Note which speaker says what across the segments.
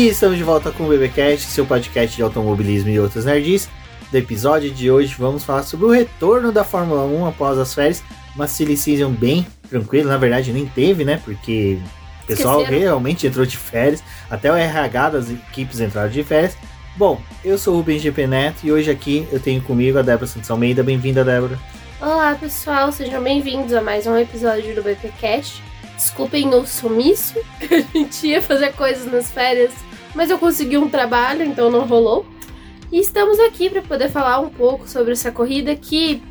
Speaker 1: E estamos de volta com o BBcast, seu podcast de automobilismo e outras nerds. Do episódio de hoje vamos falar sobre o retorno da Fórmula 1 após as férias. Uma silly season bem tranquila, na verdade nem teve, né? Porque o pessoal
Speaker 2: Esqueceram.
Speaker 1: realmente entrou de férias, até o RH das equipes entraram de férias. Bom, eu sou o Rubens GP Neto e hoje aqui eu tenho comigo a Débora Santos Almeida. Bem-vinda, Débora.
Speaker 2: Olá pessoal, sejam bem-vindos a mais um episódio do BPcast. Desculpem o sumiço, a gente ia fazer coisas nas férias, mas eu consegui um trabalho, então não rolou. E estamos aqui para poder falar um pouco sobre essa corrida que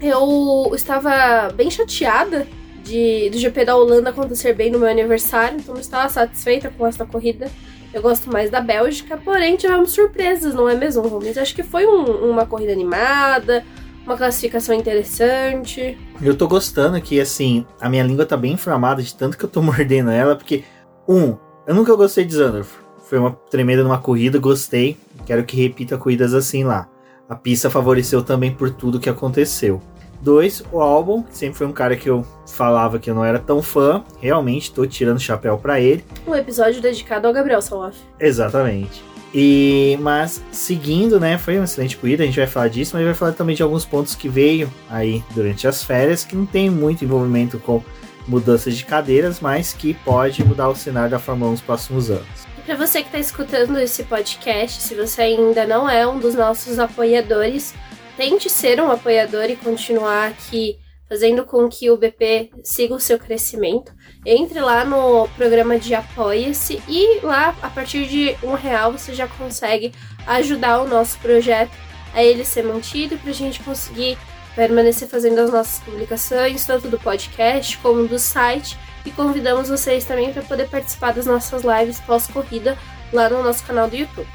Speaker 2: eu estava bem chateada de, do GP da Holanda acontecer bem no meu aniversário, então não estava satisfeita com essa corrida. Eu gosto mais da Bélgica, porém tivemos surpresas, não é mesmo, Rubens? Acho que foi um- uma corrida animada, uma classificação interessante.
Speaker 1: Eu tô gostando que, assim, a minha língua tá bem inflamada de tanto que eu tô mordendo ela, porque, um, eu nunca gostei de Zandorf. Foi uma tremenda numa corrida, gostei. Quero que repita corridas assim lá. A pista favoreceu também por tudo que aconteceu. Dois, o álbum, que sempre foi um cara que eu falava que eu não era tão fã. Realmente tô tirando o chapéu pra ele.
Speaker 2: Um episódio dedicado ao Gabriel Saloff.
Speaker 1: Exatamente. E mas seguindo, né, foi uma excelente corrida, a gente vai falar disso, mas vai falar também de alguns pontos que veio aí durante as férias, que não tem muito envolvimento com mudanças de cadeiras, mas que pode mudar o cenário da Fórmula 1 nos próximos anos.
Speaker 2: Para você que está escutando esse podcast, se você ainda não é um dos nossos apoiadores, tente ser um apoiador e continuar aqui fazendo com que o BP siga o seu crescimento. Entre lá no programa de Apoia-se e lá, a partir de um real, você já consegue ajudar o nosso projeto a ele ser mantido para a gente conseguir permanecer fazendo as nossas publicações, tanto do podcast como do site. E convidamos vocês também para poder participar das nossas lives pós-corrida lá no nosso canal do YouTube.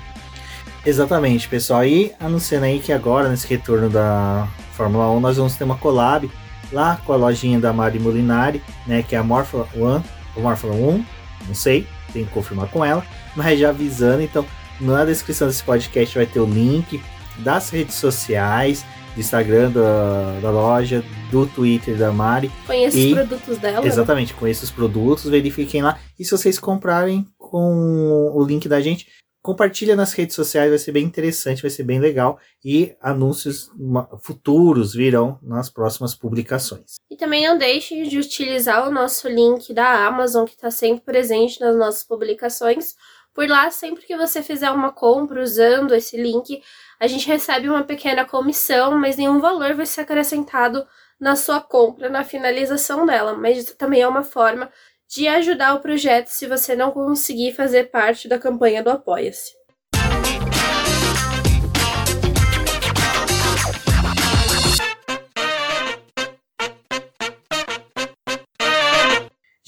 Speaker 1: Exatamente, pessoal. E anunciando aí que agora, nesse retorno da Fórmula 1, nós vamos ter uma collab lá com a lojinha da Mari Molinari, né? Que é a Morphala One, ou Morphala 1, não sei, tem que confirmar com ela, mas já avisando, então na descrição desse podcast vai ter o link das redes sociais, do Instagram da, da loja, do Twitter da Mari.
Speaker 2: Conheça os produtos dela. né?
Speaker 1: Exatamente, conheça os produtos, verifiquem lá. E se vocês comprarem com o link da gente, compartilha nas redes sociais, vai ser bem interessante, vai ser bem legal. E anúncios futuros virão nas próximas publicações.
Speaker 2: E também não deixem de utilizar o nosso link da Amazon, que está sempre presente nas nossas publicações. Por lá, sempre que você fizer uma compra usando esse link, a gente recebe uma pequena comissão, mas nenhum valor vai ser acrescentado na sua compra, na finalização dela. Mas também é uma forma de ajudar o projeto se você não conseguir fazer parte da campanha do Apoia-se.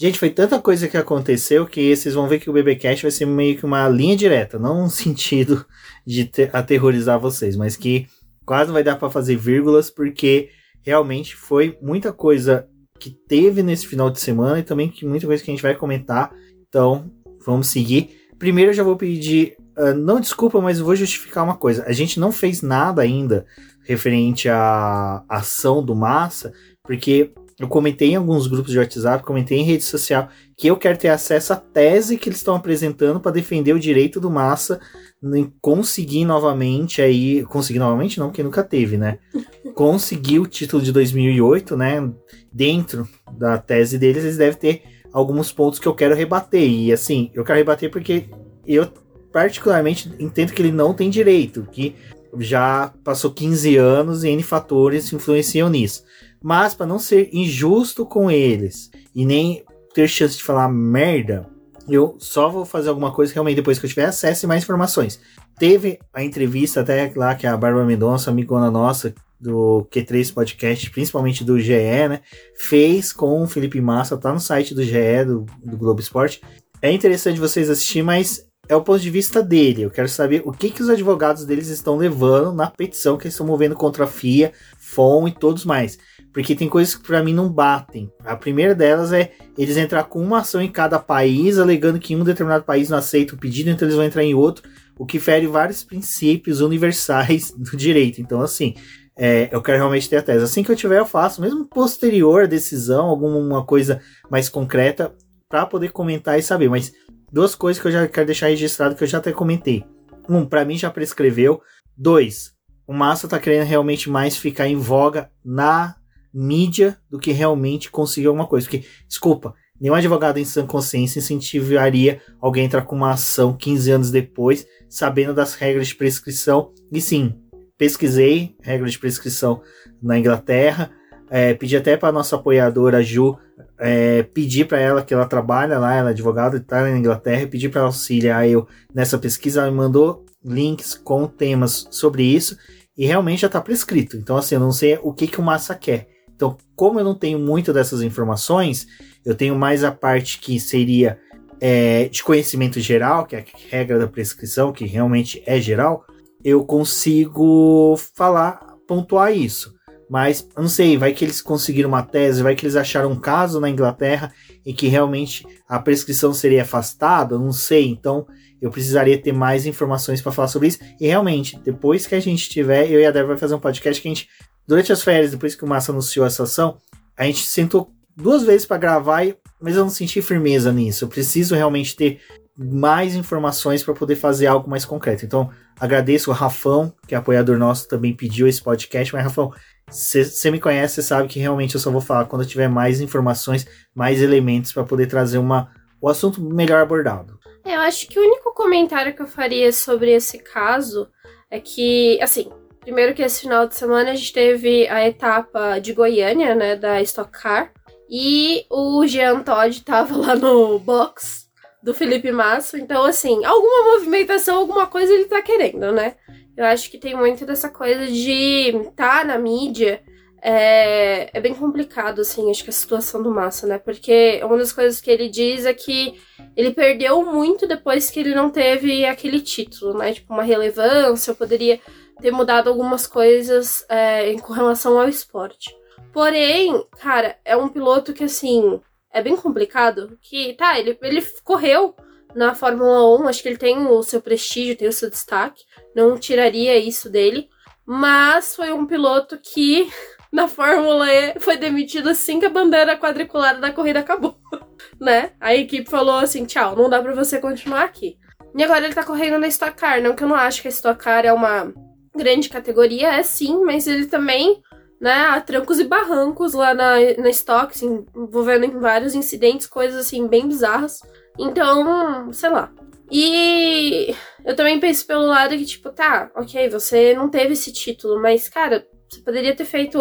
Speaker 1: Gente, foi tanta coisa que aconteceu que vocês vão ver que o BBcast vai ser meio que uma linha direta, não no sentido de te- aterrorizar vocês, mas que quase não vai dar para fazer vírgulas, porque realmente foi muita coisa que teve nesse final de semana e também que muita coisa que a gente vai comentar. Então, vamos seguir. Primeiro eu já vou pedir, ah, não desculpa, mas vou justificar uma coisa. A gente não fez nada ainda referente à ação do Massa, porque eu comentei em alguns grupos de WhatsApp, comentei em rede social, que eu quero ter acesso à tese que eles estão apresentando para defender o direito do Massa em conseguir novamente aí, conseguir novamente não, porque nunca teve, né? Conseguir o título de 2008, né? Dentro da tese deles, eles devem ter alguns pontos que eu quero rebater. E assim, eu quero rebater porque eu particularmente entendo que ele não tem direito, que já passou 15 anos e N fatores influenciam nisso. Mas para não ser injusto com eles e nem ter chance de falar merda, eu só vou fazer alguma coisa realmente depois que eu tiver acesso e mais informações. Teve a entrevista até lá que a Bárbara Mendonça, amigona nossa do Q3 Podcast, principalmente do GE, né, fez com o Felipe Massa, tá no site do GE, do, do Globo Esporte. É interessante vocês assistirem, mas é o ponto de vista dele. Eu quero saber o que, que os advogados deles estão levando na petição que eles estão movendo contra a FIA, FOM e todos mais. Porque tem coisas que pra mim não batem. A primeira delas é eles entrar com uma ação em cada país, alegando que um determinado país não aceita o pedido, então eles vão entrar em outro, o que fere vários princípios universais do direito. Então, assim, é, eu quero realmente ter a tese. Assim que eu tiver, eu faço, mesmo posterior à decisão, alguma coisa mais concreta, para poder comentar e saber. Mas duas coisas que eu já quero deixar registrado que eu já até comentei. Um, para mim já prescreveu. Dois, o Massa tá querendo realmente mais ficar em voga na mídia do que realmente conseguir alguma coisa. Porque, desculpa, nenhum advogado em sã consciência incentivaria alguém a entrar com uma ação 15 anos depois, sabendo das regras de prescrição. E sim, pesquisei regras de prescrição na Inglaterra. É, pedi até para nossa apoiadora Ju é, pedir para ela que ela trabalha lá, ela é advogada, está na Inglaterra, pedi para auxiliar eu nessa pesquisa. Ela me mandou links com temas sobre isso e realmente já está prescrito. Então, assim, eu não sei o que, que o Massa quer. Então, como eu não tenho muito dessas informações, eu tenho mais a parte que seria é, de conhecimento geral, que é a regra da prescrição, que realmente é geral, eu consigo falar, pontuar isso. Mas, não sei, vai que eles conseguiram uma tese, vai que eles acharam um caso na Inglaterra em que realmente a prescrição seria afastada, não sei. Então, eu precisaria ter mais informações para falar sobre isso. E realmente, depois que a gente tiver, eu e a Débora vai fazer um podcast que a gente, durante as férias, depois que o Massa anunciou essa ação, a gente sentou duas vezes para gravar, mas eu não senti firmeza nisso. Eu preciso realmente ter mais informações para poder fazer algo mais concreto. Então, agradeço o Rafão, que é apoiador nosso, também pediu esse podcast. Mas, Rafão, você me conhece, você sabe que realmente eu só vou falar quando eu tiver mais informações, mais elementos para poder trazer uma, o assunto melhor abordado.
Speaker 2: É, eu acho que o único comentário que eu faria sobre esse caso é que, assim, primeiro que esse final de semana a gente teve a etapa de Goiânia, né, da Stock Car, e o Jean Todd tava lá no box do Felipe Massa. Então, assim, alguma movimentação, alguma coisa ele tá querendo, né? Eu acho que tem muito dessa coisa de tá na mídia. É, é bem complicado, assim, acho que a situação do Massa, né? Porque uma das coisas que ele diz é que ele perdeu muito depois que ele não teve aquele título, né? Tipo, uma relevância, poderia ter mudado algumas coisas é, relação ao esporte. Porém, cara, é um piloto que, assim, é bem complicado. Que, tá, ele, ele correu na Fórmula 1, acho que ele tem o seu prestígio, tem o seu destaque, não tiraria isso dele. Mas foi um piloto que na Fórmula E foi demitido assim que a bandeira quadriculada da corrida acabou, né? A equipe falou assim: tchau, não dá para você continuar aqui. E agora ele tá correndo na Stock Car, não que eu não acho que a Stock Car é uma grande categoria, é sim, mas ele também né, a trancos e barrancos lá na, na Stock, assim, envolvendo em vários incidentes, coisas assim, bem bizarras. Então, sei lá. E eu também penso pelo lado que, tipo, tá, ok, você não teve esse título, mas, cara, você poderia ter feito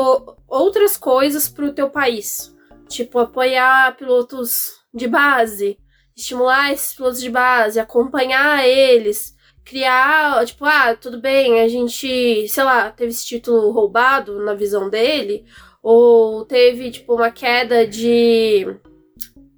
Speaker 2: outras coisas pro teu país. Tipo, apoiar pilotos de base, estimular esses pilotos de base, acompanhar eles, criar, tipo, ah, tudo bem, a gente, sei lá, teve esse título roubado na visão dele, ou teve, tipo, uma queda de.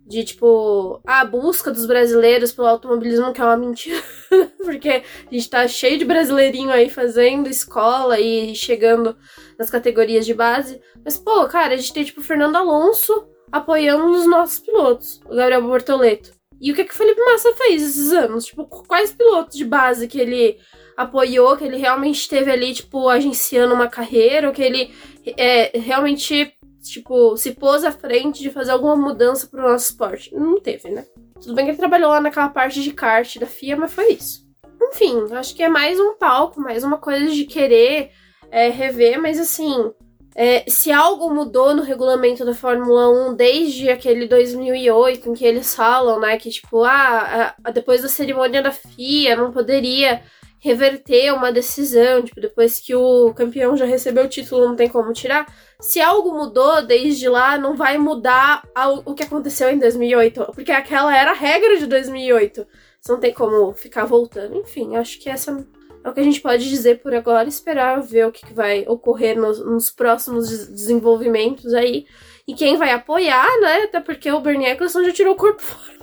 Speaker 2: De tipo, a busca dos brasileiros pelo automobilismo, que é uma mentira, porque a gente tá cheio de brasileirinho aí fazendo escola e chegando nas categorias de base. Mas, pô, cara, a gente tem, tipo, Fernando Alonso apoiando os nossos pilotos, o Gabriel Bortoleto. E o que, que o Felipe Massa fez esses anos? Tipo, quais pilotos de base que ele apoiou, que ele realmente esteve ali, tipo, agenciando uma carreira, ou que ele é, realmente, tipo, se pôs à frente de fazer alguma mudança pro nosso esporte? Não teve, né? Tudo bem que ele trabalhou lá naquela parte de kart da FIA, mas foi isso. Enfim, acho que é mais um palco, mais uma coisa de querer é, rever, mas assim, é, se algo mudou no regulamento da Fórmula 1 desde aquele 2008, em que eles falam, né, que tipo, ah, depois da cerimônia da FIA não poderia reverter uma decisão, tipo, depois que o campeão já recebeu o título, não tem como tirar. Se algo mudou desde lá, não vai mudar o que aconteceu em 2008, porque aquela era a regra de 2008. Você não tem como ficar voltando. Enfim, acho que essa é o que a gente pode dizer por agora, esperar ver o que, vai ocorrer nos, nos próximos desenvolvimentos aí. E quem vai apoiar, né? Até porque o Bernie Eccleston já tirou o corpo fora.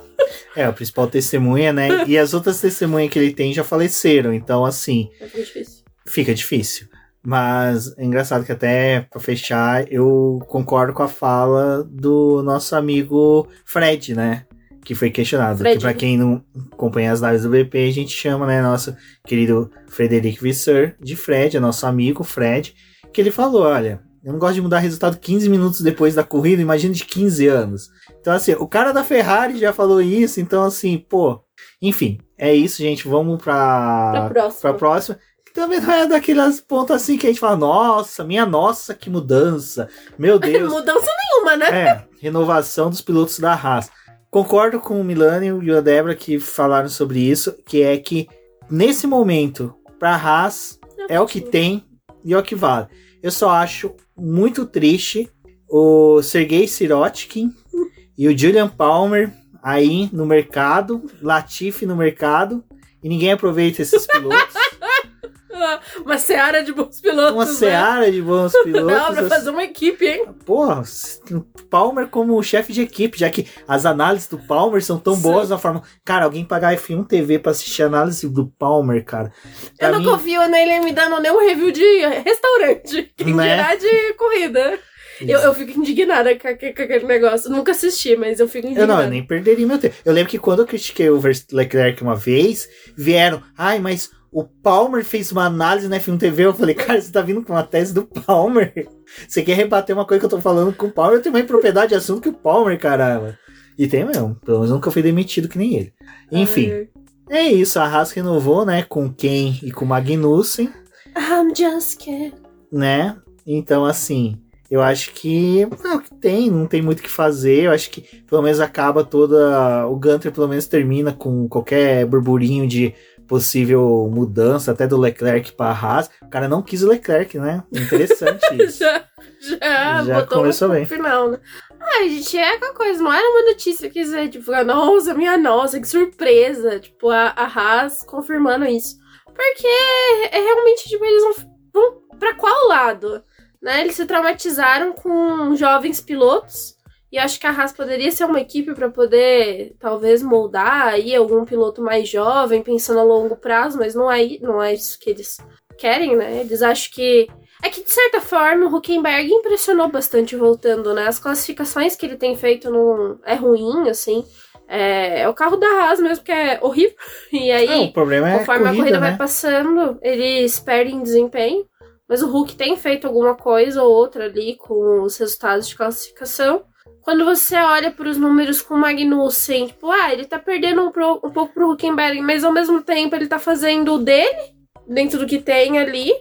Speaker 1: É, o principal testemunha, né? E as outras testemunhas que ele tem já faleceram, então assim.
Speaker 2: Fica difícil.
Speaker 1: Fica difícil. Mas é engraçado que até para fechar, eu concordo com a fala do nosso amigo Fred, né? Que foi questionado. Fred. Que para quem não acompanha as lives do BP, a gente chama, né, nosso querido Frederic Visser de Fred, é nosso amigo Fred, que ele falou, olha, eu não gosto de mudar resultado 15 minutos depois da corrida, imagina de 15 anos. Então, assim, o cara da Ferrari já falou isso, então, assim, pô. Enfim, é isso, gente. Vamos pra,
Speaker 2: Pra próxima.
Speaker 1: pra próxima. Que também não é daquelas pontos assim que a gente fala, nossa, minha nossa, que mudança. Meu Deus.
Speaker 2: Mudança nenhuma, né?
Speaker 1: É, renovação dos pilotos da Haas. Concordo com o Milani e a Débora que falaram sobre isso, que é que nesse momento, pra Haas, é o que tem e é o que vale. Eu só acho muito triste o Sergei Sirotkin e o Julian Palmer aí no mercado, Latifi no mercado, e ninguém aproveita esses pilotos.
Speaker 2: Uma seara de bons pilotos.
Speaker 1: Uma
Speaker 2: né?
Speaker 1: seara de bons pilotos.
Speaker 2: Não, pra fazer uma equipe, hein?
Speaker 1: Porra, Palmer como chefe de equipe, já que as análises do Palmer são tão
Speaker 2: Sim.
Speaker 1: boas na forma. Cara, alguém pagar F1 TV pra assistir a análise do Palmer, cara. Pra
Speaker 2: eu não
Speaker 1: mim,
Speaker 2: confio nele me dando nenhum review de restaurante. Quem
Speaker 1: Né?
Speaker 2: dirá de corrida. Eu, eu fico indignada com, aque- com aquele negócio. Nunca assisti, mas eu fico
Speaker 1: Eu
Speaker 2: indignada.
Speaker 1: não, eu nem perderia meu tempo. Eu lembro que quando eu critiquei o Leclerc uma vez, vieram, ai, mas o Palmer fez uma análise na F1 TV. Eu falei, cara, você tá vindo com uma tese do Palmer. Você quer rebater uma coisa que eu tô falando com o Palmer? Eu tenho mais propriedade de assunto que o Palmer, caramba. E tem mesmo. Pelo menos nunca fui demitido que nem ele. Enfim,
Speaker 2: Ai,
Speaker 1: é isso. A Haas renovou, né? Com quem e com o Magnussen,
Speaker 2: I'm just kidding.
Speaker 1: né? Então, assim, eu acho que é o que tem, não tem muito o que fazer. Eu acho que pelo menos acaba toda. O Gunter pelo menos termina com qualquer burburinho de possível mudança, até do Leclerc para Haas. O cara não quis o Leclerc, né? Interessante isso.
Speaker 2: Já, já,
Speaker 1: Já
Speaker 2: botou
Speaker 1: começou bem.
Speaker 2: final, né? Ai, gente, é aquela coisa, não era uma notícia que dizer, tipo, nossa, minha nossa, que surpresa. Tipo, a, a Haas confirmando isso. Porque é realmente, tipo, eles vão, vão pra qual lado? Né? Eles se traumatizaram com jovens pilotos. E acho que a Haas poderia ser uma equipe para poder, talvez, moldar aí algum piloto mais jovem, pensando a longo prazo, mas não é, não é isso que eles querem, né? Eles acham que é que, de certa forma, o Huckenberg impressionou bastante voltando, né? As classificações que ele tem feito não é ruim, assim. É, é o carro da Haas mesmo, que é horrível. E aí,
Speaker 1: Não, o problema é
Speaker 2: conforme
Speaker 1: corrida,
Speaker 2: a corrida
Speaker 1: né?
Speaker 2: vai passando, eles perdem desempenho. Mas o Hulk tem feito alguma coisa ou outra ali com os resultados de classificação. Quando você olha para os números com o Magnussen, tipo, ah, ele tá perdendo um, pro- um pouco pro Huckenberg, mas ao mesmo tempo ele tá fazendo o dele, dentro do que tem ali.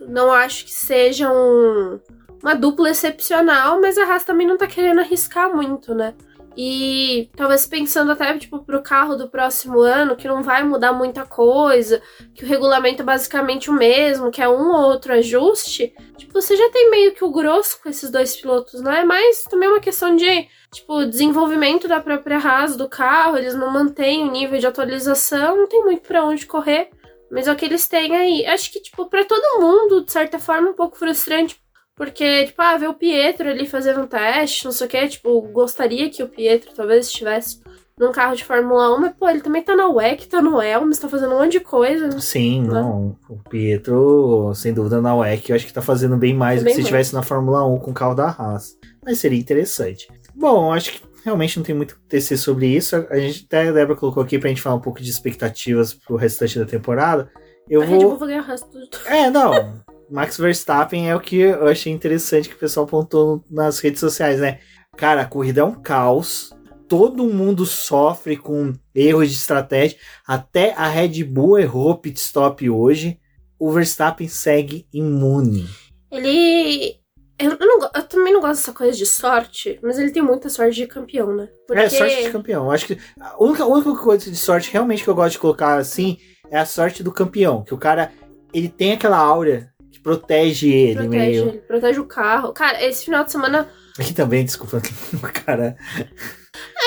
Speaker 2: Não acho que seja um- uma dupla excepcional, mas a Haas também não tá querendo arriscar muito, né? E talvez pensando até, tipo, pro carro do próximo ano, que não vai mudar muita coisa, que o regulamento é basicamente o mesmo, que é um ou outro ajuste, tipo, você já tem meio que o grosso com esses dois pilotos, não é? Mas também é uma questão de, tipo, desenvolvimento da própria Haas do carro, eles não mantêm o nível de atualização, não tem muito pra onde correr. Mas é o que eles têm aí. Acho que, tipo, pra todo mundo, de certa forma, um pouco frustrante. Porque, tipo, ah, ver o Pietro ali fazendo um teste, não sei o que, tipo, gostaria que o Pietro talvez estivesse num carro de Fórmula 1, mas, pô, ele também tá na WEC, tá no Elms, tá fazendo um monte de coisa.
Speaker 1: Sim, não. O Pietro, sem dúvida, na WEC, eu acho que tá fazendo bem mais do que se estivesse na Fórmula 1 com o carro da Haas. Mas seria interessante. Bom, acho que realmente não tem muito o que tecer sobre isso. A gente até a Débora colocou aqui pra gente falar um pouco de expectativas pro restante da temporada. Eu
Speaker 2: a Red Bull
Speaker 1: vou.
Speaker 2: vai ganhar o resto do...
Speaker 1: É, não. Max Verstappen é o que eu achei interessante que o pessoal apontou nas redes sociais, né? Cara, a corrida é um caos. Todo mundo sofre com erros de estratégia. Até a Red Bull errou pit stop hoje. O Verstappen segue imune.
Speaker 2: Ele... Eu, não eu também não gosto dessa coisa de sorte, mas ele tem muita sorte de campeão, né?
Speaker 1: É, sorte de campeão. Acho que a única, a única coisa de sorte realmente que eu gosto de colocar assim é a sorte do campeão. Que o cara, ele tem aquela aura que protege ele
Speaker 2: Protege,
Speaker 1: meio.
Speaker 2: ele protege o carro. Cara, esse final de semana
Speaker 1: Aqui também, desculpa, cara.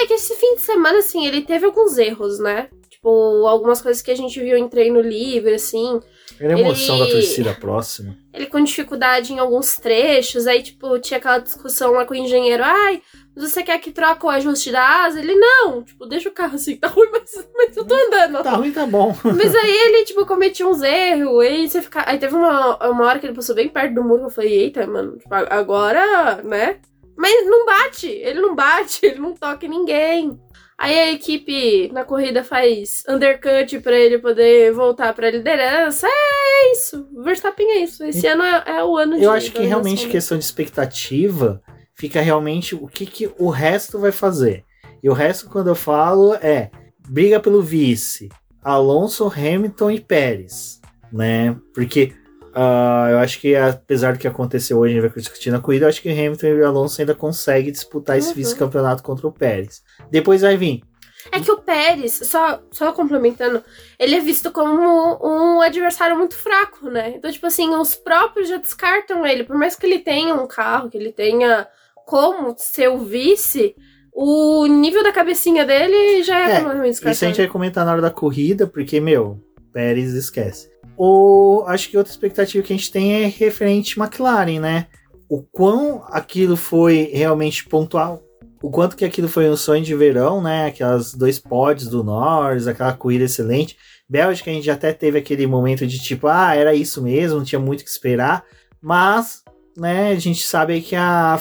Speaker 2: É que esse fim de semana, assim, ele teve alguns erros, né? Tipo, algumas coisas que a gente viu em treino livre, assim.
Speaker 1: É a emoção
Speaker 2: Ele-
Speaker 1: da torcida próxima.
Speaker 2: Ele com dificuldade em alguns trechos, aí, tipo, tinha aquela discussão lá com o engenheiro. Ai, você quer que troque o ajuste da asa? Ele, não, tipo, deixa o carro assim, tá ruim, mas, mas eu tô andando.
Speaker 1: Tá ruim, tá bom.
Speaker 2: Mas aí ele, tipo, cometia uns erros, aí você fica... Aí teve uma, uma hora que ele passou bem perto do muro, eu falei, eita, mano, tipo, agora, né? Mas não bate, ele não bate, ele não toca em ninguém. Aí a equipe na corrida faz undercut pra ele poder voltar pra liderança. É isso, Verstappen é isso. Esse ano é, é o ano de
Speaker 1: Eu acho que realmente questão de expectativa, fica realmente o que, que o resto vai fazer. E o resto, quando eu falo, é briga pelo vice, Alonso, Hamilton e Pérez, né? Porque uh, eu acho que apesar do que aconteceu hoje, a gente vai discutir na corrida, eu acho que Hamilton e Alonso ainda conseguem disputar esse uhum. vice-campeonato contra o Pérez. Depois vai vir
Speaker 2: é que o Pérez, só, só complementando, ele é visto como um adversário muito fraco, né? Então, tipo assim, os próprios já descartam ele. Por mais que ele tenha um carro, que ele tenha como ser o vice, o nível da cabecinha dele já é, é completamente.
Speaker 1: Isso a gente vai comentar na hora da corrida, porque, meu, Pérez esquece. Ou acho que outra expectativa que a gente tem é referente McLaren, né? O quão aquilo foi realmente pontual, o quanto que aquilo foi um sonho de verão, né? Aquelas dois pods do Norris, aquela corrida excelente. Bélgica a gente até teve aquele momento de tipo, ah, era isso mesmo, não tinha muito o que esperar. Mas, né, a gente sabe que a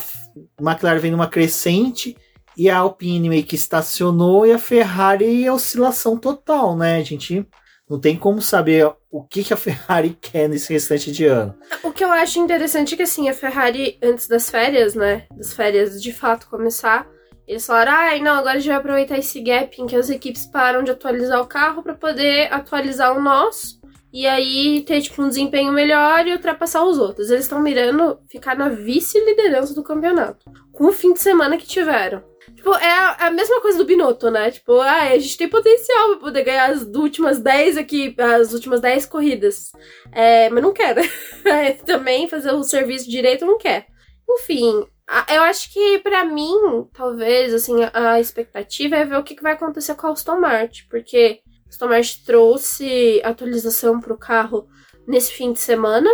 Speaker 1: McLaren vem numa crescente e a Alpine meio que estacionou e a Ferrari é oscilação total, né? A gente não tem como saber o que, que a Ferrari quer nesse restante de ano.
Speaker 2: O que eu acho interessante é que assim, a Ferrari, antes das férias, né? Das férias de fato começar, eles falaram, ai, ah, não, agora a gente vai aproveitar esse gap em que as equipes param de atualizar o carro para poder atualizar o nosso. E aí ter, tipo, um desempenho melhor e ultrapassar os outros. Eles estão mirando ficar na vice-liderança do campeonato. Com o fim de semana que tiveram. Tipo, é a, mesma coisa do Binotto, né? Tipo, ah, a gente tem potencial pra poder ganhar as últimas 10 aqui, as últimas 10 corridas. É, mas não quer? Também fazer o serviço direito não quer. Enfim, eu acho que para mim, talvez, assim, a expectativa é ver o que, vai acontecer com a Aston Martin, porque Martin trouxe atualização para o carro nesse fim de semana.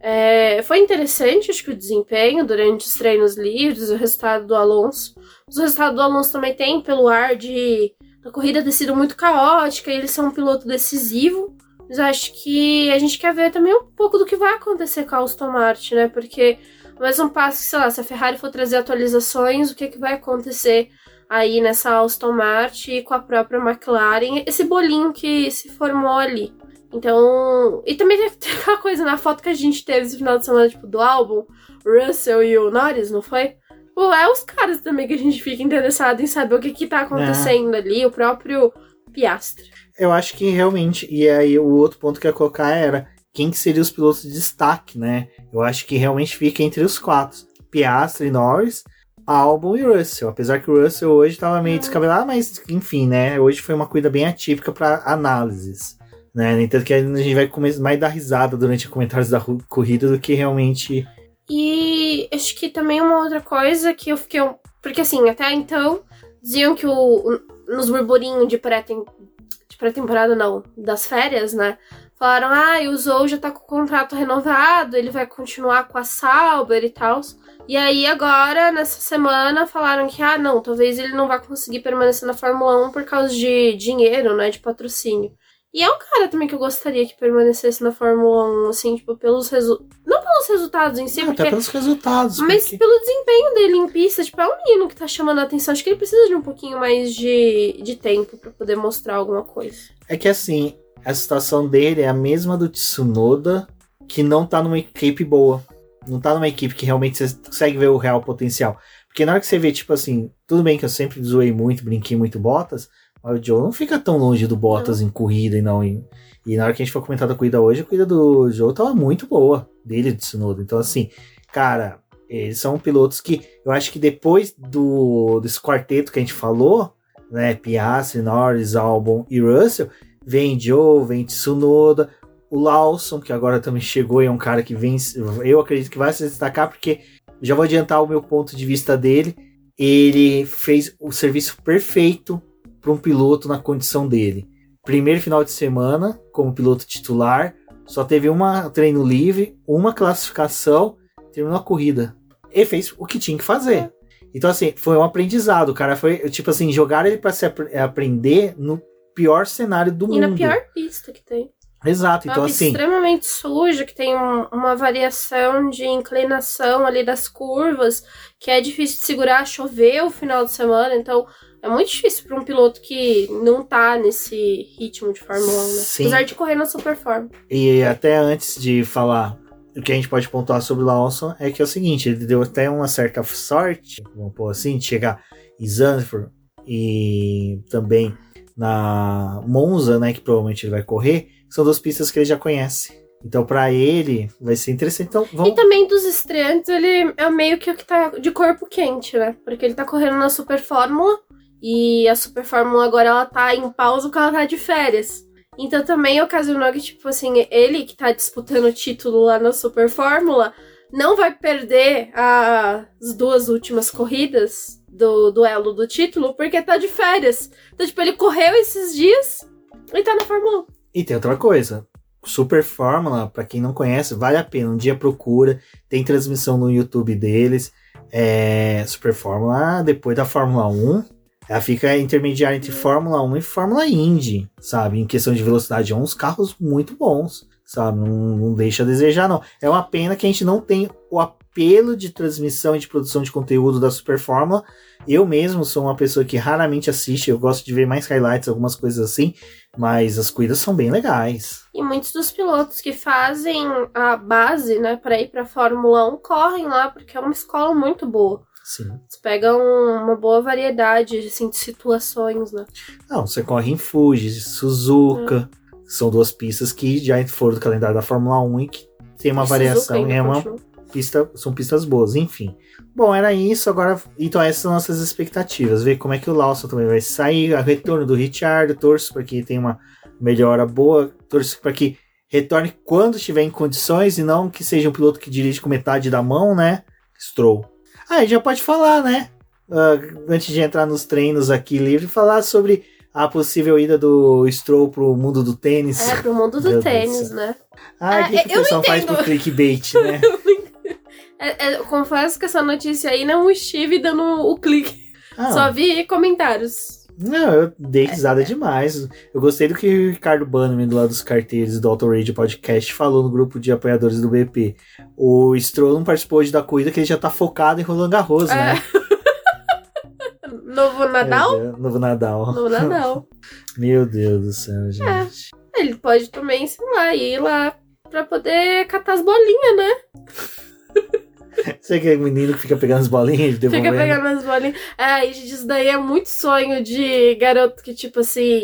Speaker 2: É, foi interessante, acho que o desempenho durante os treinos livres, o resultado do Alonso. Os resultados do Alonso também tem pelo ar de a corrida ter sido muito caótica e ele ser um piloto decisivo. Mas acho que a gente quer ver também um pouco do que vai acontecer com a Aston Martin, né? Porque mais um passo que, sei lá, se a Ferrari for trazer atualizações, o que, que vai acontecer aí nessa Aston Martin e com a própria McLaren, esse bolinho que se formou ali. Então, e também tem aquela coisa na foto que a gente teve esse final de semana, tipo, do álbum, Russell e o Norris, não foi? Pô, é os caras também que a gente fica interessado em saber o que que tá acontecendo é. ali, o próprio Piastre.
Speaker 1: Eu acho que realmente, e aí o outro ponto que eu ia colocar era quem que seriam os pilotos de destaque, né? Eu acho que realmente fica entre os quatro. Piastri, Norris, Albon e Russell. Apesar que o Russell hoje estava meio descabelado, mas enfim, né? Hoje foi uma corrida bem atípica para análises. Né? Nem tanto que a gente vai mais dar risada durante os comentários da corrida do que realmente.
Speaker 2: E acho que também uma outra coisa que eu fiquei. Porque assim, até então, diziam que o, nos burburinhos de pré-temporada, pré não, das férias, né? Falaram, ah, o Zou já tá com o contrato renovado, ele vai continuar com a Sauber e tal. E aí agora, nessa semana, falaram que, ah, não, talvez ele não vá conseguir permanecer na Fórmula 1 por causa de dinheiro, né, de patrocínio. E é um cara também que eu gostaria que permanecesse na Fórmula 1, assim, tipo, pelos resultados. Não pelos resultados em si,
Speaker 1: não,
Speaker 2: porque...
Speaker 1: Até pelos resultados.
Speaker 2: Mas porque... pelo desempenho dele em pista, tipo, é um menino que tá chamando a atenção. Acho que ele precisa de um pouquinho mais de, de tempo para poder mostrar alguma coisa.
Speaker 1: É que assim, a situação dele é a mesma do Tsunoda, que não tá numa equipe boa. Não tá numa equipe que realmente você consegue ver o real potencial. Porque na hora que você vê, tipo assim, tudo bem que eu sempre zoei muito, brinquei muito Bottas, mas o Joe não fica tão longe do Bottas não. em corrida e não em. E na hora que a gente for comentar da corrida hoje, a corrida do Joe tava muito boa, dele de Tsunoda. Então, assim, cara, eles são pilotos que eu acho que depois do desse quarteto que a gente falou, né, Piastri, Norris, Albon e Russell, Vem Joe, vem Tsunoda, o Lawson, que agora também chegou e é um cara que vem, eu acredito que vai se destacar, porque já vou adiantar o meu ponto de vista dele. Ele fez o serviço perfeito para um piloto na condição dele. Primeiro final de semana, como piloto titular, só teve uma treino livre, uma classificação, terminou a corrida. Ele fez o que tinha que fazer. Então, assim, foi um aprendizado. O cara foi, tipo assim, jogar ele para se ap aprender no pior cenário do
Speaker 2: e
Speaker 1: mundo. E
Speaker 2: na pior pista que tem.
Speaker 1: Exato, então assim.
Speaker 2: extremamente suja, que tem um, uma variação de inclinação ali das curvas, que é difícil de segurar, choveu o final de semana, então é muito difícil para um piloto que não tá nesse ritmo de Fórmula 1, né? Sim. Apesar de correr na Superform.
Speaker 1: E até antes de falar o que a gente pode pontuar sobre o Lawson é que é o seguinte, ele deu até uma certa sorte, vamos pôr assim, de chegar em Zandvoort e também na Monza, né, que provavelmente ele vai correr, são duas pistas que ele já conhece. Então, para ele, vai ser interessante. Então, vamos...
Speaker 2: E também dos estreantes, ele é meio que o que tá de corpo quente, né? Porque ele tá correndo na Super Fórmula e a Super Fórmula agora ela tá em pausa porque ela tá de férias. Então também ocasionou que, tipo assim, ele que tá disputando o título lá na Super Fórmula não vai perder as duas últimas corridas do duelo do título porque tá de férias. Então, tipo, ele correu esses dias e tá na Fórmula 1.
Speaker 1: E tem outra coisa. Super Fórmula, para quem não conhece, vale a pena. Um dia procura, tem transmissão no YouTube deles. É, Super Fórmula, depois da Fórmula 1, ela fica intermediária entre Fórmula 1 e Fórmula Indy, sabe? Em questão de velocidade, é uns carros muito bons, sabe? Não, não deixa a desejar, não. É uma pena que a gente não tem o apelo de transmissão e de produção de conteúdo da Super Fórmula. Eu mesmo sou uma pessoa que raramente assiste, eu gosto de ver mais highlights, algumas coisas assim, mas as corridas são bem legais.
Speaker 2: E muitos dos pilotos que fazem a base, né, para ir para Fórmula 1 correm lá porque é uma escola muito boa.
Speaker 1: Sim.
Speaker 2: Você pega um, uma boa variedade assim, de situações, né?
Speaker 1: Não, você corre em Fuji, Suzuka. São duas pistas que já foram do calendário da Fórmula 1 e que tem uma
Speaker 2: E
Speaker 1: variação. É uma
Speaker 2: continua.
Speaker 1: Pista, são pistas boas, enfim. Bom, era isso. Agora, então, essas são nossas expectativas. Ver como é que o Lawson também vai sair. O retorno do Richard. Torço para que tenha uma melhora boa. Torço para que retorne quando estiver em condições e não que seja um piloto que dirige com metade da mão, né? Stroll. Ah, a gente já pode falar, né? Ah, antes de entrar nos treinos aqui livre, falar sobre a possível ida do Stroll pro mundo do tênis.
Speaker 2: É, pro mundo do
Speaker 1: Meu
Speaker 2: tênis, né?
Speaker 1: Ah, o que,
Speaker 2: É,
Speaker 1: que
Speaker 2: eu
Speaker 1: o pessoal
Speaker 2: não
Speaker 1: faz pro clickbait, né?
Speaker 2: É, é, confesso que essa notícia aí não estive dando o clique.
Speaker 1: Ah,
Speaker 2: Só vi comentários.
Speaker 1: Não, eu dei risada demais. Eu gostei do que o Ricardo Bannerman, do lado dos carteiros do Auto Radio Podcast, falou no grupo de apoiadores do BP. O Stroll não participou hoje da corrida que ele já tá focado em Roland Garros,
Speaker 2: É.
Speaker 1: né?
Speaker 2: Novo Nadal?
Speaker 1: Deus, Novo Nadal.
Speaker 2: Novo Nadal.
Speaker 1: Meu Deus do céu, gente.
Speaker 2: Ele pode também, sei lá, ir lá pra poder catar as bolinhas, né?
Speaker 1: Você que é menino que fica pegando as bolinhas e
Speaker 2: Fica pegando as bolinhas. É, isso daí é muito sonho de garoto que, tipo assim.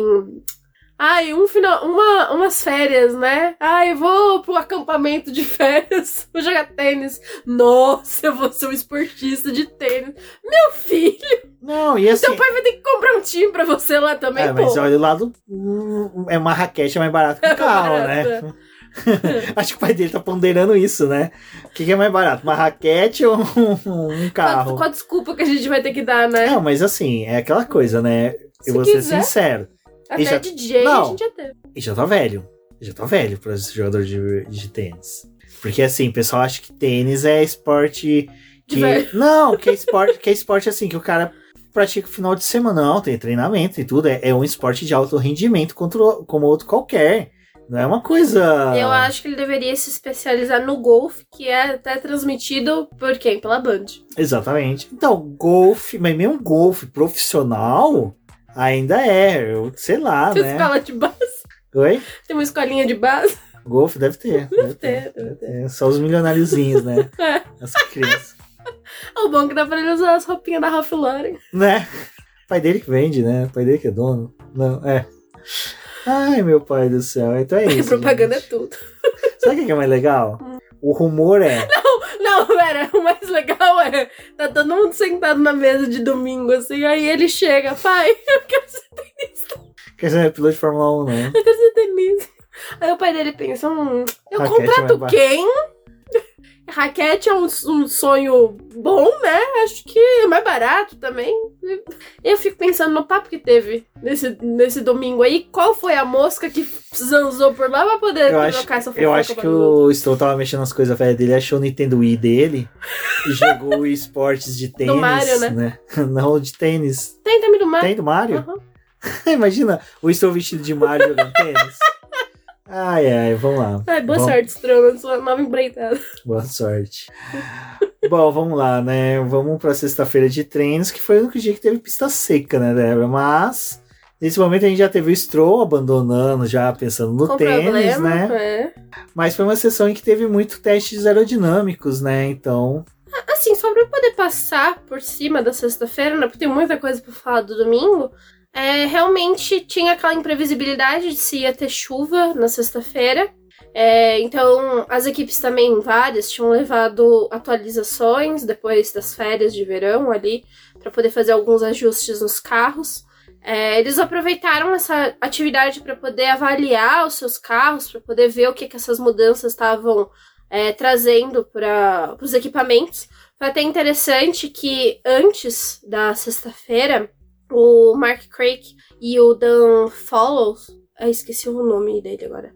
Speaker 2: Ai, um final, uma, umas férias, né? Ai, eu vou pro acampamento de férias, vou jogar tênis. Nossa, eu vou ser um esportista de tênis. Meu filho,
Speaker 1: Não, e assim.
Speaker 2: teu pai vai ter que comprar um time pra você lá também,
Speaker 1: é,
Speaker 2: pô.
Speaker 1: mas olha o lado. hum, É uma raquete mais barato que um carro, né? Acho que o pai dele tá ponderando isso, né? O que, que é mais barato? Uma raquete ou um, um carro?
Speaker 2: Qual, qual a desculpa que a gente vai ter que dar, né?
Speaker 1: Não, mas assim, é aquela coisa, né?
Speaker 2: Se
Speaker 1: Eu vou ser
Speaker 2: quiser.
Speaker 1: sincero.
Speaker 2: Até
Speaker 1: já-
Speaker 2: DJ a
Speaker 1: Não.
Speaker 2: gente já teve.
Speaker 1: E já tá velho. Já tá velho pra esse jogador de, de tênis. Porque assim, o pessoal acha que tênis é esporte que. Não, que é esporte, que é esporte assim, que o cara pratica no final de semana. Não, tem treinamento e tudo. É, é um esporte de alto rendimento contra, o- como outro qualquer. Não é uma coisa.
Speaker 2: Eu acho que ele deveria se especializar no golfe, que é até transmitido por quem? Pela Band.
Speaker 1: Exatamente. Então, golfe, mas mesmo golfe profissional ainda é, eu sei lá,
Speaker 2: Tem
Speaker 1: né?
Speaker 2: escola de base?
Speaker 1: Oi?
Speaker 2: Tem uma escolinha de base?
Speaker 1: Golfe deve ter. Deve
Speaker 2: ter, deve
Speaker 1: É só os milionáriozinhos, né?
Speaker 2: É.
Speaker 1: Essa criança.
Speaker 2: O bom é que dá pra ele usar as roupinhas da Ralph Lauren.
Speaker 1: Né? Pai dele que vende, né? Pai dele que é dono. Não, é. Ai, meu pai do céu. Então é isso.
Speaker 2: propaganda
Speaker 1: gente.
Speaker 2: é tudo.
Speaker 1: Sabe o que é mais legal? O rumor é.
Speaker 2: Não, pera, o mais legal é. Tá todo mundo sentado na mesa de domingo, assim, aí ele chega, pai, eu quero ser tenista,
Speaker 1: Quer ser piloto de Fórmula 1, né?
Speaker 2: eu quero ser tenista. Aí o pai dele pensa, hum, eu
Speaker 1: Raquete
Speaker 2: contrato quem? Raquete é um, um sonho bom, né? Acho que é mais barato também. Eu fico pensando no papo que teve nesse, nesse domingo aí. Qual foi a mosca que zanzou por lá pra poder
Speaker 1: Eu acho,
Speaker 2: essa
Speaker 1: eu
Speaker 2: fofoca
Speaker 1: acho que o Stroll tava mexendo nas coisas velhas dele, achou o Nintendo Wii dele e jogou esportes de tênis.
Speaker 2: Mario, né?
Speaker 1: Não, de tênis.
Speaker 2: Tem também do mar.
Speaker 1: Tem do Mario?
Speaker 2: Aham.
Speaker 1: Imagina o Stroll vestido de Mario jogando tênis. Ai, ai, vamos lá.
Speaker 2: Ai, boa sorte, Stroll, na sua nova empreitada.
Speaker 1: Boa sorte. Bom, vamos lá, né? Vamos pra sexta-feira de treinos, que foi o único dia que teve pista seca, né, Débora? Mas, nesse momento a gente já teve o Stroll abandonando, já pensando no
Speaker 2: Com
Speaker 1: tênis,
Speaker 2: problema,
Speaker 1: né?
Speaker 2: é.
Speaker 1: Mas foi uma sessão em que teve muito testes aerodinâmicos, né? Então.
Speaker 2: Assim, só pra poder passar por cima da sexta-feira, né? Porque tem muita coisa pra falar do domingo. É, realmente tinha aquela imprevisibilidade de se ia ter chuva na sexta-feira. É, então, as equipes também, várias, tinham levado atualizações depois das férias de verão ali, para poder fazer alguns ajustes nos carros. É, eles aproveitaram essa atividade para poder avaliar os seus carros, para poder ver o que, que essas mudanças estavam é, trazendo para os equipamentos. Foi até interessante que antes da sexta-feira, o Mark Craig e o Dan Follows, eu esqueci o nome dele agora,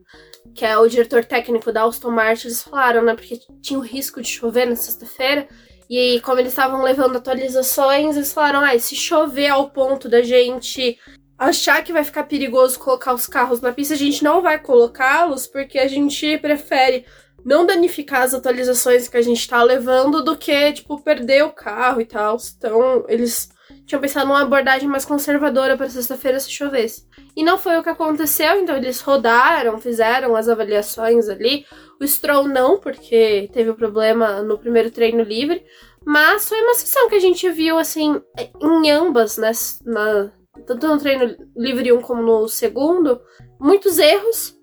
Speaker 2: que é o diretor técnico da Aston Martin, eles falaram, né, porque tinha o risco de chover na sexta-feira, e como eles estavam levando atualizações, eles falaram: ah, se chover ao ponto da gente achar que vai ficar perigoso colocar os carros na pista, a gente não vai colocá-los, porque a gente prefere não danificar as atualizações que a gente tá levando do que, tipo, perder o carro e tal. Então, eles tinham pensado numa abordagem mais conservadora para sexta-feira se chovesse. E não foi o que aconteceu, então eles rodaram, fizeram as avaliações ali. O Stroll não, porque teve o um problema no primeiro treino livre. Mas foi uma sessão que a gente viu, assim, em ambas, né? Na, tanto no treino livre 1 como no segundo. Muitos erros.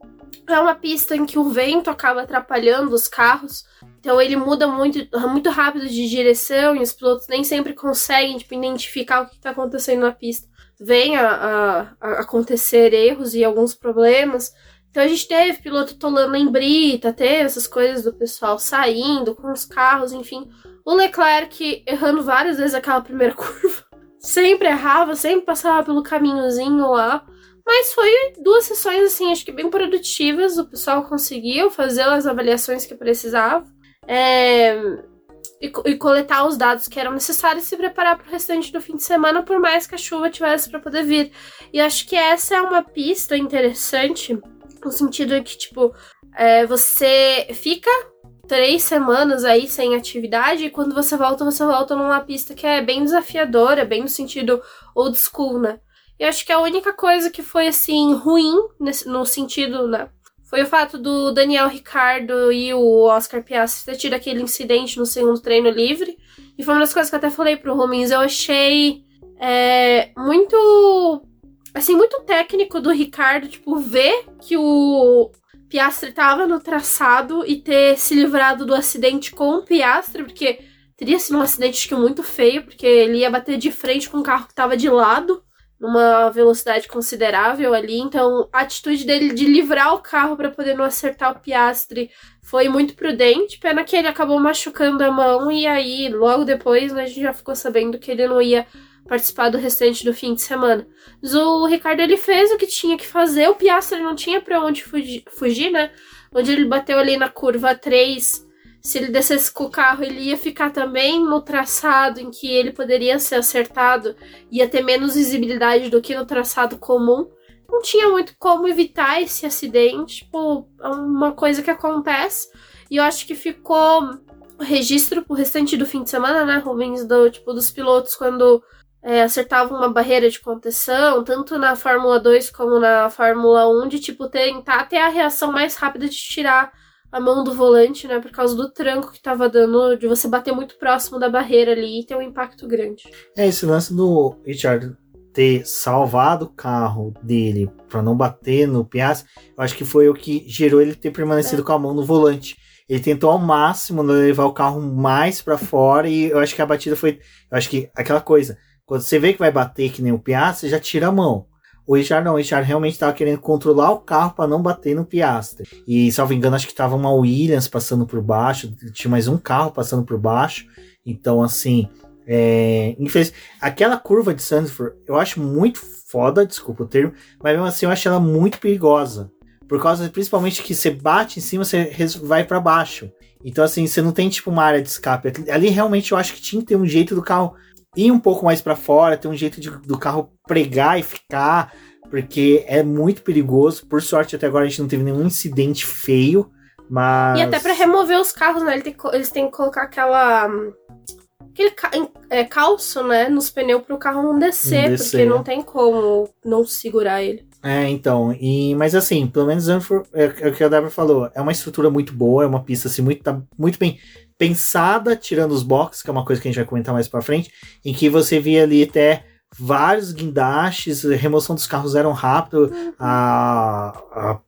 Speaker 2: É uma pista em que o vento acaba atrapalhando os carros. Então ele muda muito, muito rápido de direção e os pilotos nem sempre conseguem tipo, identificar o que está acontecendo na pista. Vem a, a, a, acontecer erros e alguns problemas. Então a gente teve piloto tolando em brita, teve essas coisas do pessoal saindo com os carros, enfim. O Leclerc errando várias vezes aquela primeira curva. Sempre errava, sempre passava pelo caminhozinho lá. Mas foi duas sessões, assim, acho que bem produtivas. O pessoal conseguiu fazer as avaliações que precisava é, e, e, coletar os dados que eram necessários e se preparar para o restante do fim de semana, por mais que a chuva tivesse para poder vir. E acho que essa é uma pista interessante, no sentido de que, tipo, é, você fica três semanas aí sem atividade e quando você volta, você volta numa pista que é bem desafiadora, bem no sentido old school, né? E acho que a única coisa que foi, assim, ruim, nesse, no sentido, né? Foi o fato do Daniel Ricardo e o Oscar Piastri ter tido aquele incidente no segundo treino livre. E foi uma das coisas que eu até falei pro Romins. Eu achei é, muito. Assim, muito técnico do Ricardo, tipo, ver que o Piastri tava no traçado e ter se livrado do acidente com o Piastri, porque teria sido um acidente muito feio, porque ele ia bater de frente com um carro que tava de lado numa velocidade considerável ali. Então, a atitude dele de livrar o carro para poder não acertar o Piastre foi muito prudente. Pena que ele acabou machucando a mão e aí, logo depois, né, a gente já ficou sabendo que ele não ia participar do restante do fim de semana. Mas o Ricardo ele fez o que tinha que fazer. O Piastre não tinha para onde fugir, fugir, né? Onde ele bateu ali na curva 3 se ele descesse com o carro, ele ia ficar também no traçado em que ele poderia ser acertado, ia ter menos visibilidade do que no traçado comum. Não tinha muito como evitar esse acidente, tipo, é uma coisa que acontece. E eu acho que ficou registro pro restante do fim de semana, né, Rubens, do tipo dos pilotos quando é, acertavam uma barreira de contenção, tanto na Fórmula 2 como na Fórmula 1, de tipo tentar ter a reação mais rápida de tirar a mão do volante, né? Por causa do tranco que tava dando, de você bater muito próximo da barreira ali e ter um impacto grande.
Speaker 1: É, esse lance do Richard ter salvado o carro dele para não bater no Piastri, eu acho que foi o que gerou ele ter permanecido é. com a mão no volante. Ele tentou ao máximo levar o carro mais para fora e eu acho que a batida foi, eu acho que aquela coisa, quando você vê que vai bater que nem o Piastri, já tira a mão. O Richard não, o Richard realmente estava querendo controlar o carro para não bater no Piastre. E, salvo engano, acho que tava uma Williams passando por baixo, tinha mais um carro passando por baixo. Então, assim, é, infeliz... aquela curva de Sandford eu acho muito foda, desculpa o termo, mas mesmo assim eu acho ela muito perigosa. Por causa, principalmente, que você bate em cima, você vai para baixo. Então, assim, você não tem tipo uma área de escape. Ali realmente eu acho que tinha que ter um jeito do carro ir um pouco mais para fora, ter um jeito de, do carro pregar e ficar, porque é muito perigoso. Por sorte, até agora a gente não teve nenhum incidente feio, mas.
Speaker 2: E até para remover os carros, né? Eles têm que colocar aquela. Aquele é, calço, né? Nos pneus para o carro não descer, não descer, porque não tem como não segurar ele.
Speaker 1: É, então, e, mas assim, pelo menos Zandvoort, é, é o que a Débora falou, é uma estrutura muito boa, é uma pista assim, muito, tá muito bem pensada, tirando os boxes, que é uma coisa que a gente vai comentar mais pra frente, em que você via ali até vários guindastes, remoção dos carros eram rápido,
Speaker 2: Uhum.
Speaker 1: a, a,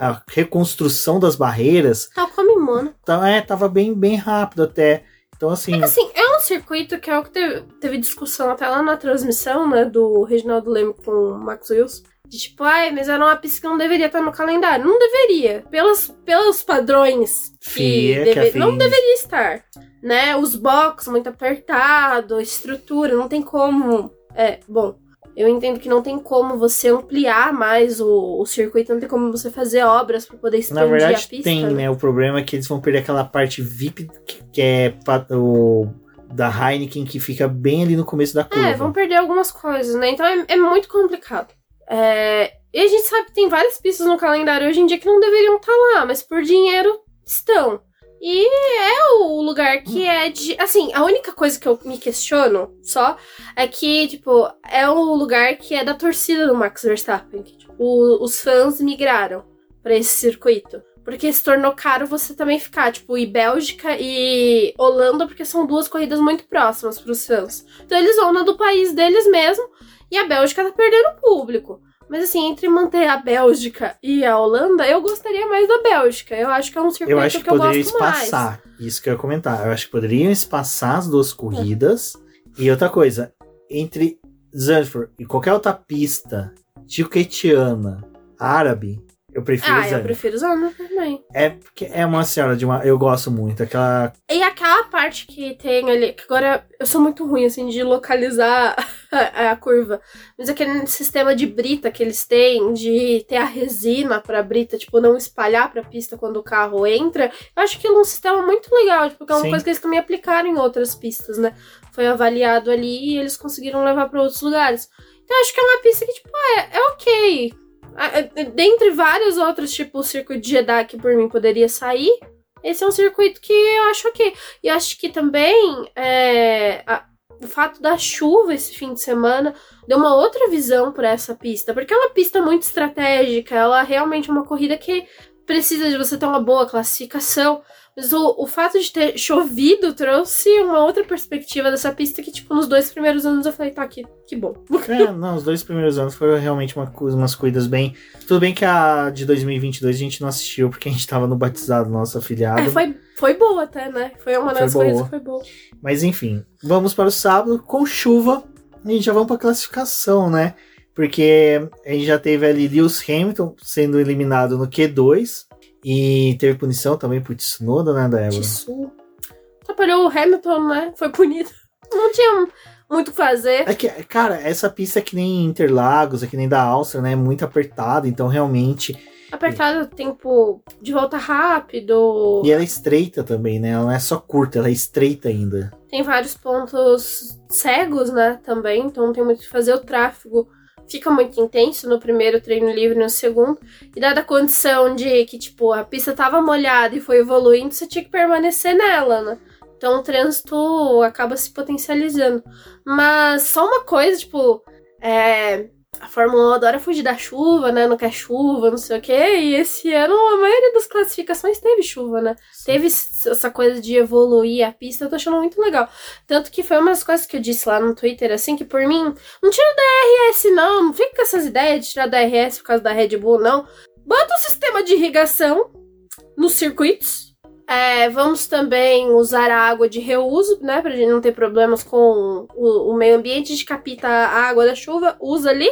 Speaker 1: a reconstrução das barreiras,
Speaker 2: Tal como em Mono.
Speaker 1: então, é, tava bem, bem rápido até. Então, assim,
Speaker 2: Assim, é um circuito que é o que teve, teve discussão até lá na transmissão, né, do Reginaldo Leme com o Max Wilson. De tipo, ai, mas era uma pista que não deveria estar no calendário. Não deveria. Pelos, pelos padrões que,
Speaker 1: FIA, que a
Speaker 2: deve- não deveria estar. Né? Os box muito apertado, a estrutura, não tem como. É, bom, eu entendo que não tem como você ampliar mais o, o circuito, não tem como você fazer obras para poder
Speaker 1: Na
Speaker 2: expandir a
Speaker 1: verdade,
Speaker 2: pista.
Speaker 1: tem, né? O problema é que eles vão perder aquela parte VIP que, que é o, da Heineken que fica bem ali no começo da curva.
Speaker 2: É, vão perder algumas coisas, né? Então é, é muito complicado. É, e a gente sabe que tem várias pistas no calendário hoje em dia que não deveriam estar lá, mas por dinheiro estão. E é o lugar que é de. Assim, a única coisa que eu me questiono só é que, tipo, é o lugar que é da torcida do Max Verstappen. Que, tipo, o- os fãs migraram pra esse circuito. Porque se tornou caro você também ficar, tipo, e Bélgica e Holanda, porque são duas corridas muito próximas pros fãs. Então eles vão na do país deles mesmo, e a Bélgica tá perdendo público. Mas assim, entre manter a Bélgica e a Holanda, eu gostaria mais da Bélgica. Eu acho que é um circuito
Speaker 1: Eu acho que,
Speaker 2: eu
Speaker 1: poderia
Speaker 2: gosto mais.
Speaker 1: espaçar. Isso que eu ia comentar. Eu acho que poderiam espaçar as duas corridas. E outra coisa, entre Zandvoort e qualquer outra pista tiquetiana árabe, eu prefiro
Speaker 2: Ah, eu prefiro Zandvoort também.
Speaker 1: É porque é uma senhora de uma. Eu gosto muito. Aquela.
Speaker 2: E aquela parte que tem ali, que agora eu sou muito ruim, assim, de localizar a, a curva. Mas aquele sistema de brita que eles têm, de ter a resina pra brita, tipo, não espalhar pra pista quando o carro entra, eu acho que é um sistema muito legal, tipo, porque é uma
Speaker 1: Sim.
Speaker 2: coisa que eles também aplicaram em outras pistas, né? Foi avaliado ali e eles conseguiram levar pra outros lugares. Então eu acho que é uma pista que, tipo, é, é ok. É- Dentre vários outros, tipo o circuito de Jeddah que por mim poderia sair, esse é um circuito que eu acho ok. E acho que também é, a- o fato da chuva esse fim de semana deu uma outra visão para essa pista, porque é uma pista muito estratégica, ela realmente é uma corrida que precisa de você ter uma boa classificação. Mas o, o fato de ter chovido trouxe uma outra perspectiva dessa pista que, tipo, nos dois primeiros anos eu falei, tá, que, que bom.
Speaker 1: É, não, os dois primeiros anos foram realmente uma, umas corridas bem. Tudo bem que a de 2022 a gente não assistiu porque a gente tava no batizado nosso afiliado.
Speaker 2: É, foi, foi boa até, né? Foi uma
Speaker 1: Foi
Speaker 2: das
Speaker 1: boa.
Speaker 2: coisas que foi boa.
Speaker 1: Mas enfim, vamos para o sábado com chuva e já vamos para classificação, né? Porque a gente já teve ali Lewis Hamilton sendo eliminado no Q2 e teve punição também por Tsunoda, né, Débora?
Speaker 2: Tissu. Atrapalhou o Hamilton, né? Foi punido. Não tinha muito o que fazer.
Speaker 1: É que, cara, essa pista é que nem Interlagos, é que nem da Áustria, né? É muito apertada, então realmente.
Speaker 2: Apertado tempo de volta rápido.
Speaker 1: E ela é estreita também, né? Ela não é só curta, ela é estreita ainda.
Speaker 2: Tem vários pontos cegos, né? Também. Então não tem muito o que fazer. O tráfego fica muito intenso no primeiro treino livre no segundo. E dada a condição de que, tipo, a pista tava molhada e foi evoluindo, você tinha que permanecer nela, né? Então o trânsito acaba se potencializando. Mas só uma coisa, tipo, é, a Fórmula 1 adora fugir da chuva, né? Não quer chuva, não sei o quê. E esse ano a maioria das classificações teve chuva, né? Teve essa coisa de evoluir a pista, eu tô achando muito legal. Tanto que foi uma das coisas que eu disse lá no Twitter, assim, que por mim, não tira da RS, não. Não fica com essas ideias de tirar da RS por causa da Red Bull, não. Bota um sistema de irrigação nos circuitos. É, vamos também usar a água de reuso, né? Pra gente não ter problemas com o, o meio ambiente. De capita a água da chuva, usa ali.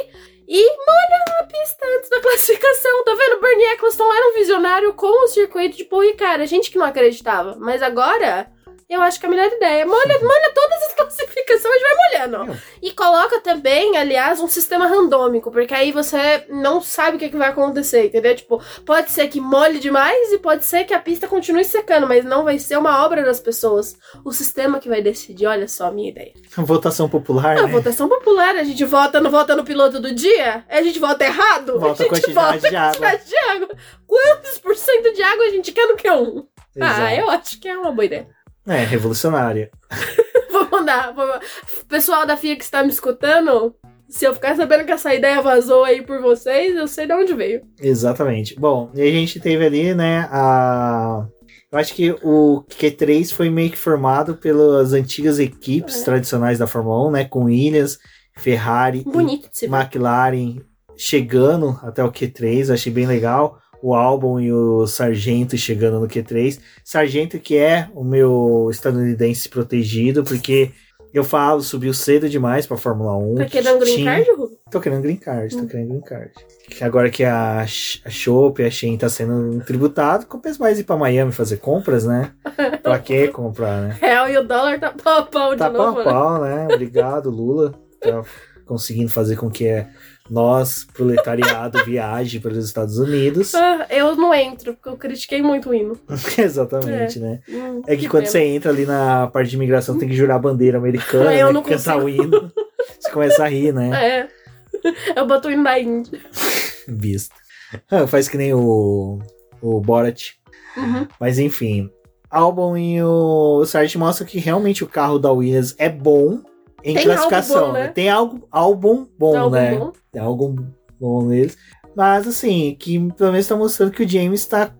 Speaker 2: E molha a pista antes da classificação. Tá vendo? Bernie Eccleston era um visionário com o circuito de Paul Ricard. A gente que não acreditava. Mas agora, eu acho que é a melhor ideia. Molha, molha todas as classificações vai molhando. E coloca também, aliás, um sistema randômico. Porque aí você não sabe o que, que vai acontecer, entendeu? Tipo, pode ser que molhe demais e pode ser que a pista continue secando. Mas não vai ser uma obra das pessoas. O sistema que vai decidir. Olha só a minha ideia.
Speaker 1: Votação popular,
Speaker 2: A
Speaker 1: né?
Speaker 2: votação popular, a gente vota, não vota no piloto do dia? A gente vota errado?
Speaker 1: Volta
Speaker 2: a gente
Speaker 1: quantidade
Speaker 2: vota
Speaker 1: de
Speaker 2: quantidade de água. Quantos por cento de água a gente quer no Q1? Ah, eu acho que é uma boa ideia.
Speaker 1: É, revolucionária.
Speaker 2: Vou mandar. Vou... Pessoal da FIA que está me escutando, se eu ficar sabendo que essa ideia vazou aí por vocês, eu sei de onde veio.
Speaker 1: Exatamente. Bom, e a gente teve ali, né, a. Eu acho que o Q3 foi meio que formado pelas antigas equipes
Speaker 2: É.
Speaker 1: tradicionais da Fórmula 1, né? Com Williams, Ferrari
Speaker 2: Bonito
Speaker 1: e. McLaren chegando até o Q3. Achei bem legal. O Albon e o Sargento chegando no Q3. Sargento que é o meu estadunidense protegido, porque eu falo, subiu cedo demais pra Fórmula 1.
Speaker 2: Tá querendo green
Speaker 1: Tinha-
Speaker 2: card, Hugo?
Speaker 1: Tô querendo green card, tô
Speaker 2: Hum.
Speaker 1: querendo green card. Agora que a, a e a Shein tá sendo tributado, compensa mais ir pra Miami fazer compras, né? Pra que comprar, né?
Speaker 2: Real e o dólar tá pau a pau de
Speaker 1: Tá pau
Speaker 2: novo,
Speaker 1: a
Speaker 2: né?
Speaker 1: pau, né? Obrigado, Lula. Tá conseguindo fazer com que é, nós, proletariado, viaje para os Estados Unidos.
Speaker 2: Ah, eu não entro, porque eu critiquei muito o hino.
Speaker 1: Exatamente, né?
Speaker 2: Hum,
Speaker 1: É que, quando
Speaker 2: pena.
Speaker 1: você entra ali na parte de imigração, tem que jurar a bandeira americana,
Speaker 2: Eu
Speaker 1: né?
Speaker 2: não
Speaker 1: cantar
Speaker 2: consigo.
Speaker 1: o hino. Você começa a rir, né?
Speaker 2: É. Eu boto o hino da Índia.
Speaker 1: Vista. Ah, faz que nem o, o Borat.
Speaker 2: Uhum.
Speaker 1: Mas enfim, Albon e o Sargent mostram que realmente o carro da Williams é bom em
Speaker 2: Tem
Speaker 1: classificação.
Speaker 2: bom, né?
Speaker 1: Tem algo álbum bom,
Speaker 2: Algo
Speaker 1: né?
Speaker 2: bom.
Speaker 1: Tem algo bom neles. Mas assim, que pelo menos tá mostrando que o James tá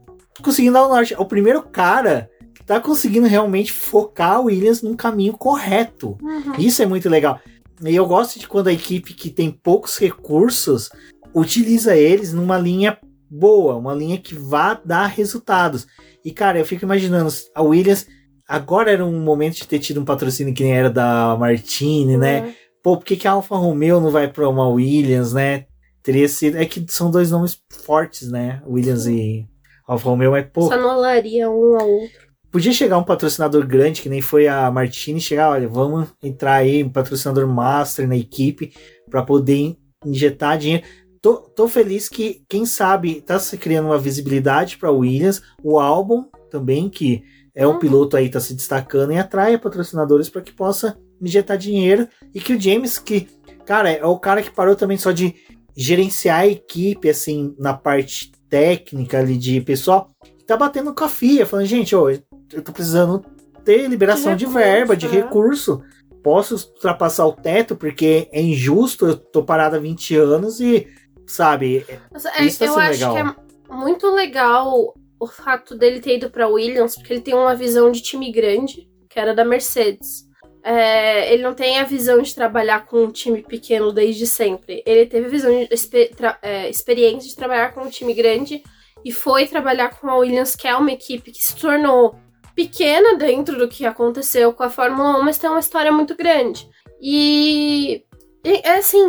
Speaker 1: conseguindo dar o norte. É o primeiro cara que tá conseguindo realmente focar a Williams num caminho correto.
Speaker 2: Uhum.
Speaker 1: Isso é muito legal. E eu gosto de quando a equipe que tem poucos recursos utiliza eles numa linha boa, uma linha que vá dar resultados. E cara, eu fico imaginando, a Williams agora era um momento de ter tido um patrocínio que nem era da Martini, né? Pô, por que, que a Alfa Romeo não vai pra uma Williams, né? Teria sido. É que são dois nomes fortes, né? Williams e Alfa Romeo, mas pô,
Speaker 2: Só anularia um ao outro.
Speaker 1: podia chegar um patrocinador grande, que nem foi a Martini, chegar, olha, vamos entrar aí, um patrocinador master na equipe, para poder in- injetar dinheiro. Tô, tô feliz que, quem sabe, tá se criando uma visibilidade para Williams, o álbum também, que é um
Speaker 2: Uhum.
Speaker 1: piloto aí, tá se destacando e atrai patrocinadores para que possa injetar dinheiro. E que o James, que, cara, é o cara que parou também só de gerenciar a equipe, assim, na parte técnica ali de pessoal, tá batendo com a FIA, falando, gente, ó, eu tô precisando ter liberação de,
Speaker 2: De
Speaker 1: verba, de
Speaker 2: recurso, é.
Speaker 1: recurso. Posso ultrapassar o teto porque é injusto, eu tô parado há 20 anos e, sabe,
Speaker 2: Nossa, é-
Speaker 1: Isso tá
Speaker 2: eu acho
Speaker 1: legal.
Speaker 2: que é muito legal o fato dele ter ido pra Williams, porque ele tem uma visão de time grande, que era da Mercedes. É, ele não tem a visão de trabalhar com um time pequeno desde sempre. Ele teve a visão de é, experiência de trabalhar com um time grande e foi trabalhar com a Williams, que é uma equipe que se tornou pequena dentro do que aconteceu com a Fórmula 1, mas tem uma história muito grande. E, e, é assim,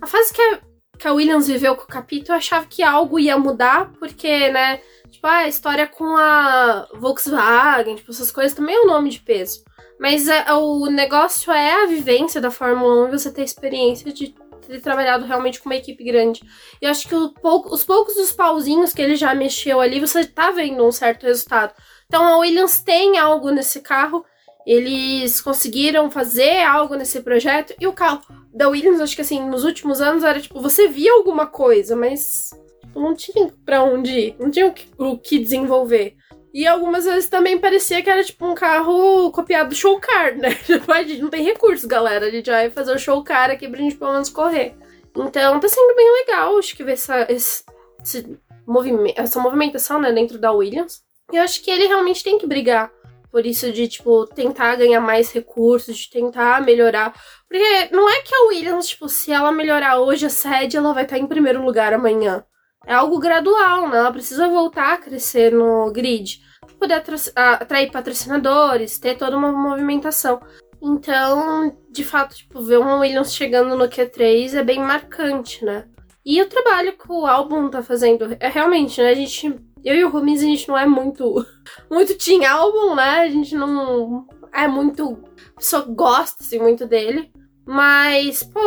Speaker 2: a fase que a, que a Williams viveu com o Capito, eu achava que algo ia mudar, porque, né, tipo, ah, a história com a Volkswagen, tipo, essas coisas também é um nome de peso. Mas é, o negócio é a vivência da Fórmula 1 e você ter experiência de ter trabalhado realmente com uma equipe grande. E acho que pouco- os poucos dos pauzinhos que ele já mexeu ali, você tá vendo um certo resultado. Então a Williams tem algo nesse carro, eles conseguiram fazer algo nesse projeto, e o carro da Williams, acho que assim, nos últimos anos era tipo, você via alguma coisa, mas tipo, não tinha pra onde ir, não tinha o que, o que desenvolver. E algumas vezes também parecia que era tipo um carro copiado do show car, né? Tipo, a gente não tem recursos, galera. A gente vai fazer o show car aqui pra gente pelo menos correr. Então tá sendo bem legal, acho que ver essa, esse, esse movime- essa movimentação né, dentro da Williams. E eu acho que ele realmente tem que brigar por isso de, tipo, tentar ganhar mais recursos, de tentar melhorar. Porque não é que a Williams, tipo, se ela melhorar hoje a sede, ela vai estar em primeiro lugar amanhã. É algo gradual, né? Ela precisa voltar a crescer no grid. Pra poder atrair patrocinadores, ter toda uma movimentação. Então, de fato, tipo, ver uma Williams chegando no Q3 é bem marcante, né? E o trabalho que o álbum tá fazendo é realmente, né? A gente. Eu e o Rumis, a gente não é muito. Muito team álbum, né? A gente não é muito. Pessoa gosta, assim, muito dele. Mas, pô,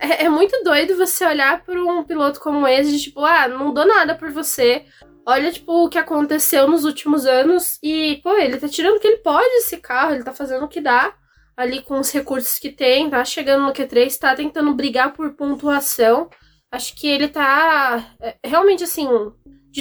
Speaker 2: é, é muito doido você olhar por um piloto como esse, de tipo, ah, não dou nada por você. Olha, tipo, o que aconteceu nos últimos anos. E, pô, ele tá tirando o que ele pode desse carro, ele tá fazendo o que dá ali com os recursos que tem, tá chegando no Q3, tá tentando brigar por pontuação. Acho que ele tá é, realmente assim,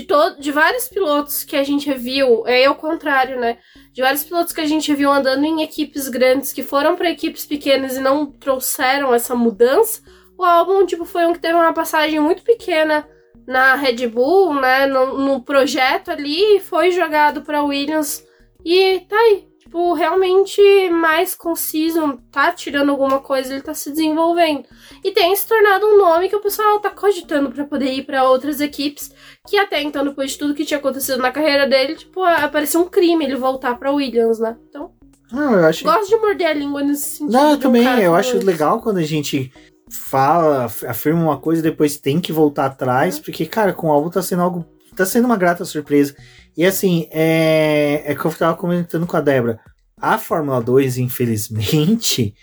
Speaker 2: de de vários pilotos que a gente viu, é o contrário, né? De vários pilotos que a gente viu andando em equipes grandes que foram para equipes pequenas e não trouxeram essa mudança, o álbum, tipo, foi um que teve uma passagem muito pequena na Red Bull, né? No, no projeto ali, foi jogado pra Williams e tá aí. Tipo, realmente mais conciso, tá tirando alguma coisa, ele tá se desenvolvendo. E tem se tornado um nome que o pessoal tá cogitando para poder ir para outras equipes, que até então, depois de tudo que tinha acontecido na carreira dele, tipo, apareceu um crime ele voltar pra Williams, né? Então.
Speaker 1: Não, eu acho...
Speaker 2: Gosto de morder a língua nesse sentido.
Speaker 1: Não, eu
Speaker 2: um
Speaker 1: também.
Speaker 2: cara
Speaker 1: Eu acho legal quando a gente fala, af- afirma uma coisa e depois tem que voltar atrás, porque, cara, com o álbum tá sendo algo. Tá sendo uma grata surpresa. E assim, é. É que eu tava comentando com a Débora. A Fórmula 2, infelizmente,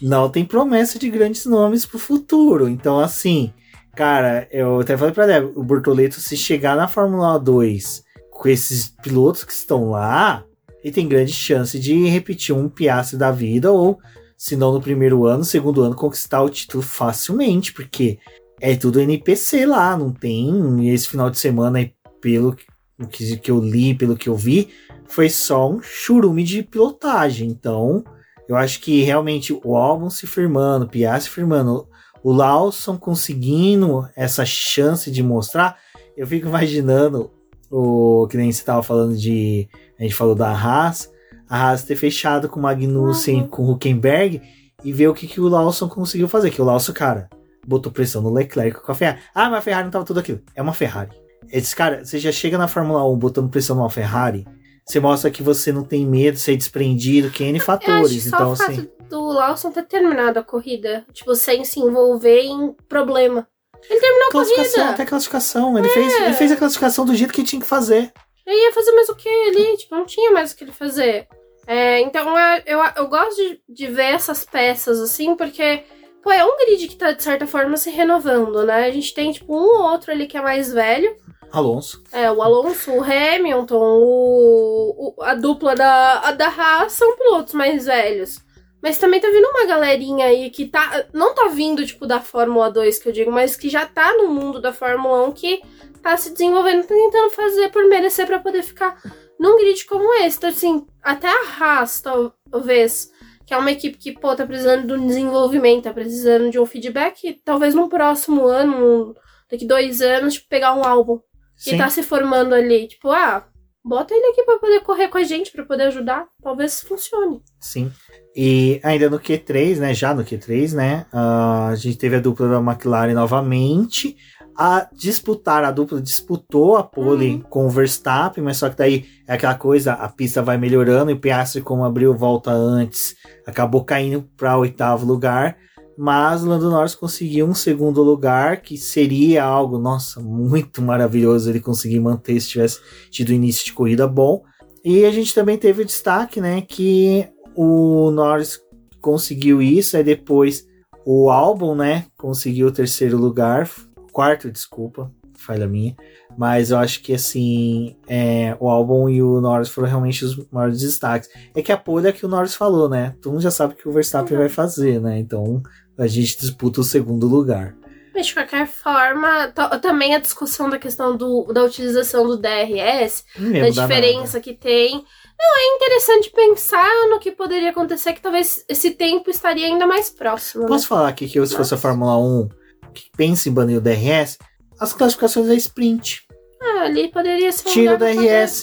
Speaker 1: não tem promessa de grandes nomes pro futuro. Então, assim, cara, eu até falei pra Débora, o Bortoleto, se chegar na Fórmula 2 com esses pilotos que estão lá, ele tem grande chance de repetir um Piastri da vida, ou, se não no primeiro ano, segundo ano, conquistar o título facilmente, porque é tudo NPC lá, não tem. Esse final de semana, pelo que, que eu li, pelo que eu vi, foi só um churume de pilotagem. Então, eu acho que realmente o álbum se firmando, o Piastri firmando, o Lawson conseguindo essa chance de mostrar, eu fico imaginando o que nem você estava falando de. A gente falou da Haas, a Haas ter fechado com o Magnussen,
Speaker 2: Uhum.
Speaker 1: com o Huckenberg, e ver o que, que o Lawson conseguiu fazer. Que o Lawson, cara, botou pressão no Leclerc com a Ferrari. Ah, mas a Ferrari não tava tudo aquilo. É uma Ferrari. Esse cara, você já chega na Fórmula 1 botando pressão numa Ferrari, você mostra que você não tem medo de ser desprendido, que é N
Speaker 2: Eu
Speaker 1: fatores. Então, assim.
Speaker 2: do Lawson ter terminado a corrida, tipo, sem se envolver em problema. Ele terminou a corrida.
Speaker 1: até classificação. Ele, fez, ele fez a classificação do jeito que tinha que fazer.
Speaker 2: Ele ia fazer mais o que ali? Tipo, não tinha mais o que ele fazer. É, então é, eu, eu gosto de, de ver essas peças assim, porque, pô, é um grid que tá, de certa forma, se renovando, né? A gente tem, tipo, um ou outro ali que é mais velho.
Speaker 1: Alonso.
Speaker 2: É, o Alonso, o Hamilton, o, o- a dupla da, a da Haas são pilotos mais velhos. Mas também tá vindo uma galerinha aí que tá. Não tá vindo, tipo, da Fórmula 2, que eu digo, mas que já tá no mundo da Fórmula 1 que tá se desenvolvendo, tá tentando fazer por merecer pra poder ficar num grid como esse. Então, assim, até a Haas, talvez, que é uma equipe que, pô, tá precisando de um desenvolvimento, tá precisando de um feedback, talvez no próximo ano, daqui dois anos, tipo, pegar um álbum que
Speaker 1: Sim.
Speaker 2: tá se formando ali. Tipo, ah, bota ele aqui pra poder correr com a gente, pra poder ajudar. Talvez funcione.
Speaker 1: Sim. E ainda no Q3, né? Já no Q3, né? ah, a gente teve a dupla da McLaren novamente. A disputar, a dupla disputou a pole
Speaker 2: Uhum.
Speaker 1: com o Verstappen, mas só que daí é aquela coisa, a pista vai melhorando e o Piastri, como abriu volta antes, acabou caindo para oitavo lugar. Mas o Lando Norris conseguiu um segundo lugar, que seria algo, nossa, muito maravilhoso ele conseguir manter se tivesse tido início de corrida bom. E a gente também teve o destaque, né, que o Norris conseguiu isso, aí depois o álbum, né, conseguiu o terceiro lugar, quarto, desculpa, falha minha, mas eu acho que assim, é, o álbum e o Norris foram realmente os maiores destaques. É que a pole é que o Norris falou, né, todo mundo já sabe que o Verstappen
Speaker 2: Uhum.
Speaker 1: vai fazer, né, então a gente disputa o segundo lugar.
Speaker 2: Mas de qualquer forma, ta- também a discussão da questão do, da utilização do DRS, da diferença que tem. Não, é interessante pensar no que poderia acontecer, que talvez esse tempo estaria ainda mais próximo.
Speaker 1: nada.
Speaker 2: né?
Speaker 1: Posso falar aqui que eu, se fosse a. Fórmula 1, que pensa em banir o DRS, as classificações é sprint.
Speaker 2: Ah, ali poderia ser um
Speaker 1: Tira o
Speaker 2: pra poder
Speaker 1: DRS.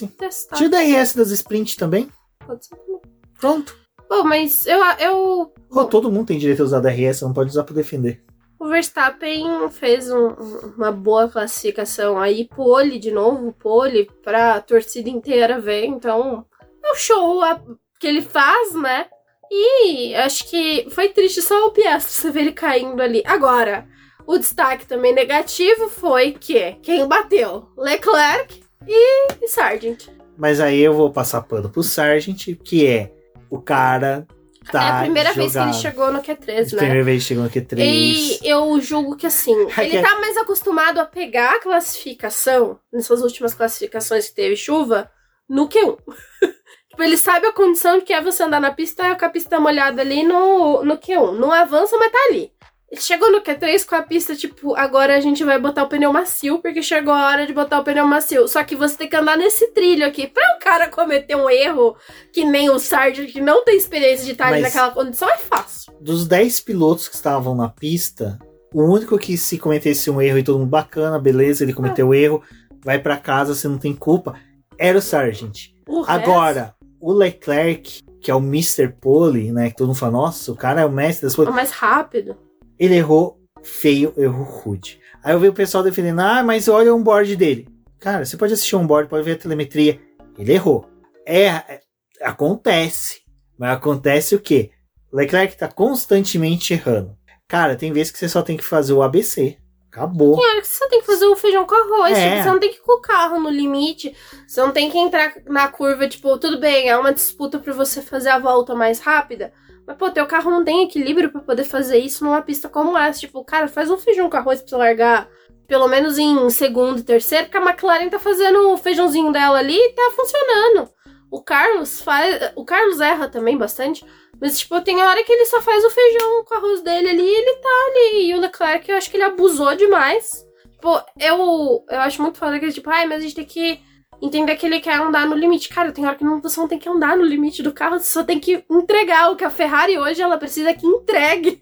Speaker 1: Tira o DRS das sprint também.
Speaker 2: Pode ser também.
Speaker 1: Pronto.
Speaker 2: Bom, mas eu, eu
Speaker 1: Pô, todo mundo tem direito a usar DRS, não pode usar pra defender.
Speaker 2: O Verstappen fez um- um- uma boa classificação aí, pole de novo, pole pra torcida inteira ver, então é o show a- que ele faz, né? E acho que foi triste só o Piastri você ver ele caindo ali. Agora, o destaque também negativo foi que quem bateu? Leclerc e, e Sargent.
Speaker 1: Mas aí eu vou passar pano pro Sargent, que é o cara tá
Speaker 2: é a primeira vez que ele
Speaker 1: jogado.
Speaker 2: chegou no Q3, né?
Speaker 1: Primeira vez que chegou no Q3.
Speaker 2: E eu julgo que assim,
Speaker 1: É
Speaker 2: ele
Speaker 1: que-
Speaker 2: tá mais acostumado a pegar a classificação, nessas últimas classificações que teve chuva, no Q1. tipo, ele sabe a condição que é você andar na pista com a pista molhada ali no, no Q1. Não avança, mas tá ali. Chegou no Q3 com a pista, tipo, agora a gente vai botar o pneu macio, porque chegou a hora de botar o pneu macio. Só que você tem que andar nesse trilho aqui. Pra o cara cometer um erro que nem o Sargent, que não tem experiência de estar
Speaker 1: Mas-
Speaker 2: naquela condição, é fácil.
Speaker 1: Dos 10 pilotos que estavam na pista, O único que se cometesse um erro e todo mundo bacana, beleza, ele cometeu
Speaker 2: Ah.
Speaker 1: erro, vai pra casa, você não tem culpa, era o Sargent.
Speaker 2: O
Speaker 1: Agora, o Leclerc, que é o Mr. Pole, né, que todo mundo fala, nossa, o cara é o mestre das pole,
Speaker 2: o mais rápido.
Speaker 1: Ele errou feio, errou rude. Aí eu vi o pessoal defendendo, ah, mas olha o onboard dele. Cara, você pode assistir o onboard, pode ver a telemetria. Ele errou. É, é- acontece. Mas acontece o quê? Leclerc tá constantemente errando. Cara, tem vezes que você só tem que fazer o ABC. Acabou.
Speaker 2: É, você só tem que fazer o feijão com arroz.
Speaker 1: É.
Speaker 2: tipo, Você não tem que ir com o carro no limite. Você não tem que entrar na curva, tipo, tudo bem, é uma disputa pra você fazer a volta mais rápida. Mas, pô, teu carro não tem equilíbrio pra poder fazer isso numa pista como essa. Tipo, cara, faz um feijão com arroz pra você largar pelo menos em segundo e terceiro, porque a McLaren tá fazendo o feijãozinho dela ali e tá funcionando. O Carlos faz. O Carlos erra também bastante. Mas, tipo, tem hora que ele só faz o feijão com arroz dele ali e ele tá ali. E o Leclerc, eu acho que ele abusou demais. Tipo, eu, eu acho muito foda que, tipo, ai, mas a gente tem que entender que ele quer andar no limite. Cara, tem hora que não, você não tem que andar no limite do carro, você só tem que entregar. O que a Ferrari hoje, ela precisa que entregue.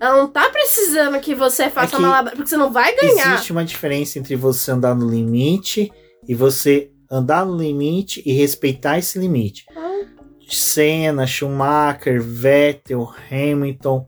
Speaker 2: Ela não tá precisando que você faça
Speaker 1: que
Speaker 2: malabar, porque você não vai ganhar.
Speaker 1: Existe uma diferença entre você andar no limite e você andar no limite e respeitar esse limite.
Speaker 2: Ah,
Speaker 1: Senna, Schumacher, Vettel, Hamilton,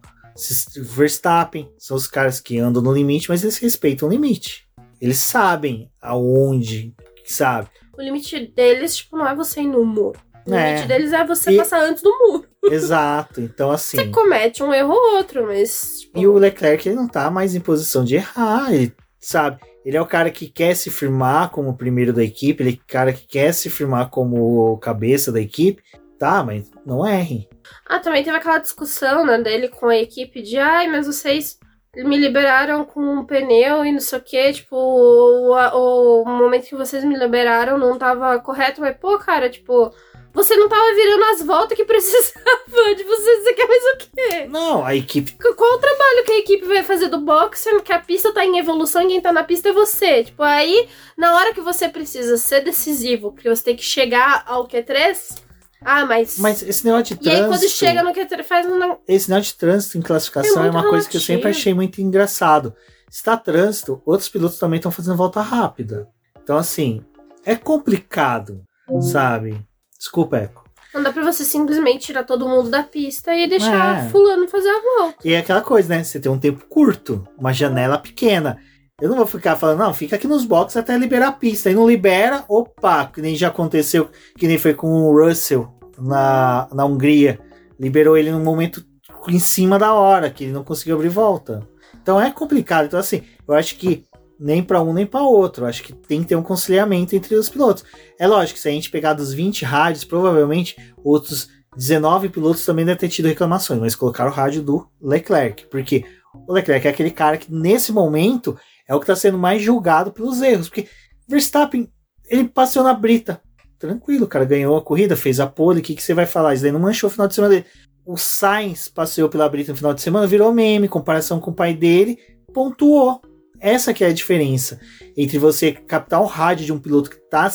Speaker 1: Verstappen são os caras que andam no limite, mas eles respeitam o limite. Eles sabem aonde, sabe?
Speaker 2: O limite deles, tipo, não é você ir no muro. O
Speaker 1: É.
Speaker 2: limite deles é você
Speaker 1: E-
Speaker 2: passar antes do muro.
Speaker 1: Exato. Então, assim.
Speaker 2: Você comete um erro ou outro, mas. Tipo,
Speaker 1: E o Leclerc ele não tá mais em posição de errar, ele sabe? Ele é o cara que quer se firmar como primeiro da equipe, ele é o cara que quer se firmar como cabeça da equipe, tá? Mas não erre.
Speaker 2: Ah, também teve aquela discussão, né, dele com a equipe de ai, mas vocês me liberaram com um pneu e não sei o que, tipo, o, o momento que vocês me liberaram não tava correto, mas pô, cara, tipo, você não tava virando as voltas que precisava de você, você quer mais o quê?
Speaker 1: Não, a equipe.
Speaker 2: Qu- Qual o trabalho que a equipe vai fazer do box, sendo que a pista tá em evolução e quem tá na pista é você? Tipo, aí, na hora que você precisa ser decisivo, porque você tem que chegar ao Q3, ah, mas...
Speaker 1: Mas esse negócio de
Speaker 2: E aí,
Speaker 1: trânsito.
Speaker 2: quando chega no Q3, faz um...
Speaker 1: Esse negócio de trânsito em classificação
Speaker 2: É
Speaker 1: é, uma
Speaker 2: muito
Speaker 1: coisa que eu sempre
Speaker 2: relativo.
Speaker 1: achei muito engraçado. Se tá trânsito, outros pilotos também estão fazendo volta rápida. Então, assim, é complicado, sabe? Desculpa, Eco.
Speaker 2: Não dá pra você simplesmente tirar todo mundo da pista e deixar
Speaker 1: É.
Speaker 2: fulano fazer a volta.
Speaker 1: E é aquela coisa, né? Você tem um tempo curto, uma janela pequena. Eu não vou ficar falando, não, fica aqui nos boxes até liberar a pista. Aí não libera, opa, que nem já aconteceu, que nem foi com o Russell na, na Hungria. Liberou ele num momento em cima da hora, que ele não conseguiu abrir volta. Então é complicado. Então, assim, eu acho que nem para um nem para outro. Eu acho que tem que ter um conciliamento entre os pilotos. É lógico se a gente pegar dos 20 rádios, provavelmente outros 19 pilotos também devem ter tido reclamações, mas colocaram o rádio do Leclerc, porque o Leclerc é aquele cara que nesse momento é o que está sendo mais julgado pelos erros, porque Verstappen, ele passeou na brita, tranquilo, o cara ganhou a corrida, fez a pole, o que, que você vai falar? Isso daí não manchou o final de semana dele. O Sainz passeou pela brita no final de semana, virou meme, comparação com o pai dele, pontuou. Essa que é a diferença entre você captar o rádio de um piloto que está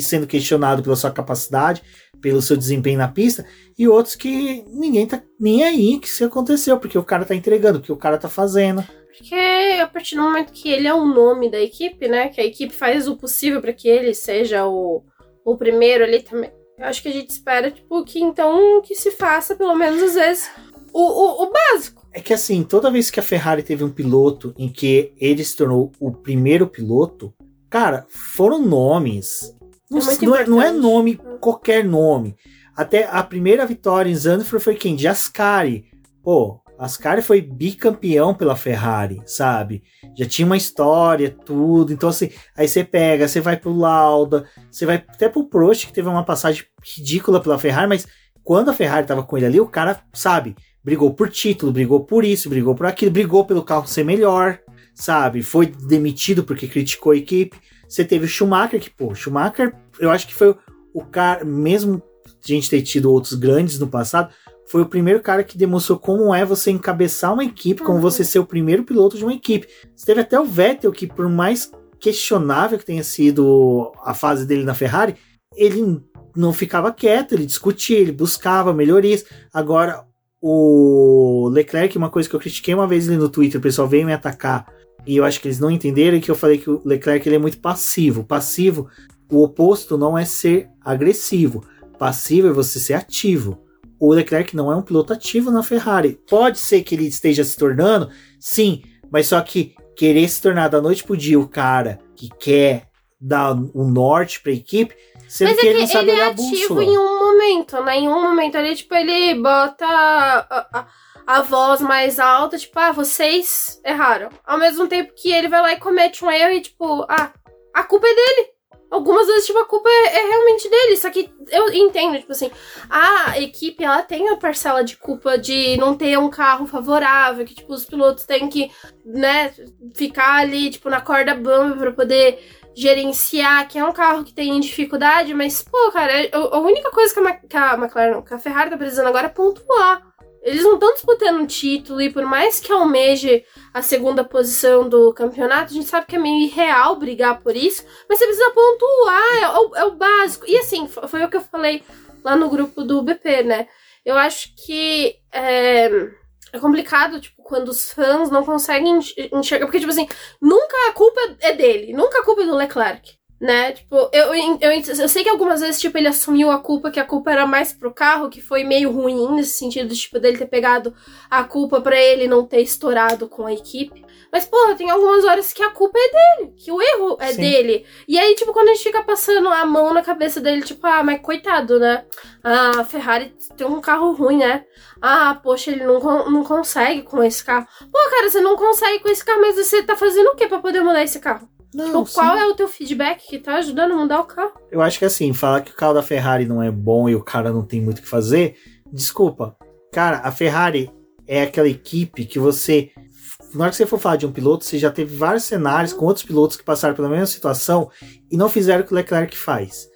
Speaker 1: sendo questionado pela sua capacidade, pelo seu desempenho na pista, e outros que ninguém tá nem aí que isso aconteceu, porque o cara tá entregando, porque o cara tá fazendo.
Speaker 2: Porque a partir do momento que ele é o nome da equipe, né? Que a equipe faz o possível pra que ele seja o, o primeiro ali também. Eu acho que a gente espera, tipo, que então que se faça, pelo menos às vezes, o, o, o básico.
Speaker 1: É que assim, toda vez que a Ferrari teve um piloto em que ele se tornou o primeiro piloto, cara, foram nomes. Não,
Speaker 2: É
Speaker 1: não é, não é nome, qualquer nome. Até a primeira vitória em Zandvoort foi quem? De Ascari. Pô, Ascari foi bicampeão pela Ferrari, sabe? Já tinha uma história, tudo. Então, assim, aí você pega, você vai pro Lauda, você vai até pro Prost, que teve uma passagem ridícula pela Ferrari, mas quando a Ferrari tava com ele ali, o cara, sabe, brigou por título, brigou por isso, brigou por aquilo, brigou pelo carro ser melhor, sabe? Foi demitido porque criticou a equipe. Você teve o Schumacher, que, pô, Schumacher, eu acho que foi o cara, mesmo a gente ter tido outros grandes no passado, foi o primeiro cara que demonstrou como é você encabeçar uma equipe, como
Speaker 2: Uhum.
Speaker 1: você ser o primeiro piloto de uma equipe. Você teve até o Vettel, que por mais questionável que tenha sido a fase dele na Ferrari, ele não ficava quieto, ele discutia, ele buscava melhorias. Agora, o Leclerc, uma coisa que eu critiquei uma vez ali no Twitter, o pessoal veio me atacar e eu acho que eles não entenderam que eu falei que o Leclerc ele é muito passivo. Passivo, o oposto não é ser agressivo. Passivo é você ser ativo. O Leclerc não é um piloto ativo na Ferrari. Pode ser que ele esteja se tornando, sim, mas só que querer se tornar da noite pro dia o cara que quer dar o norte para a equipe, sendo
Speaker 2: Mas
Speaker 1: que
Speaker 2: é
Speaker 1: ele
Speaker 2: que
Speaker 1: não sabe
Speaker 2: ele é ativo em um momento, né? Em um momento ali, tipo, ele bota a, a, a voz mais alta, tipo, ah, vocês erraram. Ao mesmo tempo que ele vai lá e comete um erro e, tipo, ah, a culpa é dele. Algumas vezes, tipo, a culpa é, é realmente dele. Só que eu entendo, tipo assim, a equipe, ela tem a parcela de culpa de não ter um carro favorável, que, tipo, os pilotos têm que, né, ficar ali, tipo, na corda bamba pra poder gerenciar, que é um carro que tem dificuldade, mas, pô, cara, a, única coisa que a, Ma- que a McLaren, não, que a Ferrari tá precisando agora é pontuar. Eles não estão disputando um título, e por mais que almeje a segunda posição do campeonato, a gente sabe que é meio irreal brigar por isso, mas você precisa pontuar, é, o- é o básico. E assim, fo- foi o que eu falei lá no grupo do BP, né? Eu acho que é, é complicado, tipo, quando os fãs não conseguem enx- enxergar. Porque, tipo assim, nunca a culpa é dele, nunca a culpa é do Leclerc. Né? Tipo, eu, eu, eu, sei que algumas vezes, tipo, ele assumiu a culpa, que a culpa era mais pro carro, que foi meio ruim nesse sentido, tipo, dele ter pegado a culpa pra ele não ter estourado com a equipe. Mas, porra, tem algumas horas que a culpa é dele, que o erro é
Speaker 1: Sim.
Speaker 2: dele. E aí, tipo, quando a gente fica passando a mão na cabeça dele, tipo, ah, mas coitado, né? Ah, a Ferrari tem um carro ruim, né? Ah, poxa, ele não, não consegue com esse carro. Pô, cara, você não consegue com esse carro, mas você tá fazendo o que pra poder mudar esse carro?
Speaker 1: Não,
Speaker 2: Tipo, qual é o teu feedback que tá ajudando a mudar o carro?
Speaker 1: Eu acho que assim, falar que o carro da Ferrari não é bom e o cara não tem muito o que fazer, desculpa. Cara, a Ferrari é aquela equipe que você. Na hora que você for falar de um piloto, você já teve vários cenários com outros pilotos que passaram pela mesma situação e não fizeram o que o Leclerc faz.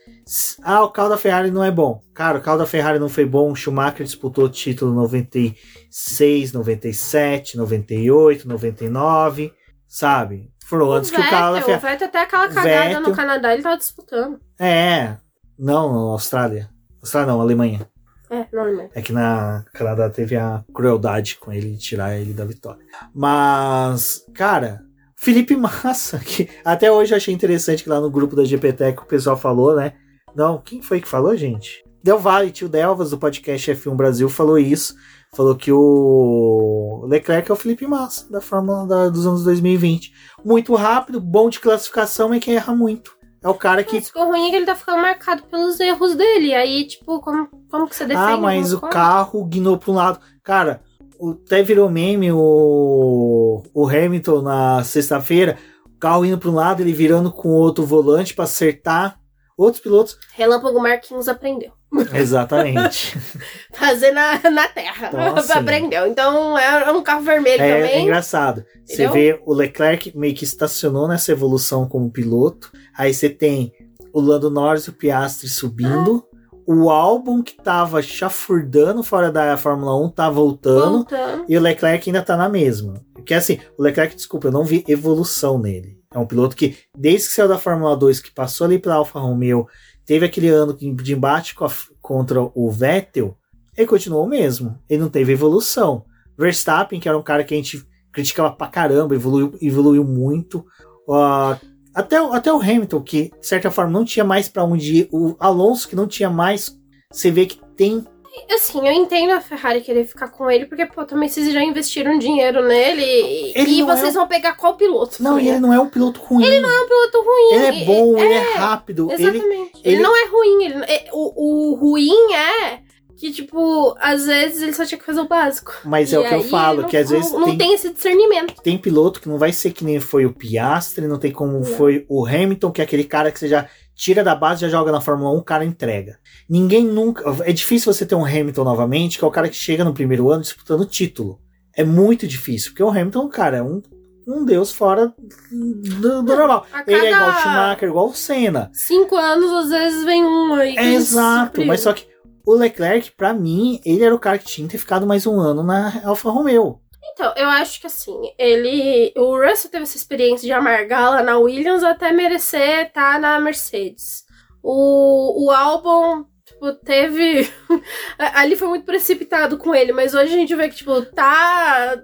Speaker 1: Ah, o carro da Ferrari não é bom. Cara, o carro da Ferrari não foi bom. O Schumacher disputou o título em 96, 97, 98, 99, sabe? Foram antes que o
Speaker 2: Vettel,
Speaker 1: Ferrari.
Speaker 2: o Vettel até aquela cagada
Speaker 1: Vettel.
Speaker 2: no Canadá, ele tava disputando.
Speaker 1: É, não, na Austrália. Austrália não, Alemanha.
Speaker 2: É, não lembro.
Speaker 1: É que na Canadá teve a crueldade com ele tirar ele da vitória. Mas, cara, Felipe Massa, que até hoje eu achei interessante que lá no grupo da GPT que o pessoal falou, né? Não, quem foi que falou, gente? Del Valle, tio Delvas, do podcast F1 Brasil, falou isso. Falou que o Leclerc é o Felipe Massa, da Fórmula da- dos anos 2020. Muito rápido, bom de classificação, mas que erra muito. É o cara que
Speaker 2: Mas o ruim é que ele tá ficando marcado pelos erros dele. Aí, tipo, como, como que você defende?
Speaker 1: Ah, mas o carro guinou para um lado. Cara, o- até virou meme o, o Hamilton na sexta-feira. O carro indo para um lado, ele virando com outro volante para acertar outros pilotos.
Speaker 2: Relâmpago Marquinhos aprendeu.
Speaker 1: Exatamente.
Speaker 2: Fazer na, na terra.
Speaker 1: Assim,
Speaker 2: aprendeu. Então é, é um carro vermelho
Speaker 1: é, é
Speaker 2: também.
Speaker 1: engraçado. Você vê o Leclerc meio que estacionou nessa evolução como piloto. Aí você tem o Lando Norris e o Piastri subindo. O álbum que tava chafurdando fora da Fórmula 1 tá voltando.
Speaker 2: Voltando.
Speaker 1: E o Leclerc ainda tá na mesma. Porque assim, o Leclerc, desculpa, eu não vi evolução nele. É um piloto que, desde que saiu da Fórmula 2, que passou ali pela Alfa Romeo, teve aquele ano de embate a- contra o Vettel, ele continuou o mesmo. Ele não teve evolução. Verstappen, que era um cara que a gente criticava pra caramba, evoluiu, evoluiu muito. Ah, até, até o Hamilton, que de certa forma não tinha mais pra onde ir. O Alonso, que não tinha mais. Você vê que tem
Speaker 2: Assim, eu entendo a Ferrari querer ficar com ele, porque, pô, também vocês já investiram dinheiro nele e,
Speaker 1: Ele
Speaker 2: e
Speaker 1: não é
Speaker 2: vocês
Speaker 1: um-
Speaker 2: vão pegar qual piloto?
Speaker 1: Não, ele não é um piloto ruim. Ele não
Speaker 2: é um piloto ruim.
Speaker 1: Ele é bom, ele é rápido. Ele,
Speaker 2: Exatamente. Ele,
Speaker 1: ele-
Speaker 2: não é ruim. Ele, é- o, o ruim é que, tipo, às vezes ele só tinha que fazer o básico.
Speaker 1: mas é
Speaker 2: E
Speaker 1: o que eu falo,
Speaker 2: não-
Speaker 1: que às vezes
Speaker 2: não,
Speaker 1: tem,
Speaker 2: tem esse discernimento.
Speaker 1: tem piloto que não vai ser que nem foi o Piastri, não tem como foi o Hamilton, que é aquele cara que você já tira da base, já joga na Fórmula 1, o cara entrega. Ninguém nunca. É difícil você ter um Hamilton novamente, que é o cara que chega no primeiro ano disputando título. É muito difícil, porque o Hamilton, cara, é um, um deus fora do, do normal. Ele é igual o Schumacher, igual o Senna.
Speaker 2: Cinco anos, às vezes, vem um aí.
Speaker 1: É exato, mas só que o Leclerc, pra mim, ele era o cara que tinha que ter ficado mais um ano na Alfa Romeo.
Speaker 2: Então, eu acho que assim, ele. O Russell teve essa experiência de amargar lá na Williams até merecer estar na Mercedes. O, o álbum tipo, teve. ali foi muito precipitado com ele, mas hoje a gente vê que, tipo, tá.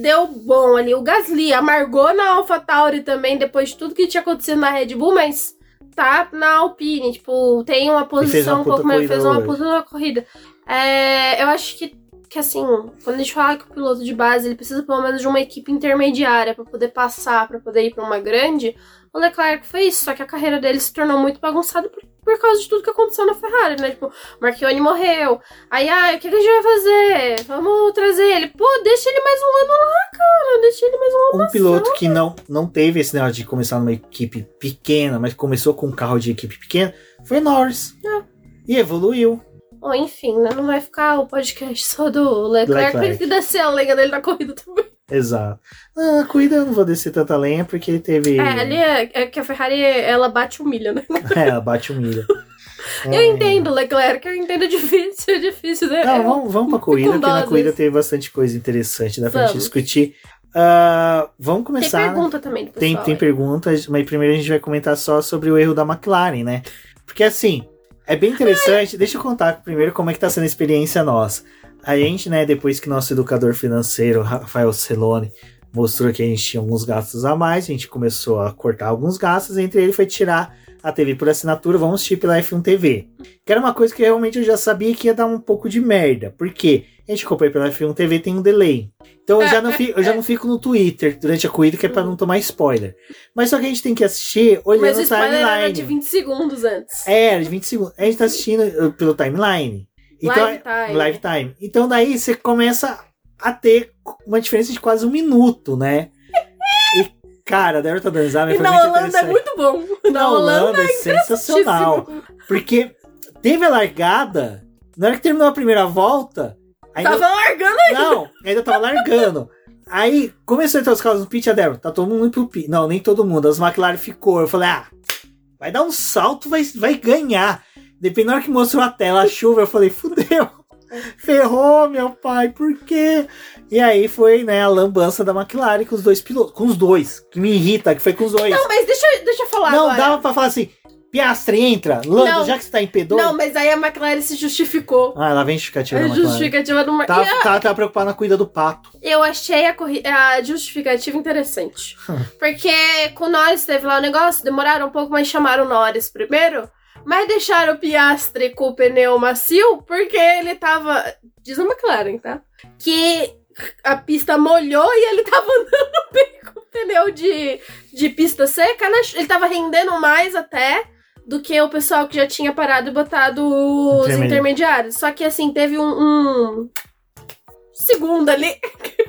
Speaker 2: Deu bom ali. O Gasly amargou na AlphaTauri também, depois de tudo que tinha acontecido na Red Bull, mas tá na Alpine, tipo, tem uma posição um pouco melhor, fez uma puta na corrida. É, eu acho que que assim, quando a gente fala que o piloto de base ele precisa pelo menos de uma equipe intermediária para poder passar, para poder ir para uma grande, o Leclerc foi isso, só que a carreira dele se tornou muito bagunçada por, por causa de tudo que aconteceu na Ferrari, né? Tipo, Marchione morreu. Aí, ah, o que, que a gente vai fazer? Vamos trazer ele. Pô, deixa ele mais um ano lá, cara. Deixa ele mais um ano
Speaker 1: Um piloto que não, não teve esse negócio de começar numa equipe pequena, mas começou com um carro de equipe pequena, foi Norris. É. E evoluiu.
Speaker 2: Bom, enfim, né? Não vai ficar o podcast só do Leclerc, Leclerc. tem que descer a lenha dele na corrida também.
Speaker 1: Exato. Ah, corrida eu não vou descer tanta lenha porque ele teve.
Speaker 2: É, ali é, é que a Ferrari ela bate humilha, né?
Speaker 1: é, ela bate humilha.
Speaker 2: eu é... entendo, Leclerc, eu entendo é difícil, é difícil, né?
Speaker 1: Não, vamos, vamos pra corrida, porque na corrida teve bastante coisa interessante, dá pra gente discutir. Uh, vamos começar.
Speaker 2: Tem pergunta também do
Speaker 1: pessoal. Tem, tem perguntas, mas primeiro a gente vai comentar só sobre o erro da McLaren, né? Porque assim, é bem interessante. Deixa eu contar primeiro como é que tá sendo a experiência nossa. A gente, né, depois que nosso educador financeiro, Rafael Celone, mostrou que a gente tinha alguns gastos a mais, a gente começou a cortar alguns gastos, entre ele foi tirar a TV por assinatura, vamos assistir pela F1 TV. Que era uma coisa que realmente eu já sabia que ia dar um pouco de merda. Porque a gente comprou pela F1 TV tem um delay. Então eu já não fico, eu já não fico no Twitter durante a corrida, que é pra não tomar spoiler. Mas só que a gente tem que assistir olhando Mas o spoiler timeline. Era
Speaker 2: de 20 segundos antes.
Speaker 1: É, era de 20 segundos. A gente tá assistindo uh, pelo timeline. Então, live time. Live time. Então daí você começa a ter uma diferença de quase um minuto, né? E, cara, da aerodinâmica
Speaker 2: e na Holanda é muito bom.
Speaker 1: Na, na Holanda, Holanda é, é sensacional. Porque teve a largada, na hora que terminou a primeira volta,
Speaker 2: Ainda... Tava largando ainda.
Speaker 1: Não, ainda tava largando. Aí começou a entrar os carros no pit, a Débora, tá todo mundo indo pro pit. Não, nem todo mundo. As McLaren ficou. Eu falei, ah, vai dar um salto, vai, vai ganhar. Dependendo da hora que mostrou a tela, a chuva, eu falei, fudeu. Ferrou, meu pai, por quê? E aí foi, né, a lambança da McLaren com os dois pilotos. Com os dois. Que me irrita, que foi com os dois.
Speaker 2: Não, mas deixa, deixa eu falar
Speaker 1: Não,
Speaker 2: agora.
Speaker 1: dava pra falar assim, Piastre, entra. Lando, não, já que você tá em P2.
Speaker 2: Não, mas aí a McLaren se justificou.
Speaker 1: Ah, ela vem justificativa
Speaker 2: a justificativa do
Speaker 1: a... tava, tava preocupada na cuida do pato.
Speaker 2: Eu achei a, corri... a justificativa interessante. porque com o Norris teve lá o negócio, demoraram um pouco, mas chamaram o Norris primeiro. Mas deixaram o Piastre com o pneu macio, porque ele tava. Diz a McLaren, tá? Que a pista molhou e ele tava andando bem com o pneu de, de pista seca, né? Ele tava rendendo mais até do que o pessoal que já tinha parado e botado os intermediários. Só que assim, teve um, um segundo ali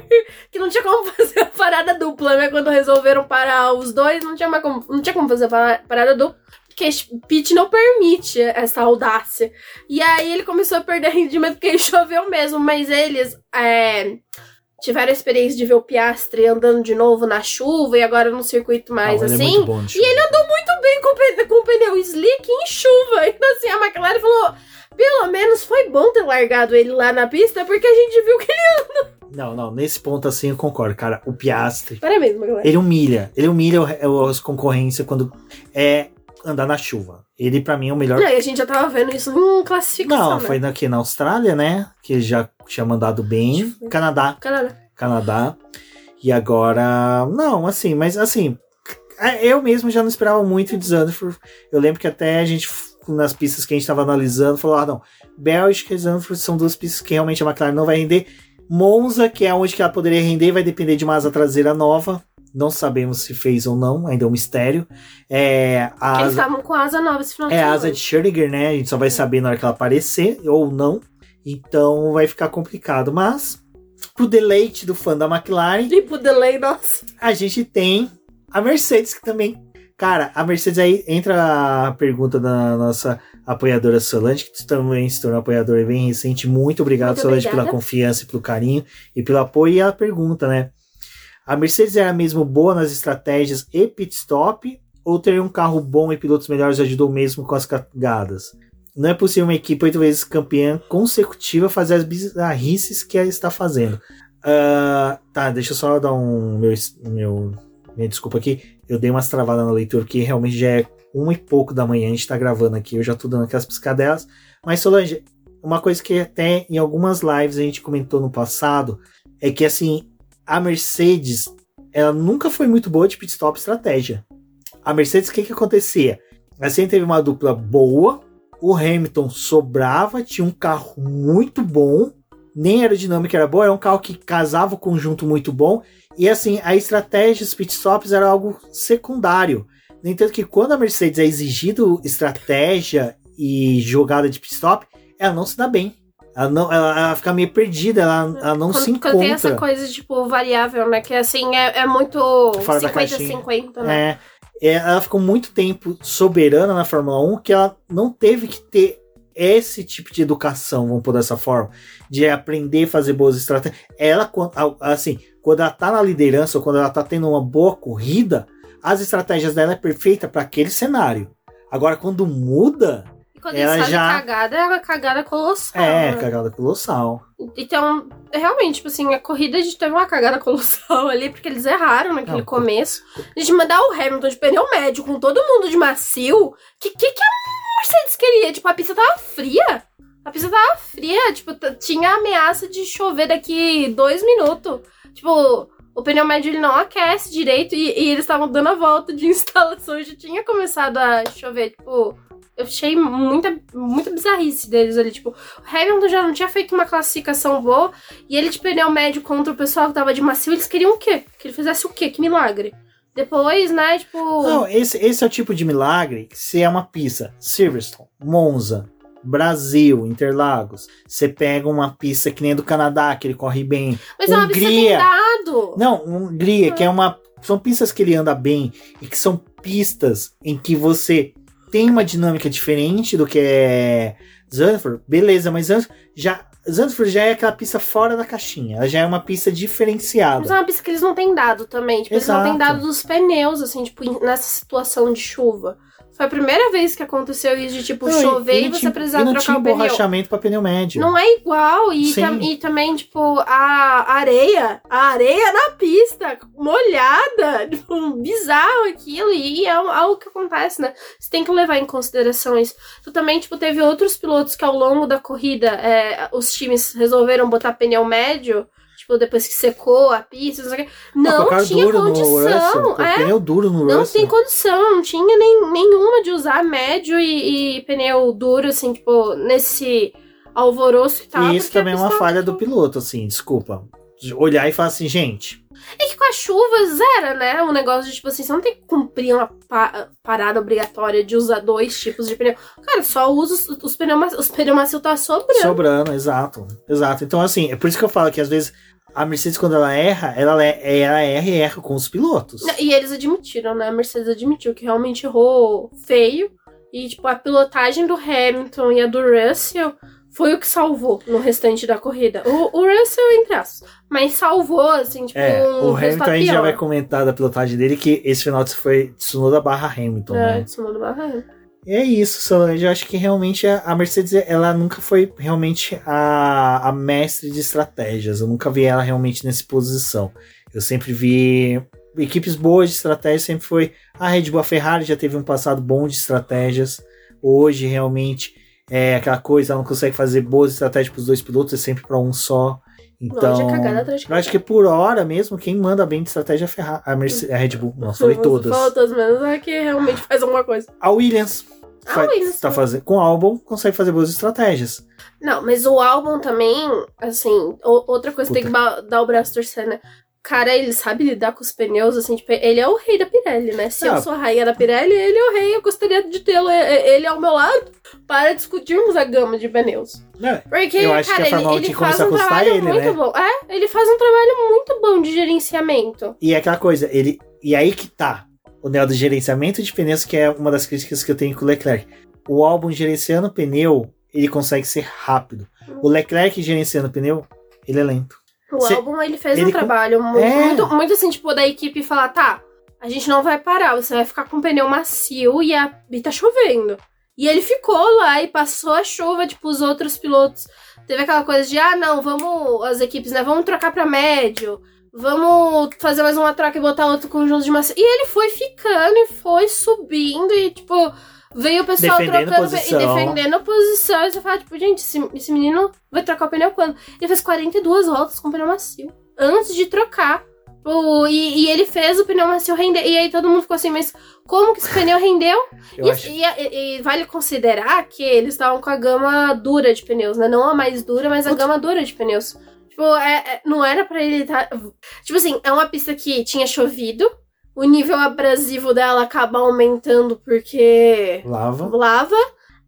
Speaker 2: que não tinha como fazer a parada dupla, né? Quando resolveram parar os dois, não tinha, mais como, não tinha como fazer a parada dupla. Porque Pete não permite essa audácia. E aí ele começou a perder rendimento porque choveu mesmo, mas eles. É, tiveram a experiência de ver o Piastre andando de novo na chuva e agora num circuito mais assim. É e ele andou muito bem com, com o pneu slick em chuva. Então, assim, a McLaren falou: pelo menos foi bom ter largado ele lá na pista, porque a gente viu que ele anda.
Speaker 1: Não, não, nesse ponto assim eu concordo, cara. O Piastre.
Speaker 2: Parabéns, McLaren.
Speaker 1: Ele humilha. Ele humilha as concorrências quando é andar na chuva. Ele, para mim, é o melhor.
Speaker 2: E a gente já tava vendo isso em classificação.
Speaker 1: Não, né? foi aqui na Austrália, né? Que já tinha mandado bem. Canadá.
Speaker 2: Canadá.
Speaker 1: Canadá. E agora. Não, assim, mas assim. É, eu mesmo já não esperava muito de Zandvoort. Eu lembro que até a gente, nas pistas que a gente estava analisando, falou: ah, não, Bélgica e Zandvoort são duas pistas que realmente a McLaren não vai render. Monza, que é onde que ela poderia render, vai depender de uma asa traseira nova. Não sabemos se fez ou não, ainda é um mistério. É,
Speaker 2: a Eles estavam com a asa nova esse final
Speaker 1: É a asa de Schrödinger, né? A gente só vai saber na hora que ela aparecer ou não. Então vai ficar complicado. Mas, pro deleite do fã da McLaren.
Speaker 2: E pro delay, nossa.
Speaker 1: A gente tem a Mercedes, que também. Cara, a Mercedes aí entra a pergunta da nossa apoiadora Solange, que também se tornou apoiadora bem recente. Muito obrigado, Muito Solange, obrigada. pela confiança e pelo carinho e pelo apoio. E a pergunta, né? A Mercedes era mesmo boa nas estratégias e pit stop, ou ter um carro bom e pilotos melhores ajudou mesmo com as cagadas? Não é possível uma equipe oito vezes campeã consecutiva fazer as bizarrices que ela está fazendo. Uh, tá, deixa eu só dar um meu, meu minha desculpa aqui. Eu dei umas travadas na leitura que realmente já é uma e pouco da manhã, a gente tá gravando aqui, eu já tô dando aquelas piscadelas. Mas, Solange, uma coisa que até em algumas lives a gente comentou no passado é que, assim, a Mercedes, ela nunca foi muito boa de pit stop estratégia. A Mercedes, o que que acontecia? Assim, teve uma dupla boa, o Hamilton sobrava, tinha um carro muito bom, nem aerodinâmica era boa, era um carro que casava o conjunto muito bom, e assim, a estratégia dos pitstops era algo secundário. No entanto, que quando a Mercedes é exigido estratégia e jogada de pitstop, ela não se dá bem. Ela, não, ela, ela fica meio perdida, ela, ela não
Speaker 2: quando,
Speaker 1: se encontra.
Speaker 2: Quando tem essa coisa, tipo, variável, né? Que assim, é, é muito
Speaker 1: Fora da
Speaker 2: 50-50, né?
Speaker 1: É, é, ela ficou muito tempo soberana na Fórmula 1 que ela não teve que ter esse tipo de educação, vamos pôr dessa forma, de aprender a fazer boas estratégias. Ela, assim, quando ela tá na liderança ou quando ela tá tendo uma boa corrida, as estratégias dela é perfeita para aquele cenário. Agora, quando muda,
Speaker 2: quando
Speaker 1: ela
Speaker 2: eles
Speaker 1: já-
Speaker 2: cagada, é uma cagada colossal.
Speaker 1: é
Speaker 2: né?
Speaker 1: cagada colossal.
Speaker 2: Então, realmente, tipo assim, a corrida gente teve uma cagada colossal ali, porque eles erraram naquele
Speaker 1: Não,
Speaker 2: começo. A gente mandar o Hamilton de pneu médio com todo mundo de macio, que que, que a Mercedes queria? Tipo, a pista tava fria. A pista tava fria, tipo, tinha ameaça de chover daqui dois minutos. Tipo, o pneu médio ele não aquece direito e, e eles estavam dando a volta de instalação e já tinha começado a chover. Tipo, eu achei muita, muita bizarrice deles ali. Tipo, o Hamilton já não tinha feito uma classificação boa e ele de pneu médio contra o pessoal que tava de macio, eles queriam o quê? Que ele fizesse o quê? Que milagre. Depois, né, tipo.
Speaker 1: Não, esse, esse é o tipo de milagre que se é uma pista Silverstone, Monza, Brasil, Interlagos, você pega uma pista que nem do Canadá, que ele corre bem.
Speaker 2: mas é uma pista
Speaker 1: Hungria.
Speaker 2: blindado.
Speaker 1: Não, Hungria, que é uma. São pistas que ele anda bem e que são pistas em que você tem uma dinâmica diferente do que é Zandvoort, beleza, mas já, Zandvoort já é aquela pista fora da caixinha, ela já é uma pista diferenciada.
Speaker 2: Mas é uma pista que eles não têm dado também. Tipo, eles não têm dado dos pneus, assim, tipo, nessa situação de chuva. Foi a primeira vez que aconteceu isso de, tipo,
Speaker 1: Não,
Speaker 2: chover e,
Speaker 1: não
Speaker 2: você
Speaker 1: tinha-
Speaker 2: precisar
Speaker 1: e não
Speaker 2: trocar
Speaker 1: tinha
Speaker 2: o pneu.
Speaker 1: borrachamento para pneu médio.
Speaker 2: Não é igual. E, tam- e também, tipo, a areia. A areia na pista, molhada. Tipo, bizarro aquilo. E é algo que acontece, né? Você tem que levar em consideração isso. Tu também, tipo, teve outros pilotos que ao longo da corrida é, os times resolveram botar pneu médio. Tipo, depois que secou a pista, não quê. Não tinha condição.
Speaker 1: Russell,
Speaker 2: é,
Speaker 1: pneu duro no
Speaker 2: não
Speaker 1: Russell.
Speaker 2: tem condição, não tinha nem, nenhuma de usar médio e, e pneu duro, assim, tipo, nesse alvoroço que tava.
Speaker 1: E isso também é uma falha do piloto, assim, desculpa. De Olhar e falar assim, gente,
Speaker 2: É que com a chuva zera, né? O negócio de, tipo assim, você não tem que cumprir uma pa- parada obrigatória de usar dois tipos de pneu. Cara, só usa os, os pneus macios. Os pneus macios tá sobrando.
Speaker 1: sobrando, exato. Exato. Então, assim, é por isso que eu falo que às vezes a Mercedes, quando ela erra, ela, ela erra e erra com os pilotos.
Speaker 2: E eles admitiram, né? A Mercedes admitiu que realmente errou feio. E, tipo, a pilotagem do Hamilton e a do Russell foi o que salvou no restante da corrida. O, o Russell, entre aspas. Mas salvou, assim, tipo,
Speaker 1: É,
Speaker 2: um
Speaker 1: o Hamilton a gente já vai comentar da pilotagem dele que esse final foi Tsunoda barra Hamilton,
Speaker 2: É,
Speaker 1: né?
Speaker 2: Tsunoda barra.
Speaker 1: E é isso, Solange. Eu acho que realmente a Mercedes, ela nunca foi realmente a, a mestre de estratégias. Eu nunca vi ela realmente nessa posição. Eu sempre vi equipes boas de estratégia, sempre foi a Red Bull, a Ferrari já teve um passado bom de estratégias. Hoje, realmente, é aquela coisa, ela não consegue fazer boas estratégias para os dois pilotos, é sempre para um só. Então,
Speaker 2: é
Speaker 1: eu acho que por hora mesmo, quem manda bem de estratégia é a, a, Mercedes, a Red Bull. Nossa, falei todas.
Speaker 2: Falou todas, menos a que realmente faz alguma coisa.
Speaker 1: A Williams,
Speaker 2: A
Speaker 1: fa-
Speaker 2: Williams,
Speaker 1: tá fazendo com o álbum, consegue fazer boas estratégias.
Speaker 2: Não, mas o álbum também, assim, outra coisa que tem que dar o braço a torcer, né? Cara, ele sabe lidar com os pneus, assim, tipo, ele é o rei da Pirelli, né? Se
Speaker 1: Ah.
Speaker 2: eu sou a rainha da Pirelli, ele é o rei, eu gostaria de tê-lo, é- ele ao meu lado, para discutirmos a gama de pneus.
Speaker 1: Né?
Speaker 2: Porque,
Speaker 1: Eu acho que
Speaker 2: cara,
Speaker 1: a
Speaker 2: ele,
Speaker 1: Fórmula 1
Speaker 2: ele
Speaker 1: que
Speaker 2: faz um trabalho
Speaker 1: ele,
Speaker 2: muito
Speaker 1: né?
Speaker 2: bom. É, ele faz um trabalho muito bom de gerenciamento.
Speaker 1: E é aquela coisa, ele. E aí que tá. O Neo do gerenciamento de pneus, que é uma das críticas que eu tenho com o Leclerc. O álbum gerenciando pneu, ele consegue ser rápido. O Leclerc gerenciando pneu, ele é lento.
Speaker 2: O
Speaker 1: Cê-
Speaker 2: álbum, ele fez
Speaker 1: ele
Speaker 2: um
Speaker 1: com-
Speaker 2: trabalho muito,
Speaker 1: É.
Speaker 2: muito, muito assim, tipo, da equipe falar, tá, a gente não vai parar, você vai ficar com o pneu macio e, a, e tá chovendo. E ele ficou lá e passou a chuva, tipo, os outros pilotos. Teve aquela coisa de, ah, não, vamos, as equipes, né, vamos trocar pra médio. vamos fazer mais uma troca e botar outro conjunto de macio. E ele foi ficando e foi subindo e, tipo, veio o pessoal
Speaker 1: Defendendo
Speaker 2: trocando
Speaker 1: posição.
Speaker 2: e defendendo a posição. E você fala, tipo, gente, esse, esse menino vai trocar o pneu quando? Ele fez 42 voltas com o pneu macio. Antes de trocar. O- e, e ele fez o pneu macio render. E aí todo mundo ficou assim, mas como que esse pneu rendeu?
Speaker 1: Eu
Speaker 2: E, e- e- vale considerar que eles estavam com a gama dura de pneus, né? Não a mais dura, mas a gama dura de pneus. Tipo, é- é- não era pra ele estar. Tipo assim, é uma pista que tinha chovido. O nível abrasivo dela acaba aumentando porque
Speaker 1: Lava.
Speaker 2: lava.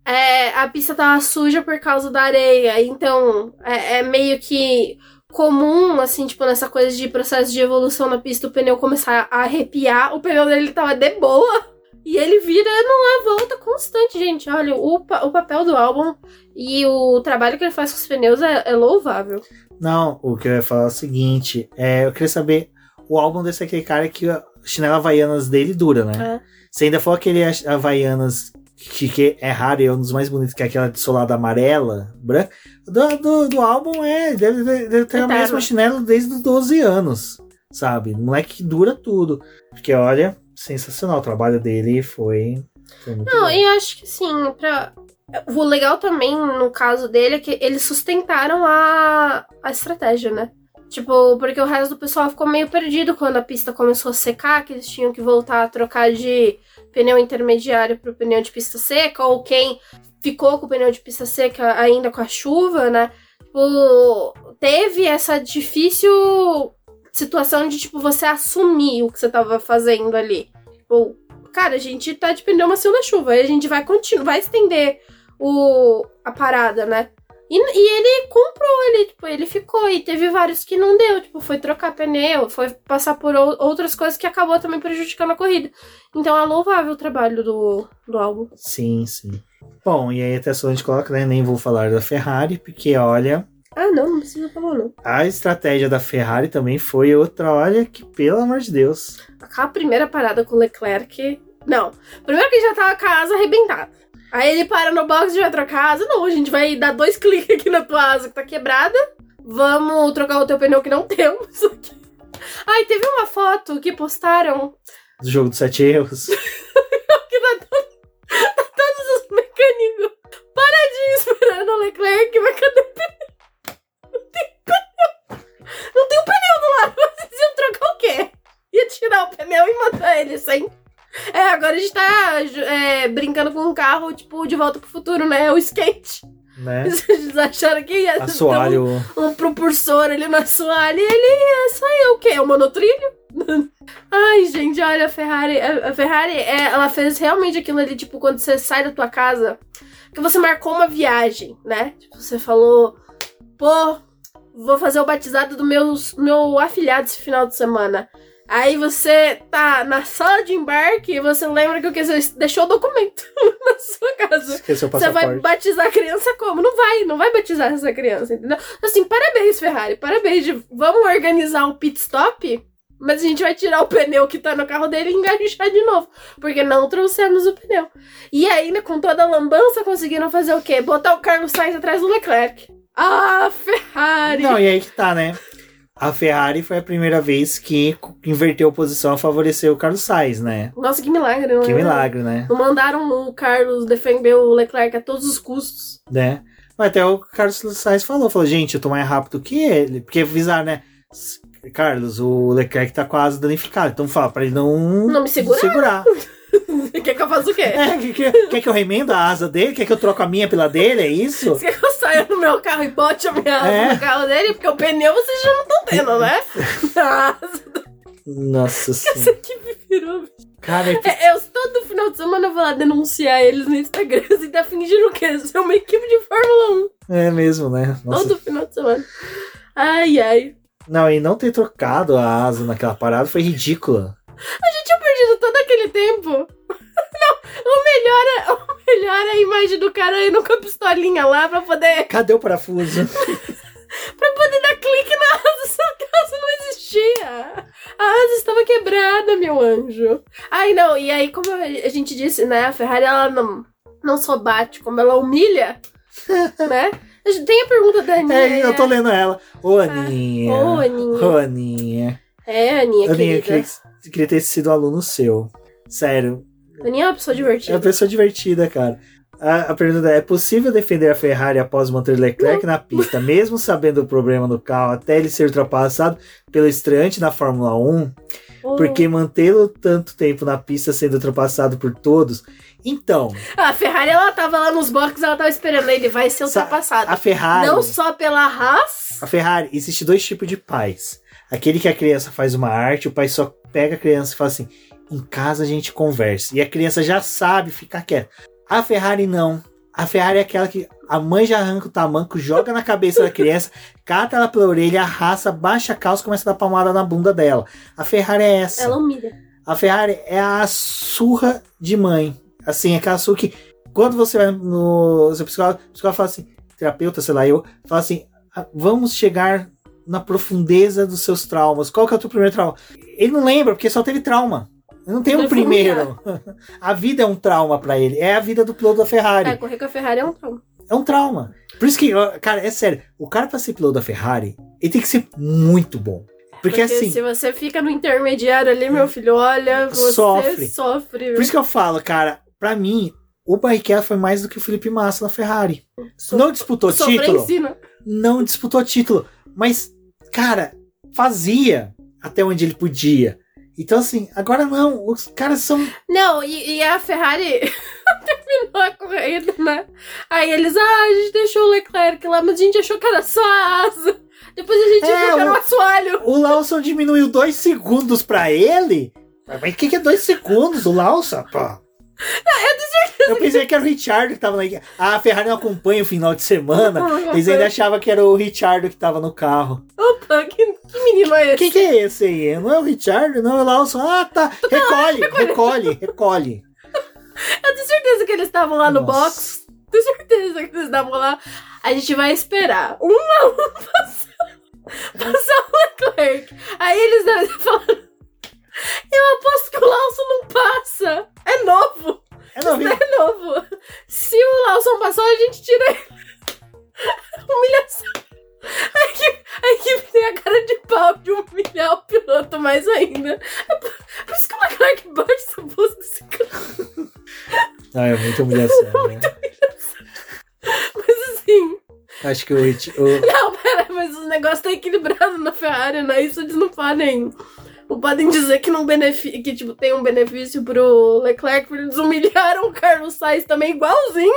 Speaker 2: É, a pista tava suja por causa da areia. Então, é, é meio que comum, assim, tipo, nessa coisa de processo de evolução na pista, o pneu começar a arrepiar. O pneu dele tava de boa. E ele vira numa volta constante, gente. Olha, o, pa- o papel do álbum e o trabalho que ele faz com os pneus é, é louvável.
Speaker 1: Não, o que eu ia falar é o seguinte: é, eu queria saber. O álbum desse aquele cara que chinela Havaianas dele dura, né?
Speaker 2: É.
Speaker 1: Você ainda falou aquele Havaianas que, que é raro e é um dos mais bonitos, que é aquela de solada amarela, branca. Do, do, do álbum é, deve, deve ter a
Speaker 2: Eterno.
Speaker 1: mesma chinela desde os 12 anos, sabe? Moleque que dura tudo. Porque olha, sensacional. O trabalho dele foi. foi muito
Speaker 2: Não,
Speaker 1: bom.
Speaker 2: e eu acho que sim, pra... o legal também no caso dele é que eles sustentaram a, a estratégia, né? Tipo, porque o resto do pessoal ficou meio perdido quando a pista começou a secar, que eles tinham que voltar a trocar de pneu intermediário pro pneu de pista seca, ou quem ficou com o pneu de pista seca ainda com a chuva, né? Tipo, teve essa difícil situação de, tipo, você assumir o que você tava fazendo ali. Tipo, cara, a gente tá de pneu macio na chuva, e a gente vai continuar, vai estender o, a parada, né? E, e ele comprou, ele, tipo, ele ficou, e teve vários que não deu, tipo, foi trocar pneu, foi passar por ou- outras coisas que acabou também prejudicando a corrida. Então é louvável o trabalho do, do álbum.
Speaker 1: Sim, sim. Bom, e aí até só a gente coloca, né? Nem vou falar da Ferrari, porque olha,
Speaker 2: Ah, não, não precisa falar, não.
Speaker 1: a estratégia da Ferrari também foi outra, olha, que pelo amor de Deus.
Speaker 2: Aquela primeira parada com o Leclerc. Não. Primeiro que já tava com a asa arrebentada. Aí ele para no box de outra casa. Não, a gente vai dar dois cliques aqui na tua asa que tá quebrada. Vamos trocar o teu pneu que não temos aqui. Ai, teve uma foto que postaram
Speaker 1: Do jogo dos sete erros.
Speaker 2: que tá, todo- tá todos os mecânicos paradinhos esperando o Leclerc. Mas cadê o pneu? Não tem pneu. Não tem o pneu do lado. Vocês iam trocar o quê? Ia tirar o pneu e mandar ele sem. É, agora a gente tá é, brincando com um carro, tipo, de volta pro futuro, né? O skate.
Speaker 1: né?
Speaker 2: Vocês acharam que ia
Speaker 1: Assoalho.
Speaker 2: um, um propulsor ali no assoalho e ele ia sair o quê? O monotrilho? Ai, gente, olha, a Ferrari. A, Ferrari, é, ela fez realmente aquilo ali, tipo, quando você sai da tua casa, que você marcou uma viagem, né? Tipo, você falou, pô, vou fazer o batizado do meu, meu afilhado esse final de semana. Aí você tá na sala de embarque e você lembra que o que você deixou o documento na sua casa.
Speaker 1: Esqueceu o
Speaker 2: Você vai batizar a criança como? Não vai, não vai batizar essa criança, entendeu? Assim, parabéns, Ferrari, parabéns. de- Vamos organizar um pit stop, mas a gente vai tirar o pneu que tá no carro dele e enganchar de novo, porque não trouxemos o pneu. E ainda, com toda a lambança, conseguiram fazer o quê? Botar o Carlos Sainz atrás do Leclerc. Ah, Ferrari!
Speaker 1: Não, e aí que tá, né? A Ferrari foi a primeira vez que inverteu posição a favorecer o Carlos Sainz, né?
Speaker 2: Nossa, que milagre, não
Speaker 1: Que milagre, né?
Speaker 2: Não mandaram o Carlos defender o Leclerc a todos os custos.
Speaker 1: né? Mas até o Carlos Sainz falou, falou, gente, eu tô mais rápido que ele. Porque avisaram, né? Carlos, o Leclerc tá asa danificada. Então fala pra ele não,
Speaker 2: Não me segurar.
Speaker 1: segurar.
Speaker 2: Quer que eu faça o quê?
Speaker 1: É, quer, que- quer que eu remenda a asa dele? Quer que eu troque a minha pela dele? É isso?
Speaker 2: Você quer que eu saia no meu carro e bote a minha asa
Speaker 1: É.
Speaker 2: no carro dele? Porque o pneu vocês já não estão tendo, né? A asa
Speaker 1: Nossa
Speaker 2: Essa equipe virou.
Speaker 1: Cara,
Speaker 2: É, eu todo final de semana eu vou lá denunciar eles no Instagram. Você tá fingindo? Você é uma equipe de Fórmula 1.
Speaker 1: é mesmo, né? Nossa.
Speaker 2: Todo final de semana. Ai, ai.
Speaker 1: Não, e não ter trocado a asa naquela parada foi ridícula.
Speaker 2: A gente tinha perdido todo aquele tempo. Não, o melhor, é, o melhor é a imagem do cara indo com a pistolinha lá pra poder,
Speaker 1: Cadê o parafuso?
Speaker 2: pra poder dar clique na asa, só que a asa não existia. A asa estava quebrada, meu anjo. Ai, não, e aí, como a gente disse, né, a Ferrari, ela não, não só bate, como ela humilha, né? Tem a pergunta da Aninha.
Speaker 1: É, eu tô lendo ela. Ô, Aninha.
Speaker 2: Ô, Aninha.
Speaker 1: Ô, Aninha.
Speaker 2: É, Aninha,
Speaker 1: Aninha,
Speaker 2: querida.
Speaker 1: queria, eu queria ter sido aluno seu. Sério.
Speaker 2: Aninha é uma pessoa
Speaker 1: É uma
Speaker 2: divertida.
Speaker 1: pessoa divertida, cara. A, a pergunta é: é possível defender a Ferrari após manter Leclerc na pista, mesmo sabendo o problema no carro, até ele ser ultrapassado pelo estreante na Fórmula 1?
Speaker 2: Ô.
Speaker 1: Porque mantê-lo tanto tempo na pista sendo ultrapassado por todos. Então,
Speaker 2: A Ferrari, ela tava lá nos boxes, ela tava esperando. Ele vai ser
Speaker 1: Sa-
Speaker 2: ultrapassado.
Speaker 1: a Ferrari.
Speaker 2: Não só pela Haas.
Speaker 1: A Ferrari, existe dois tipos de pais. Aquele que a criança faz uma arte, o pai só pega a criança e fala assim: em casa a gente conversa. E a criança já sabe ficar quieta. A Ferrari não. A Ferrari é aquela que a mãe já arranca o tamanco, joga na cabeça da criança, cata ela pela orelha, arrasta, baixa a calça começa a dar palmada na bunda dela. A Ferrari é essa.
Speaker 2: Ela humilha.
Speaker 1: A Ferrari é a surra de mãe. Assim, aquela surra que quando você vai no seu psicólogo, o psicólogo fala assim, terapeuta, sei lá, eu, fala assim, "Ah, vamos chegar na profundeza dos seus traumas. Qual que é o teu primeiro trauma? Ele não lembra, porque só teve trauma. Ele não tem um primeiro. a vida é um trauma pra ele. É a vida do piloto da Ferrari.
Speaker 2: É, correr com a Ferrari é um trauma.
Speaker 1: É um trauma. Por isso que, cara, é sério. O cara pra ser piloto da Ferrari, ele tem que ser muito bom. Porque, assim,
Speaker 2: se você fica no intermediário ali, meu filho, olha, você
Speaker 1: Sofre.
Speaker 2: sofre.
Speaker 1: por isso que eu falo, cara, pra mim, o Barrichello foi mais do que o Felipe Massa na Ferrari. Não disputou
Speaker 2: Sofrer
Speaker 1: título. Não disputou título. Mas, cara, fazia até onde ele podia. Então, assim, agora não. Os caras são.
Speaker 2: Não, e, e a Ferrari terminou a corrida, né? Aí eles, ah, a gente deixou o Leclerc lá, mas a gente achou que era só a asa. Depois a gente
Speaker 1: É,
Speaker 2: viu que era
Speaker 1: o-
Speaker 2: um assoalho.
Speaker 1: O Lawson diminuiu dois segundos pra ele. Mas o que, que é dois segundos? O Lawson, pô. Eu pensei que era o Richard que tava na. Ah, a Ferrari não acompanha o final de semana. Eles ainda achavam que era o Richard que tava no carro.
Speaker 2: Opa, que, que menino é esse?
Speaker 1: Quem que é esse aí? Não é o Richard? Não é o Lawson? Ah, tá. Recolhe, recolhe, recolhe.
Speaker 2: Eu tenho certeza que eles estavam lá no
Speaker 1: Nossa.
Speaker 2: box. Tenho certeza que eles estavam lá. A gente vai esperar um a um passar, passar o Leclerc. Aí eles devem falado. Eu aposto que o Lawson não passa. É novo.
Speaker 1: É novinho.
Speaker 2: É novo. Se o Lawson passou, a gente tira ele. Humilhação. A equipe, a equipe tem a cara de pau de humilhar o piloto mais ainda. É por, por isso que o Leclerc bate essa bolsa desse cara.
Speaker 1: Não, é muita humilhação, né?
Speaker 2: Mas assim.
Speaker 1: Acho que o, o-
Speaker 2: Não, pera, mas o negócio tá equilibrado na Ferrari, né? Isso eles não podem. Não podem dizer que não que tipo, tem um benefício pro Leclerc, porque eles humilharam o Carlos Sainz também igualzinho.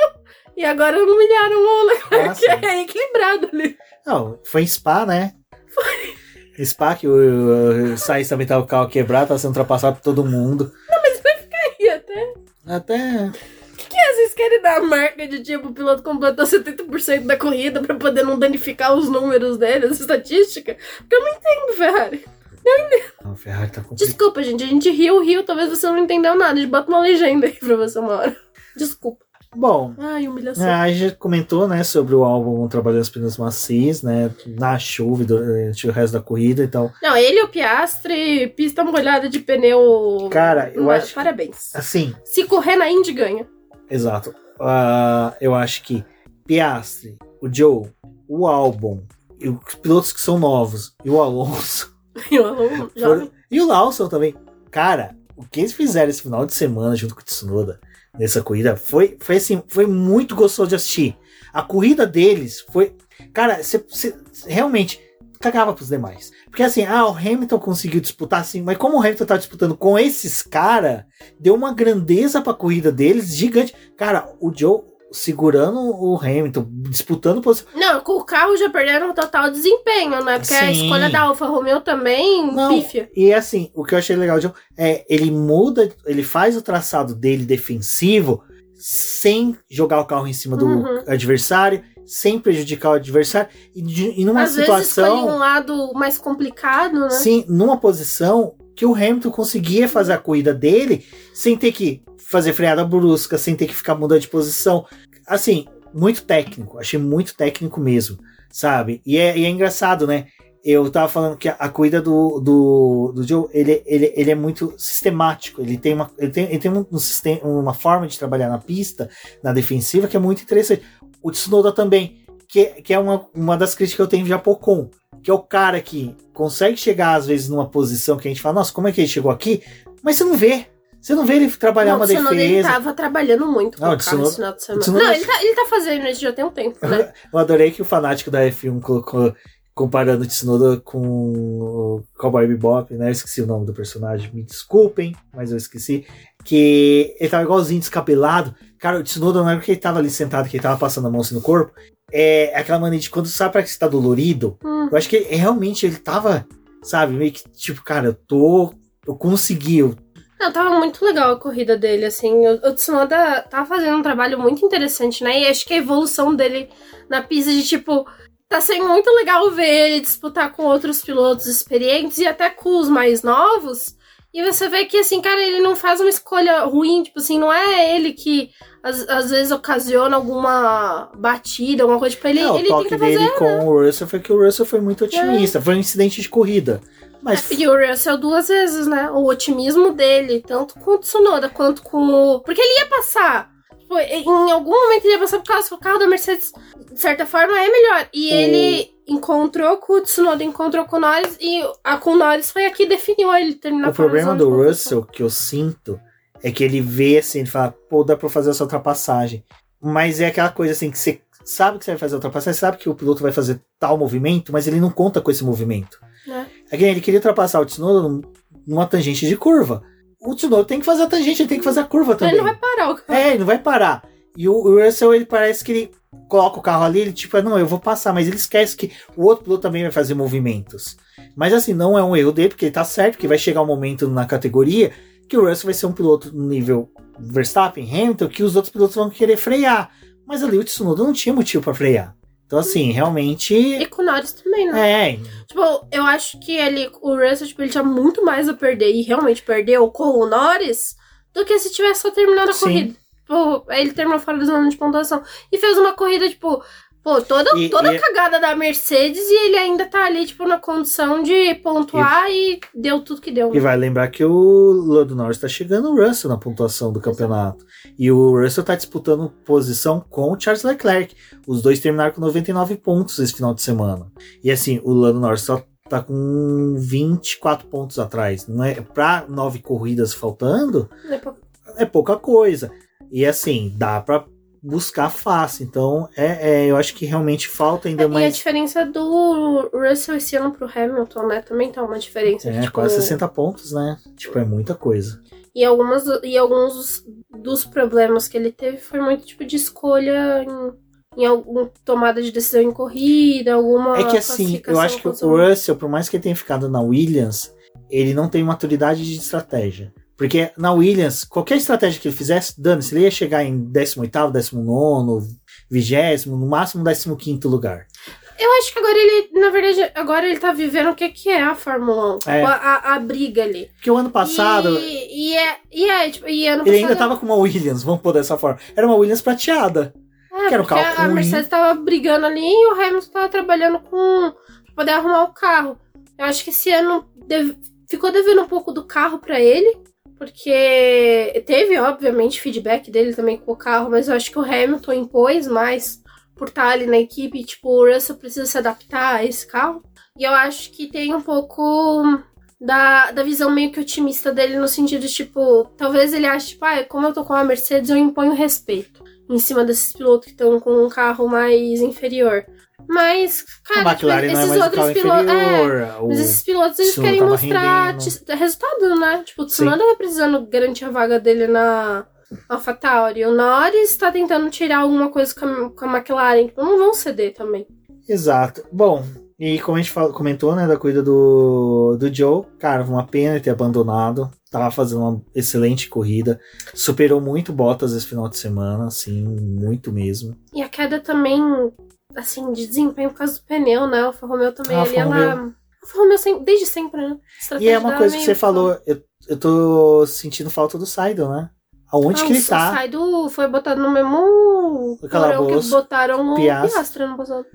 Speaker 2: E agora humilharam o Leclerc.
Speaker 1: Ah,
Speaker 2: é equilibrado ali.
Speaker 1: Não, foi em Spa, né? Foi. Spa que o, o Sainz também tava com o carro quebrado, tava sendo ultrapassado por todo mundo.
Speaker 2: E até.
Speaker 1: Até.
Speaker 2: que vocês querem dar a marca de tipo, o piloto completou 70% da corrida pra poder não danificar os números dele, as estatísticas? Porque eu não entendo, Ferrari.
Speaker 1: Não, Ferrari tá complicado.
Speaker 2: Desculpa, gente. A gente riu, riu. Talvez você não entendeu nada. A gente bota uma legenda aí pra você uma hora. Desculpa.
Speaker 1: Bom,
Speaker 2: Ai, humilhação.
Speaker 1: a gente já comentou, né, sobre o álbum Trabalhando os Pneus Macios, né, na chuva e durante o resto da corrida e tal.
Speaker 2: Não, ele e o Piastre, pista molhada de pneu.
Speaker 1: Cara, eu
Speaker 2: Uma-
Speaker 1: acho que-
Speaker 2: Parabéns.
Speaker 1: Assim,
Speaker 2: Se correr na Indy, ganha.
Speaker 1: exato. Ah, eu acho que Piastri, o Joe, o álbum, e os pilotos que são novos, e o Alonso,
Speaker 2: E o
Speaker 1: Lawson também. Cara, o que eles fizeram esse final de semana junto com o Tsunoda nessa corrida foi, foi assim, foi muito gostoso de assistir. A corrida deles foi. Cara, você realmente cagava pros demais. Porque assim, ah, o Hamilton conseguiu disputar assim, mas como o Hamilton tá disputando com esses caras, deu uma grandeza pra corrida deles gigante. Cara, o Joe segurando o Hamilton, disputando posição.
Speaker 2: Não, com o carro já perderam total desempenho, né? Porque a
Speaker 1: Sim.
Speaker 2: escolha da Alfa Romeo também
Speaker 1: Não,
Speaker 2: pífia.
Speaker 1: E assim, o que eu achei legal John é ele muda, ele faz o traçado dele defensivo sem jogar o carro em cima do
Speaker 2: Uhum.
Speaker 1: adversário, sem prejudicar o adversário e, de- e numa
Speaker 2: Às vezes
Speaker 1: situação,
Speaker 2: um lado mais complicado, né?
Speaker 1: sim, numa posição que o Hamilton conseguia fazer a corrida dele sem ter que fazer freada brusca, sem ter que ficar mudando de posição. Assim, muito técnico, achei muito técnico mesmo, sabe? E é, e é engraçado, né? Eu tava falando que a, a corrida do, do, do Joe, ele, ele, ele é muito sistemático, ele tem, uma, ele tem, ele tem um, um sistema, uma forma de trabalhar na pista, na defensiva, que é muito interessante. O Tsunoda também, que, que é uma, uma das críticas que eu tenho de Japocon, que é o cara que consegue chegar, às vezes, numa posição que a gente fala, nossa, como é que ele chegou aqui? Mas você não vê. Você não vê ele trabalhar
Speaker 2: não,
Speaker 1: uma defesa.
Speaker 2: ele tava trabalhando muito com
Speaker 1: Não,
Speaker 2: o carro esse final de semana. Não, ele tá, ele tá fazendo isso já tem um tempo, né?
Speaker 1: Eu adorei que o fanático da F1 colocou comparando o Tsunoda com o Cowboy Bebop, né? Eu esqueci o nome do personagem, me desculpem, mas eu esqueci. Que ele tava igualzinho descabelado. Cara, o Tsunoda não era que ele tava ali sentado, que ele tava passando a mão assim no corpo. É aquela mania de quando sabe parece que você tá dolorido.
Speaker 2: Hum.
Speaker 1: Eu acho que ele- realmente ele tava, sabe, meio que tipo, cara, eu tô. Eu consegui, eu
Speaker 2: Não, tava muito legal a corrida dele, assim. O, o Tsunoda tava fazendo um trabalho muito interessante, né? E acho que a evolução dele na pista de, tipo, tá sendo muito legal ver ele disputar com outros pilotos experientes e até com os mais novos. E você vê que, assim, cara, ele não faz uma escolha ruim, tipo assim, não é ele que às, às vezes ocasiona alguma batida, alguma coisa. Tipo, ele,
Speaker 1: É, o
Speaker 2: ele
Speaker 1: toque
Speaker 2: tenta
Speaker 1: dele
Speaker 2: fazer. É.
Speaker 1: com o Russell foi que o Russell foi muito otimista. Foi um incidente de corrida. Mas
Speaker 2: E o Russell duas vezes, né? O otimismo dele, tanto com o Tsunoda quanto com o. Porque ele ia passar. Tipo, em algum momento ele ia passar por causa que o carro da Mercedes, de certa forma, é melhor. E
Speaker 1: O-
Speaker 2: ele encontrou com o Tsunoda, encontrou com o Norris, e a com o Norris foi a que definiu ele terminar
Speaker 1: o problema do. Russell que eu sinto é que ele vê assim, ele fala, pô, dá pra fazer essa ultrapassagem. Mas é aquela coisa assim que você sabe que você vai fazer a ultrapassagem, sabe que o piloto vai fazer tal movimento, mas ele não conta com esse movimento. É que ele queria ultrapassar o Tsunoda num- numa tangente de curva. O Tsunoda tem que fazer a tangente, ele tem que fazer a curva também.
Speaker 2: Ele não vai parar o carro.
Speaker 1: É, ele não vai parar. E o o Russell, ele parece que ele coloca o carro ali, ele tipo, não, eu vou passar, mas ele esquece que o outro piloto também vai fazer movimentos. Mas assim, não é um erro dele, porque ele tá certo que vai chegar um momento na categoria que o Russell vai ser um piloto no nível Verstappen, Hamilton, que os outros pilotos vão querer frear. Mas ali o Tsunoda não tinha motivo pra frear. Então assim,
Speaker 2: E
Speaker 1: realmente...
Speaker 2: com o Norris também, né?
Speaker 1: É,
Speaker 2: Tipo, eu acho que ele, o Russell, tipo, ele tinha muito mais a perder e realmente perdeu com o Norris do que se tivesse só terminado a
Speaker 1: Sim.
Speaker 2: corrida. Tipo, ele terminou fora da zona de pontuação. E fez uma corrida, tipo, pô, toda,
Speaker 1: E-
Speaker 2: toda
Speaker 1: e-
Speaker 2: cagada da Mercedes e ele ainda tá ali, tipo, na condição de pontuar e, deu tudo que deu.
Speaker 1: E vai lembrar que o Lando Norris tá chegando o Russell na pontuação do campeonato. E o Russell tá disputando posição com o Charles Leclerc. Os dois terminaram com 99 pontos esse final de semana. E assim, o Lando Norris só tá com 24 pontos atrás. Não é para nove corridas faltando, é pouca coisa. E assim, dá pra buscar fácil. Então, é, é, eu acho que realmente falta ainda
Speaker 2: E a
Speaker 1: mais.
Speaker 2: diferença do Russell esse ano pro Hamilton, né? Também tá uma diferença.
Speaker 1: É,
Speaker 2: tipo,
Speaker 1: quase 60 pontos, né? Tipo, é muita coisa.
Speaker 2: E, algumas, e alguns dos, dos problemas que ele teve foi muito tipo de escolha em, em alguma tomada de decisão em corrida, alguma.
Speaker 1: É que assim, eu acho que o Russell, por mais que ele tenha ficado na Williams, ele não tem maturidade de estratégia. Porque na Williams, qualquer estratégia que ele fizesse, dane-se, ele ia chegar em 18º, 19 20 no máximo 15º lugar.
Speaker 2: Eu acho que agora ele, na verdade, agora ele tá vivendo o que, que é a Fórmula 1.
Speaker 1: É.
Speaker 2: A, a, a briga ali.
Speaker 1: Porque o ano passado,
Speaker 2: E, e é, e é, tipo, e ano
Speaker 1: ele
Speaker 2: passado.
Speaker 1: ainda tava com uma Williams, vamos pôr dessa forma. Era uma Williams prateada.
Speaker 2: É,
Speaker 1: que era um carro
Speaker 2: a
Speaker 1: ruim.
Speaker 2: Mercedes tava brigando ali e o Hamilton tava trabalhando com. pra poder arrumar o carro. Eu acho que esse ano deve- ficou devendo um pouco do carro pra ele. Porque teve, obviamente, feedback dele também com o carro, mas eu acho que o Hamilton impôs mais por estar ali na equipe. Tipo, o Russell precisa se adaptar a esse carro. E eu acho que tem um pouco da, da visão meio que otimista dele no sentido de, tipo, talvez ele ache, tipo, ah, como eu tô com a Mercedes, eu imponho respeito em cima desses pilotos que estão com um carro mais inferior. Mas, cara,
Speaker 1: a
Speaker 2: tipo,
Speaker 1: é
Speaker 2: esses
Speaker 1: o
Speaker 2: outros pilotos. É, mas esses pilotos eles querem mostrar
Speaker 1: rendendo.
Speaker 2: t- resultado, né? Tipo, o Tsunoda tá precisando garantir a vaga dele na AlphaTauri. O Norris tá tentando tirar alguma coisa com a, com a McLaren. Tipo, não vão ceder também.
Speaker 1: Exato. Bom, e como a gente fala- comentou, né, da corrida do, do Joe, cara, uma pena ter abandonado. Tava fazendo uma excelente corrida. Superou muito Bottas esse final de semana, assim, muito mesmo.
Speaker 2: E a queda também, assim, de desempenho por causa do pneu, né? O Alfa Romeo também
Speaker 1: Ah,
Speaker 2: ali,
Speaker 1: Alfa
Speaker 2: ela. Alfa Romeo sem- desde sempre, né?
Speaker 1: E é uma coisa que você falou, eu, eu tô sentindo falta do Seidel, né? Aonde
Speaker 2: Ah,
Speaker 1: que ele
Speaker 2: o
Speaker 1: tá?
Speaker 2: Saido foi botado no mesmo
Speaker 1: O
Speaker 2: porão que
Speaker 1: calabouço,
Speaker 2: botaram o
Speaker 1: Piastri.
Speaker 2: Piastre ano passado.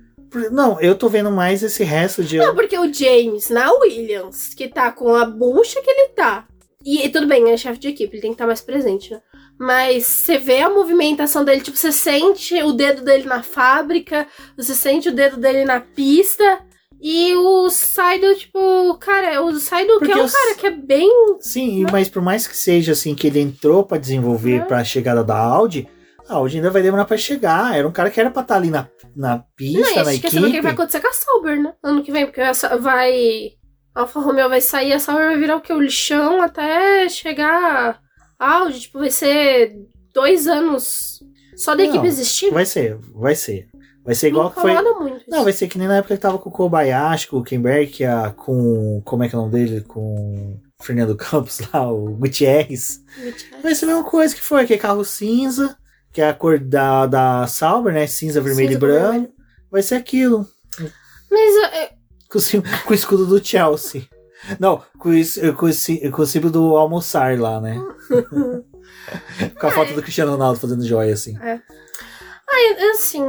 Speaker 1: Não, eu tô vendo mais esse resto de.
Speaker 2: Não, porque o James na Williams, que tá com a bucha que ele tá. E, e tudo bem, ele é chefe de equipe, ele tem que estar mais presente, né? Mas você vê a movimentação dele, tipo, você sente o dedo dele na fábrica, você sente o dedo dele na pista. E o Saido, tipo, cara, o Saido que é um cara que é bem.
Speaker 1: Sim, mas por mais que seja assim, que ele entrou para desenvolver uhum. para a chegada da Audi, a Audi ainda vai demorar para chegar. Era um cara que era pra estar tá ali na, na pista, Não, na equipe.
Speaker 2: Não, o que vai acontecer com a Sauber, né? Ano que vem, porque vai. A Alfa Romeo vai sair, a Sauber vai virar o que? O lixão até chegar Audi, tipo, vai ser dois anos só da Não, equipe existir?
Speaker 1: Vai ser, vai ser. Vai ser igual que foi.
Speaker 2: Muito
Speaker 1: Não, vai ser que nem na época que tava com o Kobayashi, com o Kemberg, a, com. Como é que é o nome dele? Com o Fernando Campos lá, o Gutierrez. Gutierrez. Vai ser a mesma coisa que foi, que é carro cinza, que é a cor da, da Sauber, né? Cinza, vermelho cinza e branco. Vermelho. Vai ser aquilo.
Speaker 2: Mas.
Speaker 1: Com, com o escudo do Chelsea. Não, com, isso, com, esse, com o símbolo do almoçar lá, né? com a é. foto do Cristiano Ronaldo fazendo joia, assim.
Speaker 2: É. Ai, assim,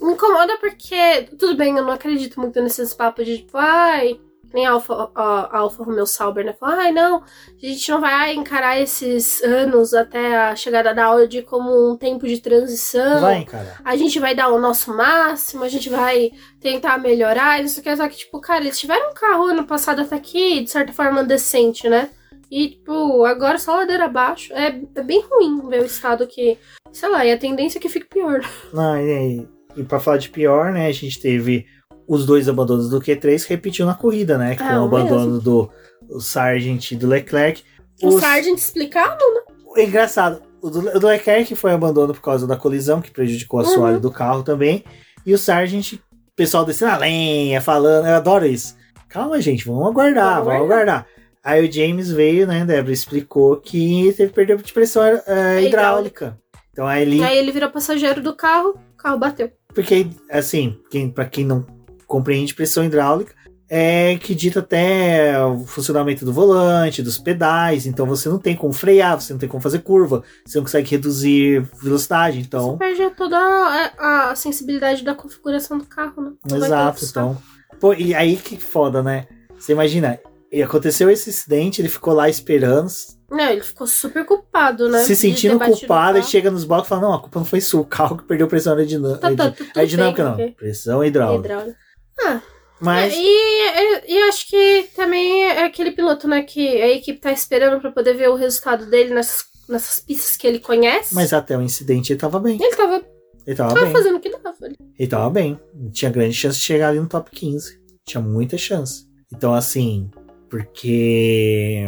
Speaker 2: me incomoda porque, tudo bem, eu não acredito muito nesses papos de tipo, ai, nem a Alfa, a Alfa Romeo Sauber, né? Fala, ai, não, a gente não vai encarar esses anos até a chegada da Audi como um tempo de transição.
Speaker 1: Vai encarar.
Speaker 2: A gente vai dar o nosso máximo, a gente vai tentar melhorar, isso quer dizer que, tipo, cara, eles tiveram um carro ano passado até aqui, de certa forma, decente, né? E, tipo, agora só ladeira abaixo. É, é bem ruim ver o estado que. Sei lá, e a tendência é que fique pior.
Speaker 1: Não, e? E pra falar de pior, né, a gente teve os dois abandonos do Q3 repetiu na corrida, né? Com ah, o abandono mesmo. do Sargent e do Leclerc.
Speaker 2: O Sargent explicado, né?
Speaker 1: É engraçado. O do, o do Leclerc foi abandono por causa da colisão, que prejudicou a uhum. assoalho do carro também. E o Sargent, pessoal descendo a lenha, falando, eu adoro isso. Calma, gente, vamos aguardar, vamos, vamos aguardar. Aí o James veio, né, Débora, explicou que teve perda de pressão hidráulica. hidráulica. Então aí ele.
Speaker 2: Aí ele virou passageiro do carro, o carro bateu.
Speaker 1: Porque, assim, quem, pra quem não compreende pressão hidráulica, é que dita até o funcionamento do volante, dos pedais, então você não tem como frear, você não tem como fazer curva, você não consegue reduzir velocidade, então...
Speaker 2: Você perde toda a, a sensibilidade da configuração do carro, né?
Speaker 1: Não Exato, então... Pô, e aí que foda, né? Você imagina, aconteceu esse acidente, ele ficou lá esperando,
Speaker 2: não, ele ficou super culpado, né?
Speaker 1: Se sentindo culpado, ele chega nos blocos e fala: Não, a culpa não foi sua, o carro que perdeu pressão aerodinâmica. Tá, tá, aerodinâmica não, okay. pressão hidráulica. hidráulica.
Speaker 2: Ah. Mas... E, e, e, acho que também é aquele piloto, né, que a equipe tá esperando para poder ver o resultado dele nessas, nessas pistas que ele conhece.
Speaker 1: Mas até o incidente ele tava bem.
Speaker 2: Ele tava.
Speaker 1: Ele tava,
Speaker 2: tava
Speaker 1: bem.
Speaker 2: fazendo o que dava.
Speaker 1: Ele tava bem. Tinha grande chance de chegar ali no top 15. Tinha muita chance. Então, assim, porque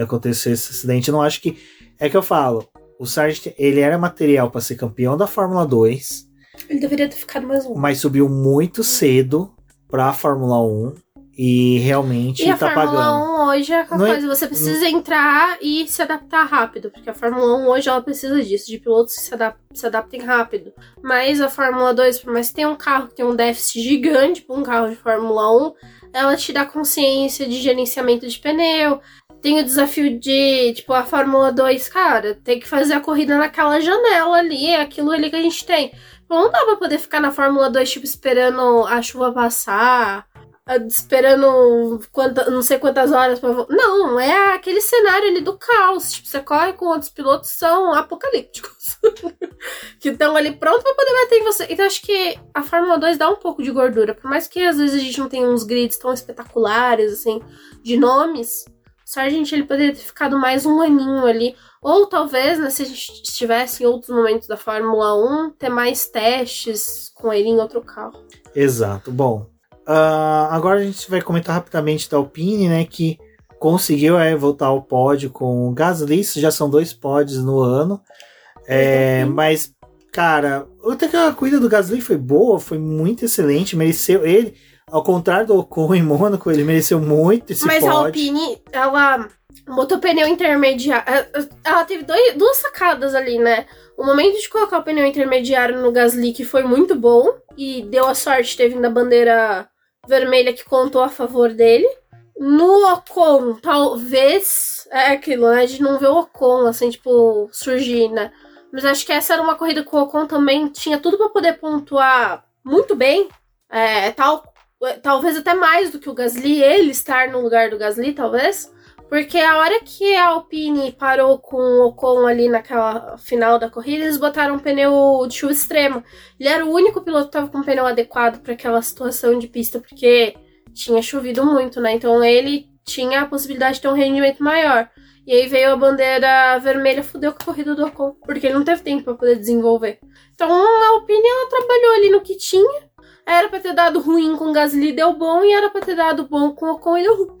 Speaker 1: aconteceu esse acidente. Eu não acho que. É que eu falo, o Sargent ele era material para ser campeão da Fórmula 2.
Speaker 2: Ele deveria ter ficado mais um.
Speaker 1: Mas subiu muito cedo para a Fórmula 1 e realmente e
Speaker 2: a
Speaker 1: tá
Speaker 2: Fórmula
Speaker 1: pagando.
Speaker 2: 1 hoje é aquela coisa, é, você precisa não... entrar e se adaptar rápido, porque a Fórmula 1 hoje ela precisa disso, de pilotos que se, adap se adaptem rápido. Mas a Fórmula 2, por mais que tenha um carro que tem um déficit gigante para um carro de Fórmula 1, ela te dá consciência de gerenciamento de pneu. Tem o desafio de, tipo, a Fórmula 2, cara, tem que fazer a corrida naquela janela ali, é aquilo ali que a gente tem. Não dá pra poder ficar na Fórmula 2, tipo, esperando a chuva passar, esperando quanta, não sei quantas horas pra. Não, é aquele cenário ali do caos. Tipo, você corre com outros pilotos são apocalípticos. que estão ali prontos pra poder bater em você. Então acho que a Fórmula 2 dá um pouco de gordura. Por mais que às vezes a gente não tenha uns grids tão espetaculares, assim, de nomes. Só a gente ele poderia ter ficado mais um aninho ali. Ou talvez, né, se a gente estivesse em outros momentos da Fórmula 1, ter mais testes com ele em outro carro.
Speaker 1: Exato. Bom, Uh, agora a gente vai comentar rapidamente da Alpine, né? Que conseguiu é, voltar ao pódio com o Gasly. Já são dois pódios no ano. É, mas, cara, até que a corrida do Gasly foi boa, foi muito excelente. Mereceu ele. Ao contrário do Ocon em Mônaco, ele mereceu muito esse
Speaker 2: Mas
Speaker 1: pódio.
Speaker 2: a Alpine, ela botou pneu intermediário. Ela teve dois, duas sacadas ali, né? O momento de colocar o pneu intermediário no Gasly, que foi muito bom. E deu a sorte, teve na bandeira vermelha que contou a favor dele. No Ocon, talvez. É aquilo, né? De não ver o Ocon, assim, tipo, surgir, né? Mas acho que essa era uma corrida que o Ocon também tinha tudo para poder pontuar muito bem. É, tal, talvez até mais do que o Gasly, ele estar no lugar do Gasly, talvez. Porque a hora que a Alpine parou com o Ocon ali naquela final da corrida, eles botaram um pneu de chuva extrema. Ele era o único piloto que tava com um pneu adequado para aquela situação de pista, porque tinha chovido muito, né? Então ele tinha a possibilidade de ter um rendimento maior. E aí veio a bandeira vermelha, fudeu com a corrida do Ocon, porque ele não teve tempo para poder desenvolver. Então a Alpine ela trabalhou ali no que tinha. Era pra ter dado ruim com o Gasly, deu bom, e era pra ter dado bom com o Ocon e deu ruim.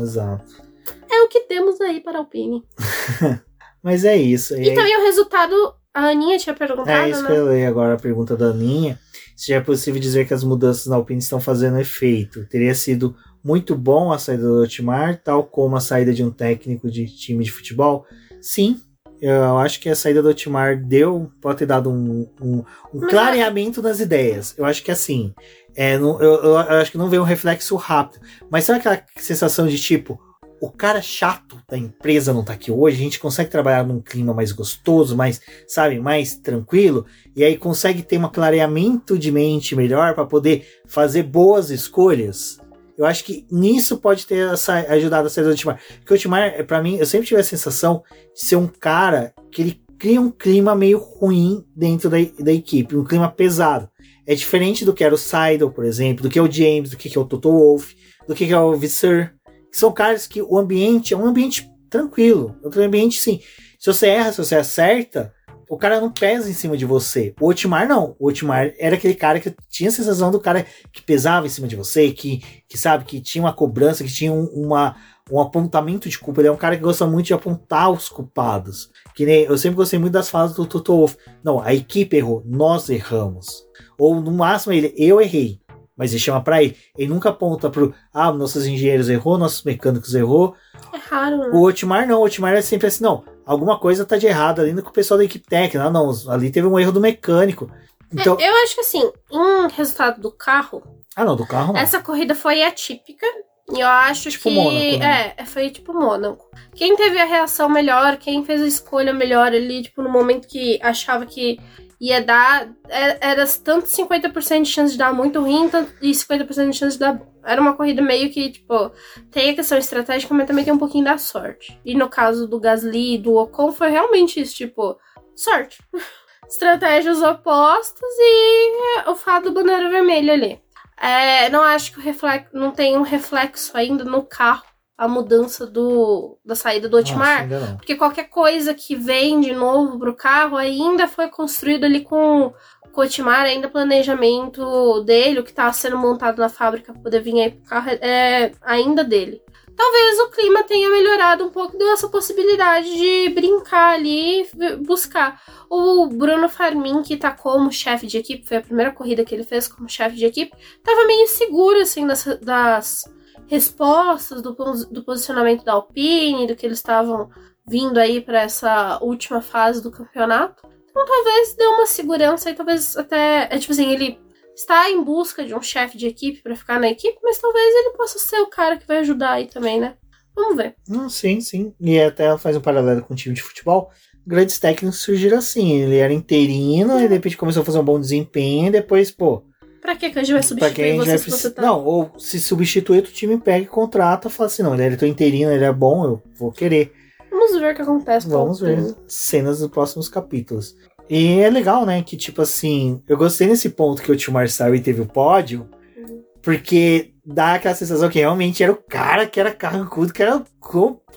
Speaker 1: Exato.
Speaker 2: É o que temos aí para a Alpine.
Speaker 1: Mas é isso.
Speaker 2: E, também o resultado, a Aninha tinha perguntado,
Speaker 1: É isso
Speaker 2: né?
Speaker 1: que eu leio agora a pergunta da Aninha. Se já é possível dizer que as mudanças na Alpine estão fazendo efeito. Teria sido muito bom a saída do Otmar, tal como a saída de um técnico de time de futebol? Sim. Eu acho que a saída do Otmar deu, pode ter dado um, um, um clareamento nas ideias. Eu acho que assim, é, não- eu, eu- eu acho que não veio um reflexo rápido. Mas sabe aquela sensação de tipo, o cara chato da empresa não tá aqui hoje, a gente consegue trabalhar num clima mais gostoso, mais, sabe, mais tranquilo, e aí consegue ter um clareamento de mente melhor para poder fazer boas escolhas. Eu acho que nisso pode ter essa, ajudado a saída do Timar. Porque o Timar, pra mim, eu sempre tive a sensação de ser um cara que ele cria um clima meio ruim dentro da, da equipe, um clima pesado. É diferente do que era o Seidel, por exemplo, do que é o James, do que é o Toto Wolff, do que é o Visser. São caras que o ambiente é um ambiente tranquilo. É um ambiente, sim. Se você erra, se você acerta, o cara não pesa em cima de você. O Otmar não. O Otmar era aquele cara que tinha a sensação do cara que pesava em cima de você, que, que sabe, que tinha uma cobrança, que tinha um, uma, um apontamento de culpa. Ele é um cara que gosta muito de apontar os culpados. Que nem, eu sempre gostei muito das falas do Toto Wolff. Não, a equipe errou, nós erramos. Ou no máximo ele, eu errei. Mas ele chama pra ele. Ele nunca aponta pro, ah, nossos engenheiros errou, nossos mecânicos errou.
Speaker 2: É raro, né?
Speaker 1: O Otmar não, o Otmar é sempre assim, não, alguma coisa tá de errado ali com o pessoal da equipe técnica. Ah, não, ali teve um erro do mecânico. Então,
Speaker 2: É, Eu acho que assim, em resultado do carro,
Speaker 1: ah não, do carro não.
Speaker 2: essa corrida foi atípica. E eu acho
Speaker 1: Tipo
Speaker 2: que.
Speaker 1: Mônaco, né?
Speaker 2: É, foi tipo Mônaco. Quem teve a reação melhor, quem fez a escolha melhor ali, tipo, no momento que achava que ia dar, é- era tanto 50% de chance de dar muito ruim e 50% de chance de dar bom. Era uma corrida meio que, tipo, tem a questão estratégica, mas também tem um pouquinho da sorte. E no caso do Gasly e do Ocon, foi realmente isso, tipo, sorte. Estratégias opostas e é, o fato do bandeira vermelha ali. É, não acho que o reflexo, não tem um reflexo ainda no carro a mudança do, da saída do
Speaker 1: Nossa,
Speaker 2: Otmar.
Speaker 1: não.
Speaker 2: Porque qualquer coisa que vem de novo pro carro ainda foi construído ali com com o Otmar, ainda o planejamento dele, o que tá sendo montado na fábrica pra poder vir aí pro carro é, ainda dele. Talvez o clima tenha melhorado um pouco, deu essa possibilidade de brincar ali, buscar. O Bruno Farmin, que tá como chefe de equipe, foi a primeira corrida que ele fez como chefe de equipe, tava meio seguro, assim, das, das respostas, do, do posicionamento da Alpine, do que eles estavam vindo aí pra essa última fase do campeonato. Então talvez dê uma segurança e talvez até, é tipo assim, ele está em busca de um chefe de equipe pra ficar na equipe, mas talvez ele possa ser o cara que vai ajudar aí também, né? Vamos ver.
Speaker 1: Não, sim, sim. E até faz um paralelo com o time de futebol. Grandes técnicos surgiram assim. Ele era interino, e de repente começou a fazer um bom desempenho, e depois, pô,
Speaker 2: Pra que que a gente vai
Speaker 1: pra
Speaker 2: substituir
Speaker 1: a gente
Speaker 2: você
Speaker 1: vai
Speaker 2: se você tá...
Speaker 1: Não, ou se substituir, o time pega e contrata, fala assim: não, ele era teu interino, ele é bom, eu vou querer.
Speaker 2: Vamos ver o que acontece. com
Speaker 1: Vamos ver cenas dos próximos capítulos. E é legal, né? Que tipo assim, eu gostei nesse ponto que o tio Marcel teve o pódio,
Speaker 2: Uhum.
Speaker 1: porque dá aquela sensação que realmente era o cara que era carrancudo, que era o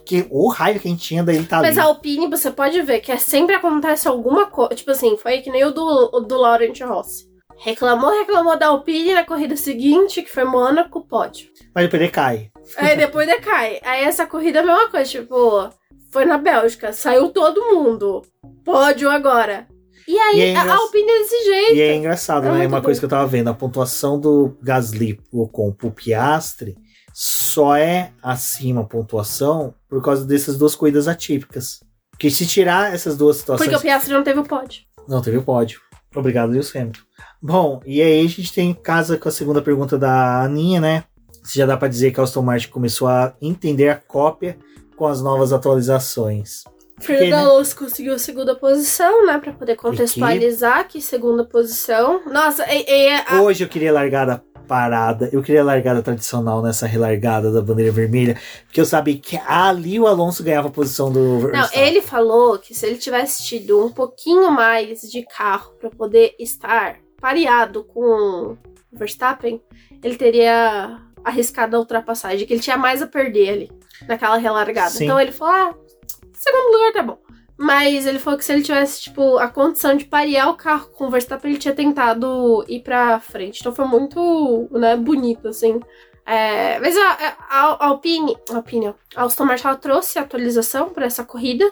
Speaker 1: que o raio que a gente tinha daí tá
Speaker 2: Mas
Speaker 1: ali.
Speaker 2: a Alpine, você pode ver que é sempre acontece alguma coisa. Tipo assim, foi que nem o do, o do Laurent Rossi. Reclamou, reclamou da Alpine na corrida seguinte, que foi Mônaco, pódio.
Speaker 1: Mas depois ele cai.
Speaker 2: Aí depois decai. Aí essa corrida é a mesma coisa, tipo, foi na Bélgica, saiu todo mundo. Pódio agora. E aí
Speaker 1: E é
Speaker 2: a
Speaker 1: engra-
Speaker 2: Alpine é desse jeito.
Speaker 1: E é engraçado,
Speaker 2: É
Speaker 1: né? Uma
Speaker 2: bom.
Speaker 1: coisa que eu tava vendo, a pontuação do Gasly com o Piastre só é acima a pontuação por causa dessas duas corridas atípicas. Porque se tirar essas duas situações.
Speaker 2: Porque o Piastri não teve o pódio.
Speaker 1: Não teve o pódio. Obrigado, Lewis Hamilton. Bom, e aí a gente tem casa com a segunda pergunta da Aninha, né? Se já dá pra dizer que a Aston Martin começou a entender a cópia com as novas atualizações.
Speaker 2: Fernando
Speaker 1: né?
Speaker 2: Alonso conseguiu a segunda posição, né? Pra poder contextualizar que segunda posição. Nossa, e, e a-
Speaker 1: Hoje eu queria largar da parada. Eu queria a largada tradicional nessa relargada da bandeira vermelha, porque eu sabia que ali o Alonso ganhava a posição do
Speaker 2: Verstappen. Não, ele falou que se ele tivesse tido um pouquinho mais de carro para poder estar pareado com o Verstappen, ele teria arriscado a ultrapassagem, que ele tinha mais a perder ali, naquela relargada. Sim. Então ele falou: ah, segundo lugar tá bom. Mas ele falou que se ele tivesse, tipo, a condição de parear o carro com o Verstappen, ele tinha tentado ir pra frente. Então foi muito, né, bonito, assim. É, mas a, a, a Alpine, a Alpine, a Aston Martin trouxe atualização para essa corrida.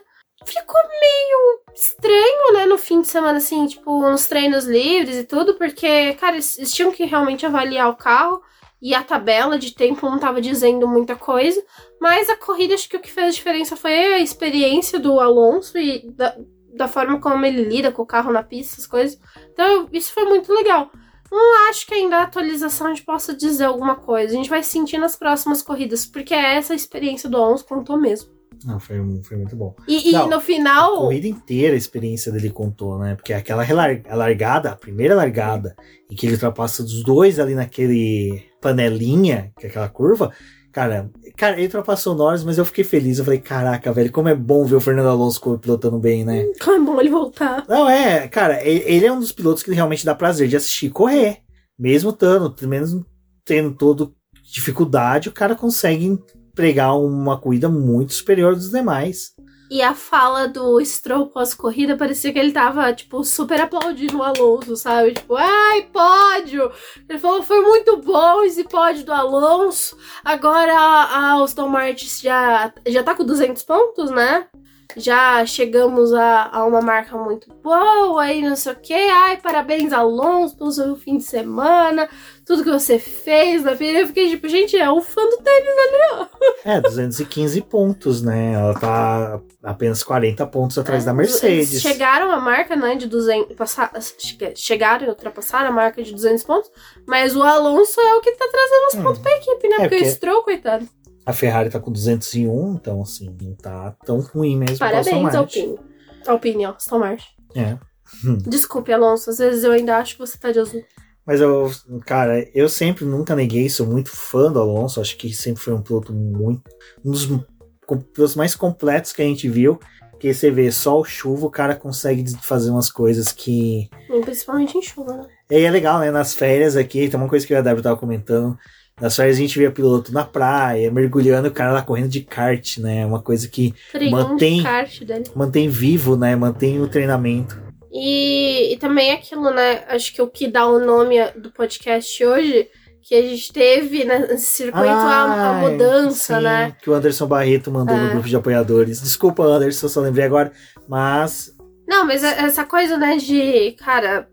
Speaker 2: Ficou meio estranho, né, no fim de semana, assim, tipo, nos treinos livres e tudo, porque, cara, eles, eles tinham que realmente avaliar o carro e a tabela de tempo não estava dizendo muita coisa, mas a corrida acho que o que fez a diferença foi a experiência do Alonso e da, da forma como ele lida com o carro na pista, essas coisas. Então isso foi muito legal. Não acho que ainda a atualização a gente possa dizer alguma coisa. A gente vai sentir nas próximas corridas, porque é essa experiência do Alonso contou mesmo.
Speaker 1: Não, foi, foi muito bom.
Speaker 2: E,
Speaker 1: Não,
Speaker 2: no final.
Speaker 1: A corrida inteira a experiência dele contou, né? Porque aquela largada, a primeira largada, em que ele ultrapassa os dois ali naquele panelinha, que é aquela curva, cara, cara, ele ultrapassou o Norris, mas eu fiquei feliz. Eu falei, caraca, velho, como é bom ver o Fernando Alonso pilotando bem, né?
Speaker 2: Como é bom ele voltar.
Speaker 1: Não, é, cara, ele é um dos pilotos que realmente dá prazer de assistir correr. Mesmo tendo, mesmo tendo todo dificuldade, o cara consegue pregar uma corrida muito superior dos demais.
Speaker 2: E a fala do Stroll pós-corrida parecia que ele tava, tipo, super aplaudindo o Alonso, sabe? Tipo, ai, pódio! Ele falou, foi muito bom esse pódio do Alonso. Agora a Aston Martin já, já tá com 200 pontos, né? já chegamos a, a, uma marca muito boa aí, não sei o que. Ai, parabéns, Alonso, pelo seu fim de semana, tudo que você fez na vida. Eu fiquei tipo, gente, é um fã do tênis ali, ó.
Speaker 1: É, 215 pontos, né? Ela tá apenas 40 pontos atrás é, da Mercedes.
Speaker 2: Chegaram a marca, né, de 200. Passar, chegaram e ultrapassaram a marca de 200 pontos, mas o Alonso é o que tá trazendo os hum. pontos pra equipe, né? É, porque, porque o Stroll, coitado.
Speaker 1: A Ferrari tá com 201, então assim, não tá tão ruim mesmo.
Speaker 2: Parabéns, Alpine. Alpine, ó, Aston Martin.
Speaker 1: É.
Speaker 2: Desculpe, Alonso, às vezes eu ainda acho que você tá de azul.
Speaker 1: Mas eu, cara, eu sempre nunca neguei, sou muito fã do Alonso, acho que sempre foi um piloto muito. um dos pilotos mais completos que a gente viu. Que você vê sol, chuva, o cara consegue fazer umas coisas que.
Speaker 2: principalmente em chuva, né?
Speaker 1: E é legal, né? Nas férias aqui, tem uma coisa que a W tava comentando. Nas férias a gente via piloto na praia, mergulhando, o cara lá correndo de kart, né? Uma coisa que mantém, mantém vivo, né? Mantém o treinamento.
Speaker 2: E, e também aquilo, né? Acho que o que dá o nome do podcast hoje que a gente teve nesse circuito a, a, mudança,
Speaker 1: sim,
Speaker 2: né?
Speaker 1: Que o Anderson Barreto mandou é. no grupo de apoiadores. Desculpa, Anderson, só lembrei agora, mas.
Speaker 2: Não, mas é, essa coisa, né, de, cara,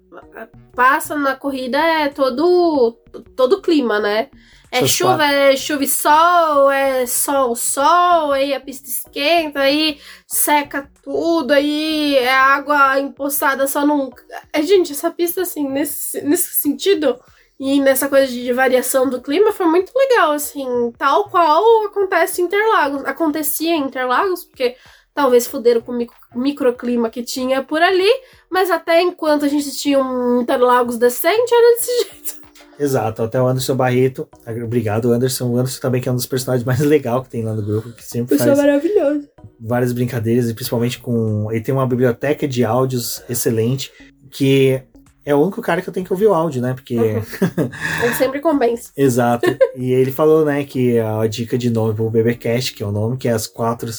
Speaker 2: passa na corrida é todo todo clima, né? É chuva, quatro. é chuva e sol, é sol, sol, aí a pista esquenta, aí seca tudo, aí é água empoçada só num. É, gente, essa pista, assim, nesse, nesse sentido e nessa coisa de variação do clima foi muito legal, assim, tal qual acontece em Interlagos. Acontecia em Interlagos, porque talvez fuderam com o micro, microclima que tinha por ali, mas até enquanto a gente tinha um Interlagos decente, era desse jeito.
Speaker 1: Exato, até o Anderson Barreto. Obrigado, Anderson. O Anderson também que é um dos personagens mais legais que tem lá no grupo, que sempre Pessoa
Speaker 2: faz maravilhoso.
Speaker 1: várias brincadeiras e principalmente com ele tem uma biblioteca de áudios excelente que é o único cara que eu tenho que ouvir o áudio, né? Porque. Uhum.
Speaker 2: ele sempre convence.
Speaker 1: Exato. E ele falou, né, que a dica de nome pro BBcast, que é o nome, que é as quatro.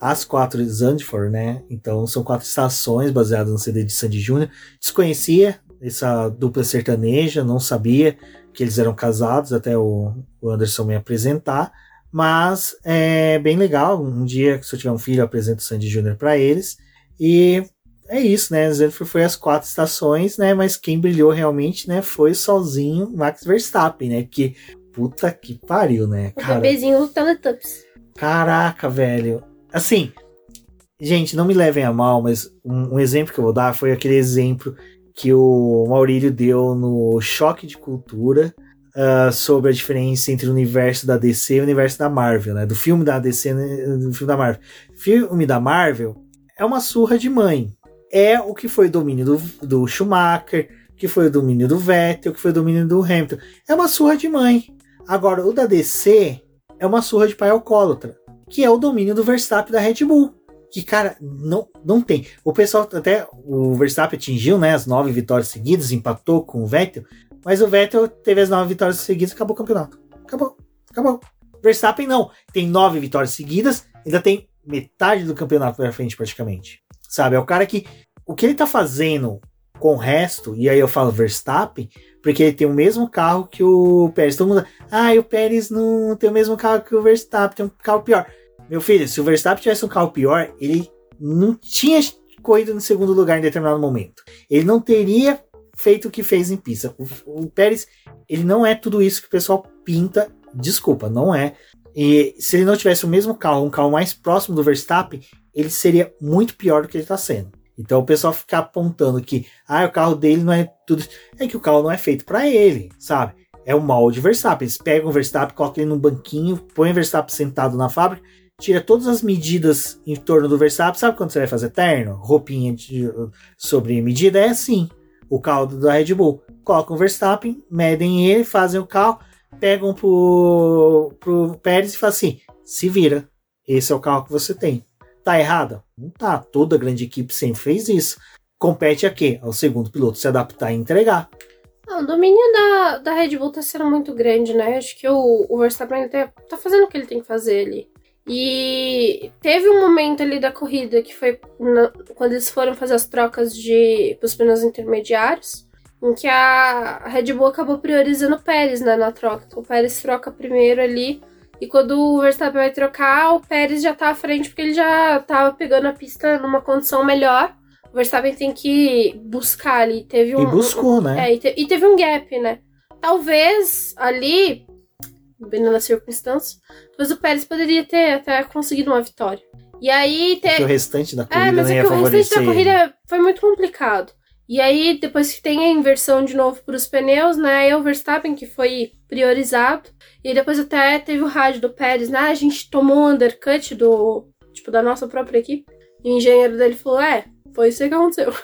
Speaker 1: As quatro Zandvoort, né? Então são quatro estações baseadas no CD de Sandy Júnior. Desconhecia, essa dupla sertaneja, não sabia que eles eram casados até o, o Anderson me apresentar. Mas é bem legal. Um dia, se eu tiver um filho, eu apresento o Sandy Júnior para eles. E é isso, né? Zandvoort foi as quatro estações, né? Mas quem brilhou realmente, né? Foi sozinho Max Verstappen, né? Que puta que pariu, né?
Speaker 2: O Cara, bebezinho do Teletubbies.
Speaker 1: Caraca, velho. Assim, gente, não me levem a mal, mas um, um exemplo que eu vou dar foi aquele exemplo que o Maurílio deu no Choque de Cultura uh, sobre a diferença entre o universo da DC e o universo da Marvel, né? Do filme da DC do filme da Marvel. Filme da Marvel é uma surra de mãe. É o que foi domínio do, do Schumacher, que foi o domínio do Vettel, que foi o domínio do Hamilton. É uma surra de mãe. Agora, o da DC é uma surra de pai alcoólatra, que é o domínio do Verstappen da Red Bull. Que, cara, não, não tem. O pessoal, até o Verstappen atingiu né, as nove vitórias seguidas, empatou com o Vettel, mas o Vettel teve as nove vitórias seguidas acabou o campeonato. Acabou, acabou. Verstappen não. Tem nove vitórias seguidas, ainda tem metade do campeonato pela frente, praticamente. Sabe? É o cara que. O que ele tá fazendo com o resto, e aí eu falo Verstappen, porque ele tem o mesmo carro que o Pérez. Todo mundo. Ah, o Pérez não tem o mesmo carro que o Verstappen, tem um carro pior. Meu filho, se o Verstappen tivesse um carro pior, ele não tinha corrido no segundo lugar em determinado momento. Ele não teria feito o que fez em pista. O, o Pérez, ele não é tudo isso que o pessoal pinta. Desculpa, não é. E se ele não tivesse o mesmo carro, um carro mais próximo do Verstappen, ele seria muito pior do que ele está sendo. Então o pessoal fica apontando que ah, o carro dele não é tudo. É que o carro não é feito para ele, sabe? É o molde Verstappen. Eles pegam o Verstappen, colocam ele num banquinho, põem o Verstappen sentado na fábrica, tira todas as medidas em torno do Verstappen. Sabe quando você vai fazer terno? Roupinha de, sobre medida? É assim. O carro da Red Bull. Colocam o Verstappen, medem ele, fazem o carro, pegam pro, pro Pérez e falam assim: se vira. Esse é o carro que você tem. Tá errada? Não tá. Toda grande equipe sempre fez isso. Compete a quê? Ao segundo piloto se adaptar e entregar.
Speaker 2: Ah, o domínio da, da Red Bull tá sendo muito grande, né? Acho que o, o Verstappen tá, tá fazendo o que ele tem que fazer ali. E teve um momento ali da corrida que foi na, quando eles foram fazer as trocas de os pneus intermediários, em que a Red Bull acabou priorizando o Pérez né, na troca. Então o Pérez troca primeiro ali e quando o Verstappen vai trocar, o Pérez já tá à frente porque ele já tava pegando a pista numa condição melhor. O Verstappen tem que buscar ali. Teve um,
Speaker 1: e buscou, né?
Speaker 2: É, e, te, e, teve um gap, né? Talvez ali, dependendo da circunstância, talvez o Pérez poderia ter até conseguido uma vitória. E aí.
Speaker 1: Porque o restante da corrida
Speaker 2: é, mas é que o restante da corrida foi muito complicado. E aí, depois que tem a inversão de novo para os pneus, né? É o Verstappen que foi priorizado. E depois até teve o rádio do Pérez, né? A gente tomou um undercut do. Tipo, da nossa própria equipe. E o engenheiro dele falou: é, foi isso que aconteceu.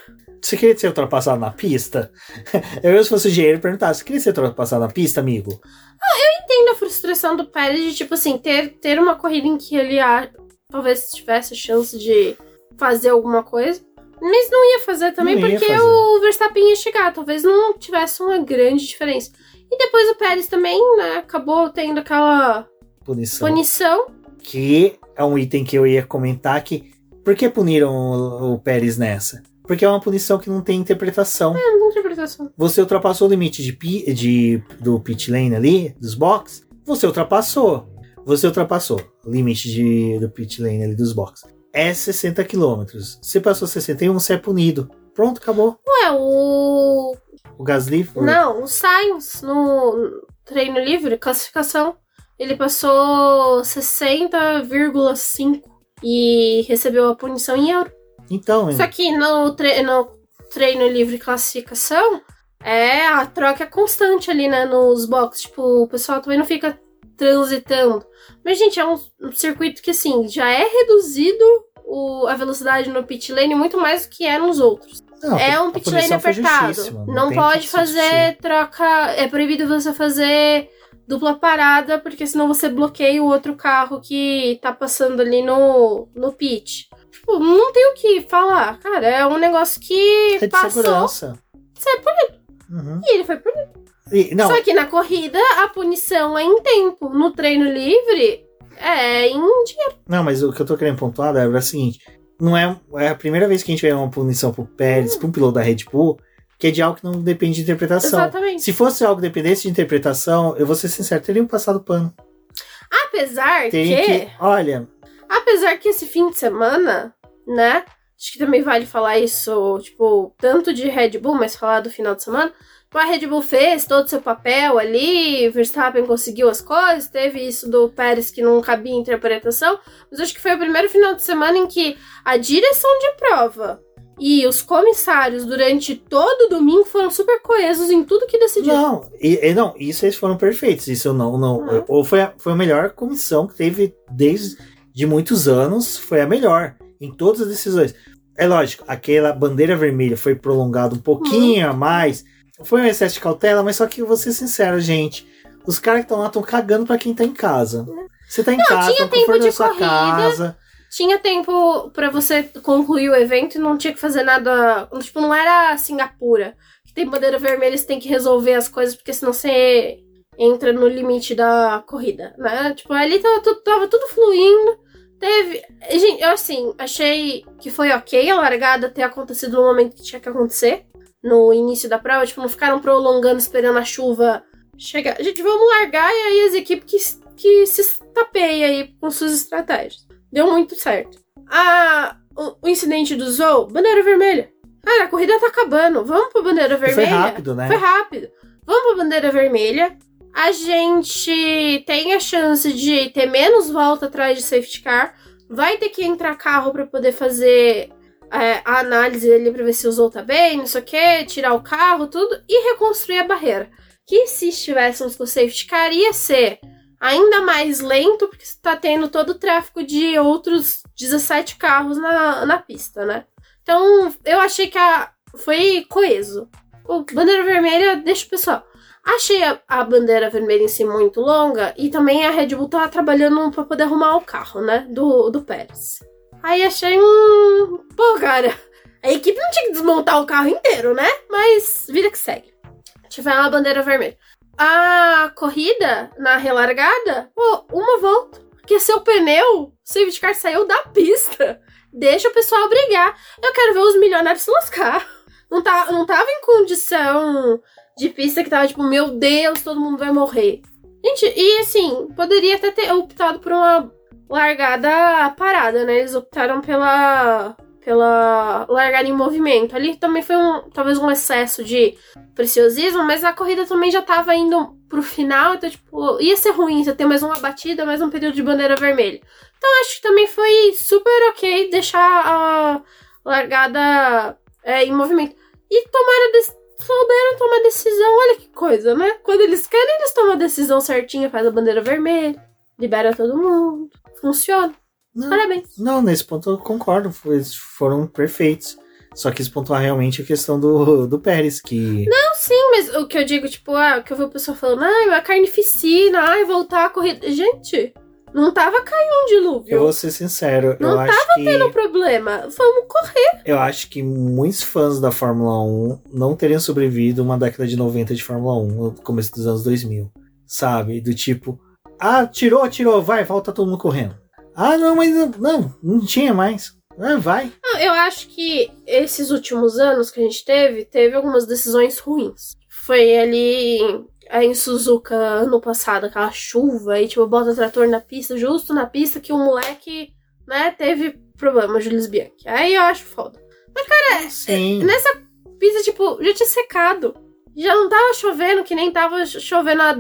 Speaker 1: Você queria ser ultrapassado na pista? Eu, se fosse o engenheiro, perguntasse: você queria ser ultrapassado na pista, amigo?
Speaker 2: Ah, eu entendo a frustração do Pérez de, tipo assim, ter, ter uma corrida em que ele ah, talvez tivesse a chance de fazer alguma coisa. Mas não ia fazer também
Speaker 1: ia
Speaker 2: porque
Speaker 1: fazer.
Speaker 2: o Verstappen ia chegar. Talvez não tivesse uma grande diferença. E depois o Pérez também, né, acabou tendo aquela
Speaker 1: Punição.
Speaker 2: punição.
Speaker 1: Que é um item que eu ia comentar que. Por que puniram o, o Pérez nessa? Porque é uma punição que não tem interpretação.
Speaker 2: É, não tem interpretação.
Speaker 1: Você ultrapassou o limite de, pi- de- do pit lane ali, dos box. Você ultrapassou. Você ultrapassou o limite de, do pit lane ali dos box. É 60 km. Você passou 61, você é punido. Pronto, acabou.
Speaker 2: Ué, o.
Speaker 1: O Gasly foi.
Speaker 2: Não, o Sainz no treino livre, classificação, ele passou 60,5 e recebeu a punição em euro.
Speaker 1: Então,
Speaker 2: Só que no, tre no treino livre classificação, é a troca é constante ali, né, nos boxes. Tipo, o pessoal também não fica transitando. Mas, gente, é um, um circuito que, assim, já é reduzido o, a velocidade no pit lane muito mais do que é nos outros.
Speaker 1: não,
Speaker 2: é um pit lane apertado. Não,
Speaker 1: tem
Speaker 2: pode fazer troca. É proibido você fazer dupla parada, porque senão você bloqueia o outro carro que tá passando ali no, no pit. Tipo, não tem o que falar. Cara, é um negócio que
Speaker 1: É de
Speaker 2: passou.
Speaker 1: segurança.
Speaker 2: Você é punido.
Speaker 1: Uhum.
Speaker 2: E ele foi punido.
Speaker 1: E, não,
Speaker 2: Só que na corrida, a punição é em tempo. No treino livre, é em dinheiro.
Speaker 1: não, mas o que eu tô querendo pontuar, Débora, é o seguinte: não é, é a primeira vez que a gente vê uma punição pro Pérez,
Speaker 2: Hum.
Speaker 1: pra um piloto da Red Bull, que é de algo que não depende de interpretação.
Speaker 2: Exatamente.
Speaker 1: Se fosse algo que dependesse de interpretação, eu vou ser sincero, teriam passado pano.
Speaker 2: Apesar que.
Speaker 1: que. Olha,
Speaker 2: Apesar que esse fim de semana, né? Acho que também vale falar isso, tipo, tanto de Red Bull, mas falar do final de semana. Tipo, A Red Bull fez todo o seu papel ali, Verstappen conseguiu as coisas, teve isso do Pérez que não cabia interpretação, mas acho que foi o primeiro final de semana em que a direção de prova e os comissários durante todo o domingo foram super coesos em tudo que decidiram.
Speaker 1: não, e, e não, isso eles foram perfeitos. Isso eu não. não
Speaker 2: Uhum.
Speaker 1: Ou foi a, foi a melhor comissão que teve desde de muitos anos. Foi a melhor em todas as decisões. É lógico, aquela bandeira vermelha foi prolongada um pouquinho a mais. foi um excesso de cautela, mas só que eu vou ser sincero, gente. Os caras que estão lá estão cagando pra quem tá em casa. Você tá em
Speaker 2: Não,
Speaker 1: casa,
Speaker 2: tinha tempo de
Speaker 1: sua
Speaker 2: corrida.
Speaker 1: casa.
Speaker 2: Tinha tempo pra você concluir o evento e não tinha que fazer nada. Tipo, não era Singapura. Que tem bandeira vermelha, você tem que resolver as coisas, porque senão você entra no limite da corrida, né? Tipo, ali tava tava tudo fluindo. Teve. Gente, eu assim, achei que foi ok a largada ter acontecido no momento que tinha que acontecer. No início da prova, tipo, não ficaram prolongando esperando a chuva chegar. Gente, vamos largar e aí as equipes que, que se tapeiam aí com suas estratégias. Deu muito certo. A, o, o incidente do Zou, bandeira vermelha. Cara, a corrida tá acabando. Vamos pra bandeira
Speaker 1: E
Speaker 2: vermelha.
Speaker 1: foi rápido, né?
Speaker 2: Foi rápido. Vamos pra bandeira vermelha. A gente tem a chance de ter menos volta atrás de safety car. Vai ter que entrar carro pra poder fazer é, a análise ali pra ver se usou tá bem, não sei o que, tirar o carro, tudo, e reconstruir a barreira. Que se estivéssemos com safety car, ia ser ainda mais lento, porque você tá tendo todo o tráfego de outros 17 carros na, na pista, né? Então, eu achei que a, foi coeso. O bandeira vermelha, deixa o pessoal. Achei a, a bandeira vermelha em si muito longa e também a Red Bull tava trabalhando pra poder arrumar o carro, né? Do, do Pérez. Aí achei um. Pô, cara, a equipe não tinha que desmontar o carro inteiro, né? Mas vida que segue. Tiver uma bandeira vermelha. A corrida na relargada, pô, uma volta. Porque seu pneu, safety car saiu da pista. Deixa o pessoal brigar. Eu quero ver os milionários se lascar. Não, tá, não tava em condição de pista que tava tipo, meu Deus, todo mundo vai morrer. Gente, e assim, poderia até ter optado por uma largada parada, né? Eles optaram pela pela largada em movimento. Ali também foi um talvez um excesso de preciosismo, mas a corrida também já tava indo pro final, então tipo, ia ser ruim você ter mais uma batida, mais um período de bandeira vermelha. Então acho que também foi super ok deixar a largada é, em movimento. E tomaram des- souberam tomar decisão, olha que coisa, né? Quando eles querem, eles tomam a decisão certinha, faz a bandeira vermelha, libera todo mundo. Funciona.
Speaker 1: Não,
Speaker 2: Parabéns.
Speaker 1: não, nesse ponto eu concordo. Eles foram perfeitos. Só quis pontuar realmente a questão do, do Pérez, que.
Speaker 2: Não, sim, mas o que eu digo, tipo, ah, o que eu vi o pessoal falando, ai, a carnificina, ai, voltar a corrida. Gente, não tava caindo um dilúvio.
Speaker 1: Eu vou ser sincero,
Speaker 2: Não
Speaker 1: eu acho que.
Speaker 2: Tendo problema. Vamos correr.
Speaker 1: Eu acho que muitos fãs da Fórmula 1 não teriam sobrevivido uma década de 90 de Fórmula 1, no começo dos anos 2000. Sabe? Do tipo, ah, tirou, tirou, vai, volta todo mundo correndo. Ah, não, mas não, não, não tinha mais. Ah, vai.
Speaker 2: Não, eu acho que esses últimos anos que a gente teve, teve algumas decisões ruins. Foi ali aí em Suzuka ano passado, aquela chuva, e tipo, bota o trator na pista, justo na pista que o moleque, né, teve problema, Julius Bianchi. Aí eu acho foda.
Speaker 1: Sim.
Speaker 2: Nessa pista, tipo, já tinha secado. Já não tava chovendo, que nem tava chovendo a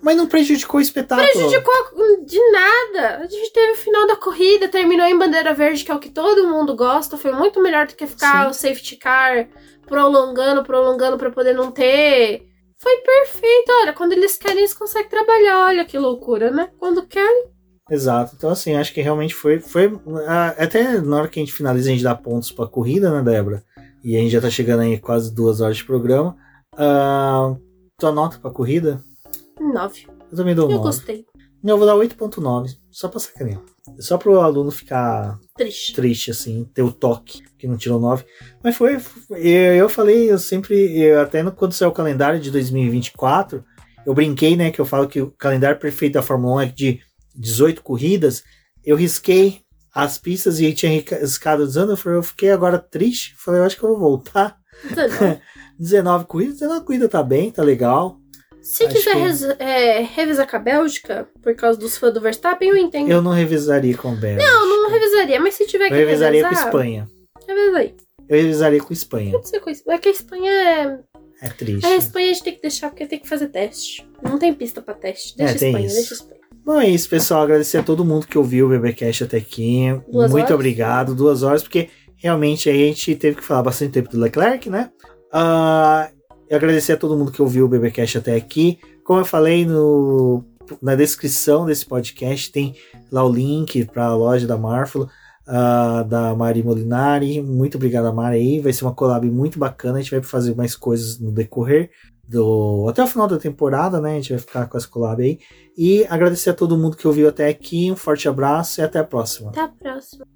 Speaker 1: Mas não prejudicou o espetáculo.
Speaker 2: prejudicou de nada. A gente teve o final da corrida, terminou em bandeira verde, que é o que todo mundo gosta. Foi muito melhor do que ficar
Speaker 1: Sim.
Speaker 2: o safety car prolongando, prolongando pra poder não ter. Foi perfeito. Olha, quando eles querem, eles conseguem trabalhar. Olha que loucura, né? Quando querem.
Speaker 1: Exato. Então, assim, acho que realmente foi. foi ah, até na hora que a gente finaliza, a gente dá pontos pra corrida, né, Débora? E a gente já tá chegando aí quase duas horas de programa. Ah, tua nota pra corrida?
Speaker 2: Nove.
Speaker 1: Eu também dou
Speaker 2: Eu
Speaker 1: 9.
Speaker 2: gostei.
Speaker 1: Não, eu vou dar 8.9, só pra sacanear. Só pro aluno ficar
Speaker 2: Triste.
Speaker 1: triste, assim, ter o toque, que não tirou 9. Mas foi, eu, eu falei, eu sempre, eu, até no, quando saiu o calendário de 2024, eu brinquei, né, que eu falo que o calendário perfeito da Fórmula 1 é de 18 corridas, eu risquei as pistas e tinha riscado os anos, eu falei, eu fiquei agora triste, falei, eu acho que eu vou voltar.
Speaker 2: 19.
Speaker 1: 19 corridas, 19 corridas tá bem, tá legal.
Speaker 2: Se
Speaker 1: Acho
Speaker 2: quiser
Speaker 1: que-
Speaker 2: é, revisar com a Bélgica, por causa dos fãs do Verstappen, eu entendo.
Speaker 1: Eu não revisaria com o Bélgica.
Speaker 2: Não, não revisaria, mas se tiver
Speaker 1: Eu
Speaker 2: que
Speaker 1: revisaria com
Speaker 2: revisar,
Speaker 1: Espanha.
Speaker 2: Revisa aí.
Speaker 1: Eu revisaria com Espanha.
Speaker 2: Pode ser com Espanha. É que a Espanha é.
Speaker 1: É triste.
Speaker 2: A Espanha a gente tem que deixar porque tem que fazer teste. Não tem pista pra teste. Deixa
Speaker 1: É, tem
Speaker 2: Espanha,
Speaker 1: isso.
Speaker 2: deixa Espanha.
Speaker 1: Bom, é isso, pessoal. Agradecer a todo mundo que ouviu o BBcast até aqui.
Speaker 2: Duas
Speaker 1: Muito
Speaker 2: horas?
Speaker 1: obrigado. Duas horas, porque realmente a gente teve que falar bastante tempo do Leclerc, né? Ah, e agradecer a todo mundo que ouviu o BBcast até aqui. Como eu falei no, na descrição desse podcast, tem lá o link para a loja da Marfalo. uh, da Mari Molinari. Muito obrigado, Mari. Aí. Vai ser uma collab muito bacana. A gente vai fazer mais coisas no decorrer do até o final da temporada, né? A gente vai ficar com essa collab aí. E agradecer a todo mundo que ouviu até aqui. Um forte abraço e até a próxima.
Speaker 2: Até a próxima.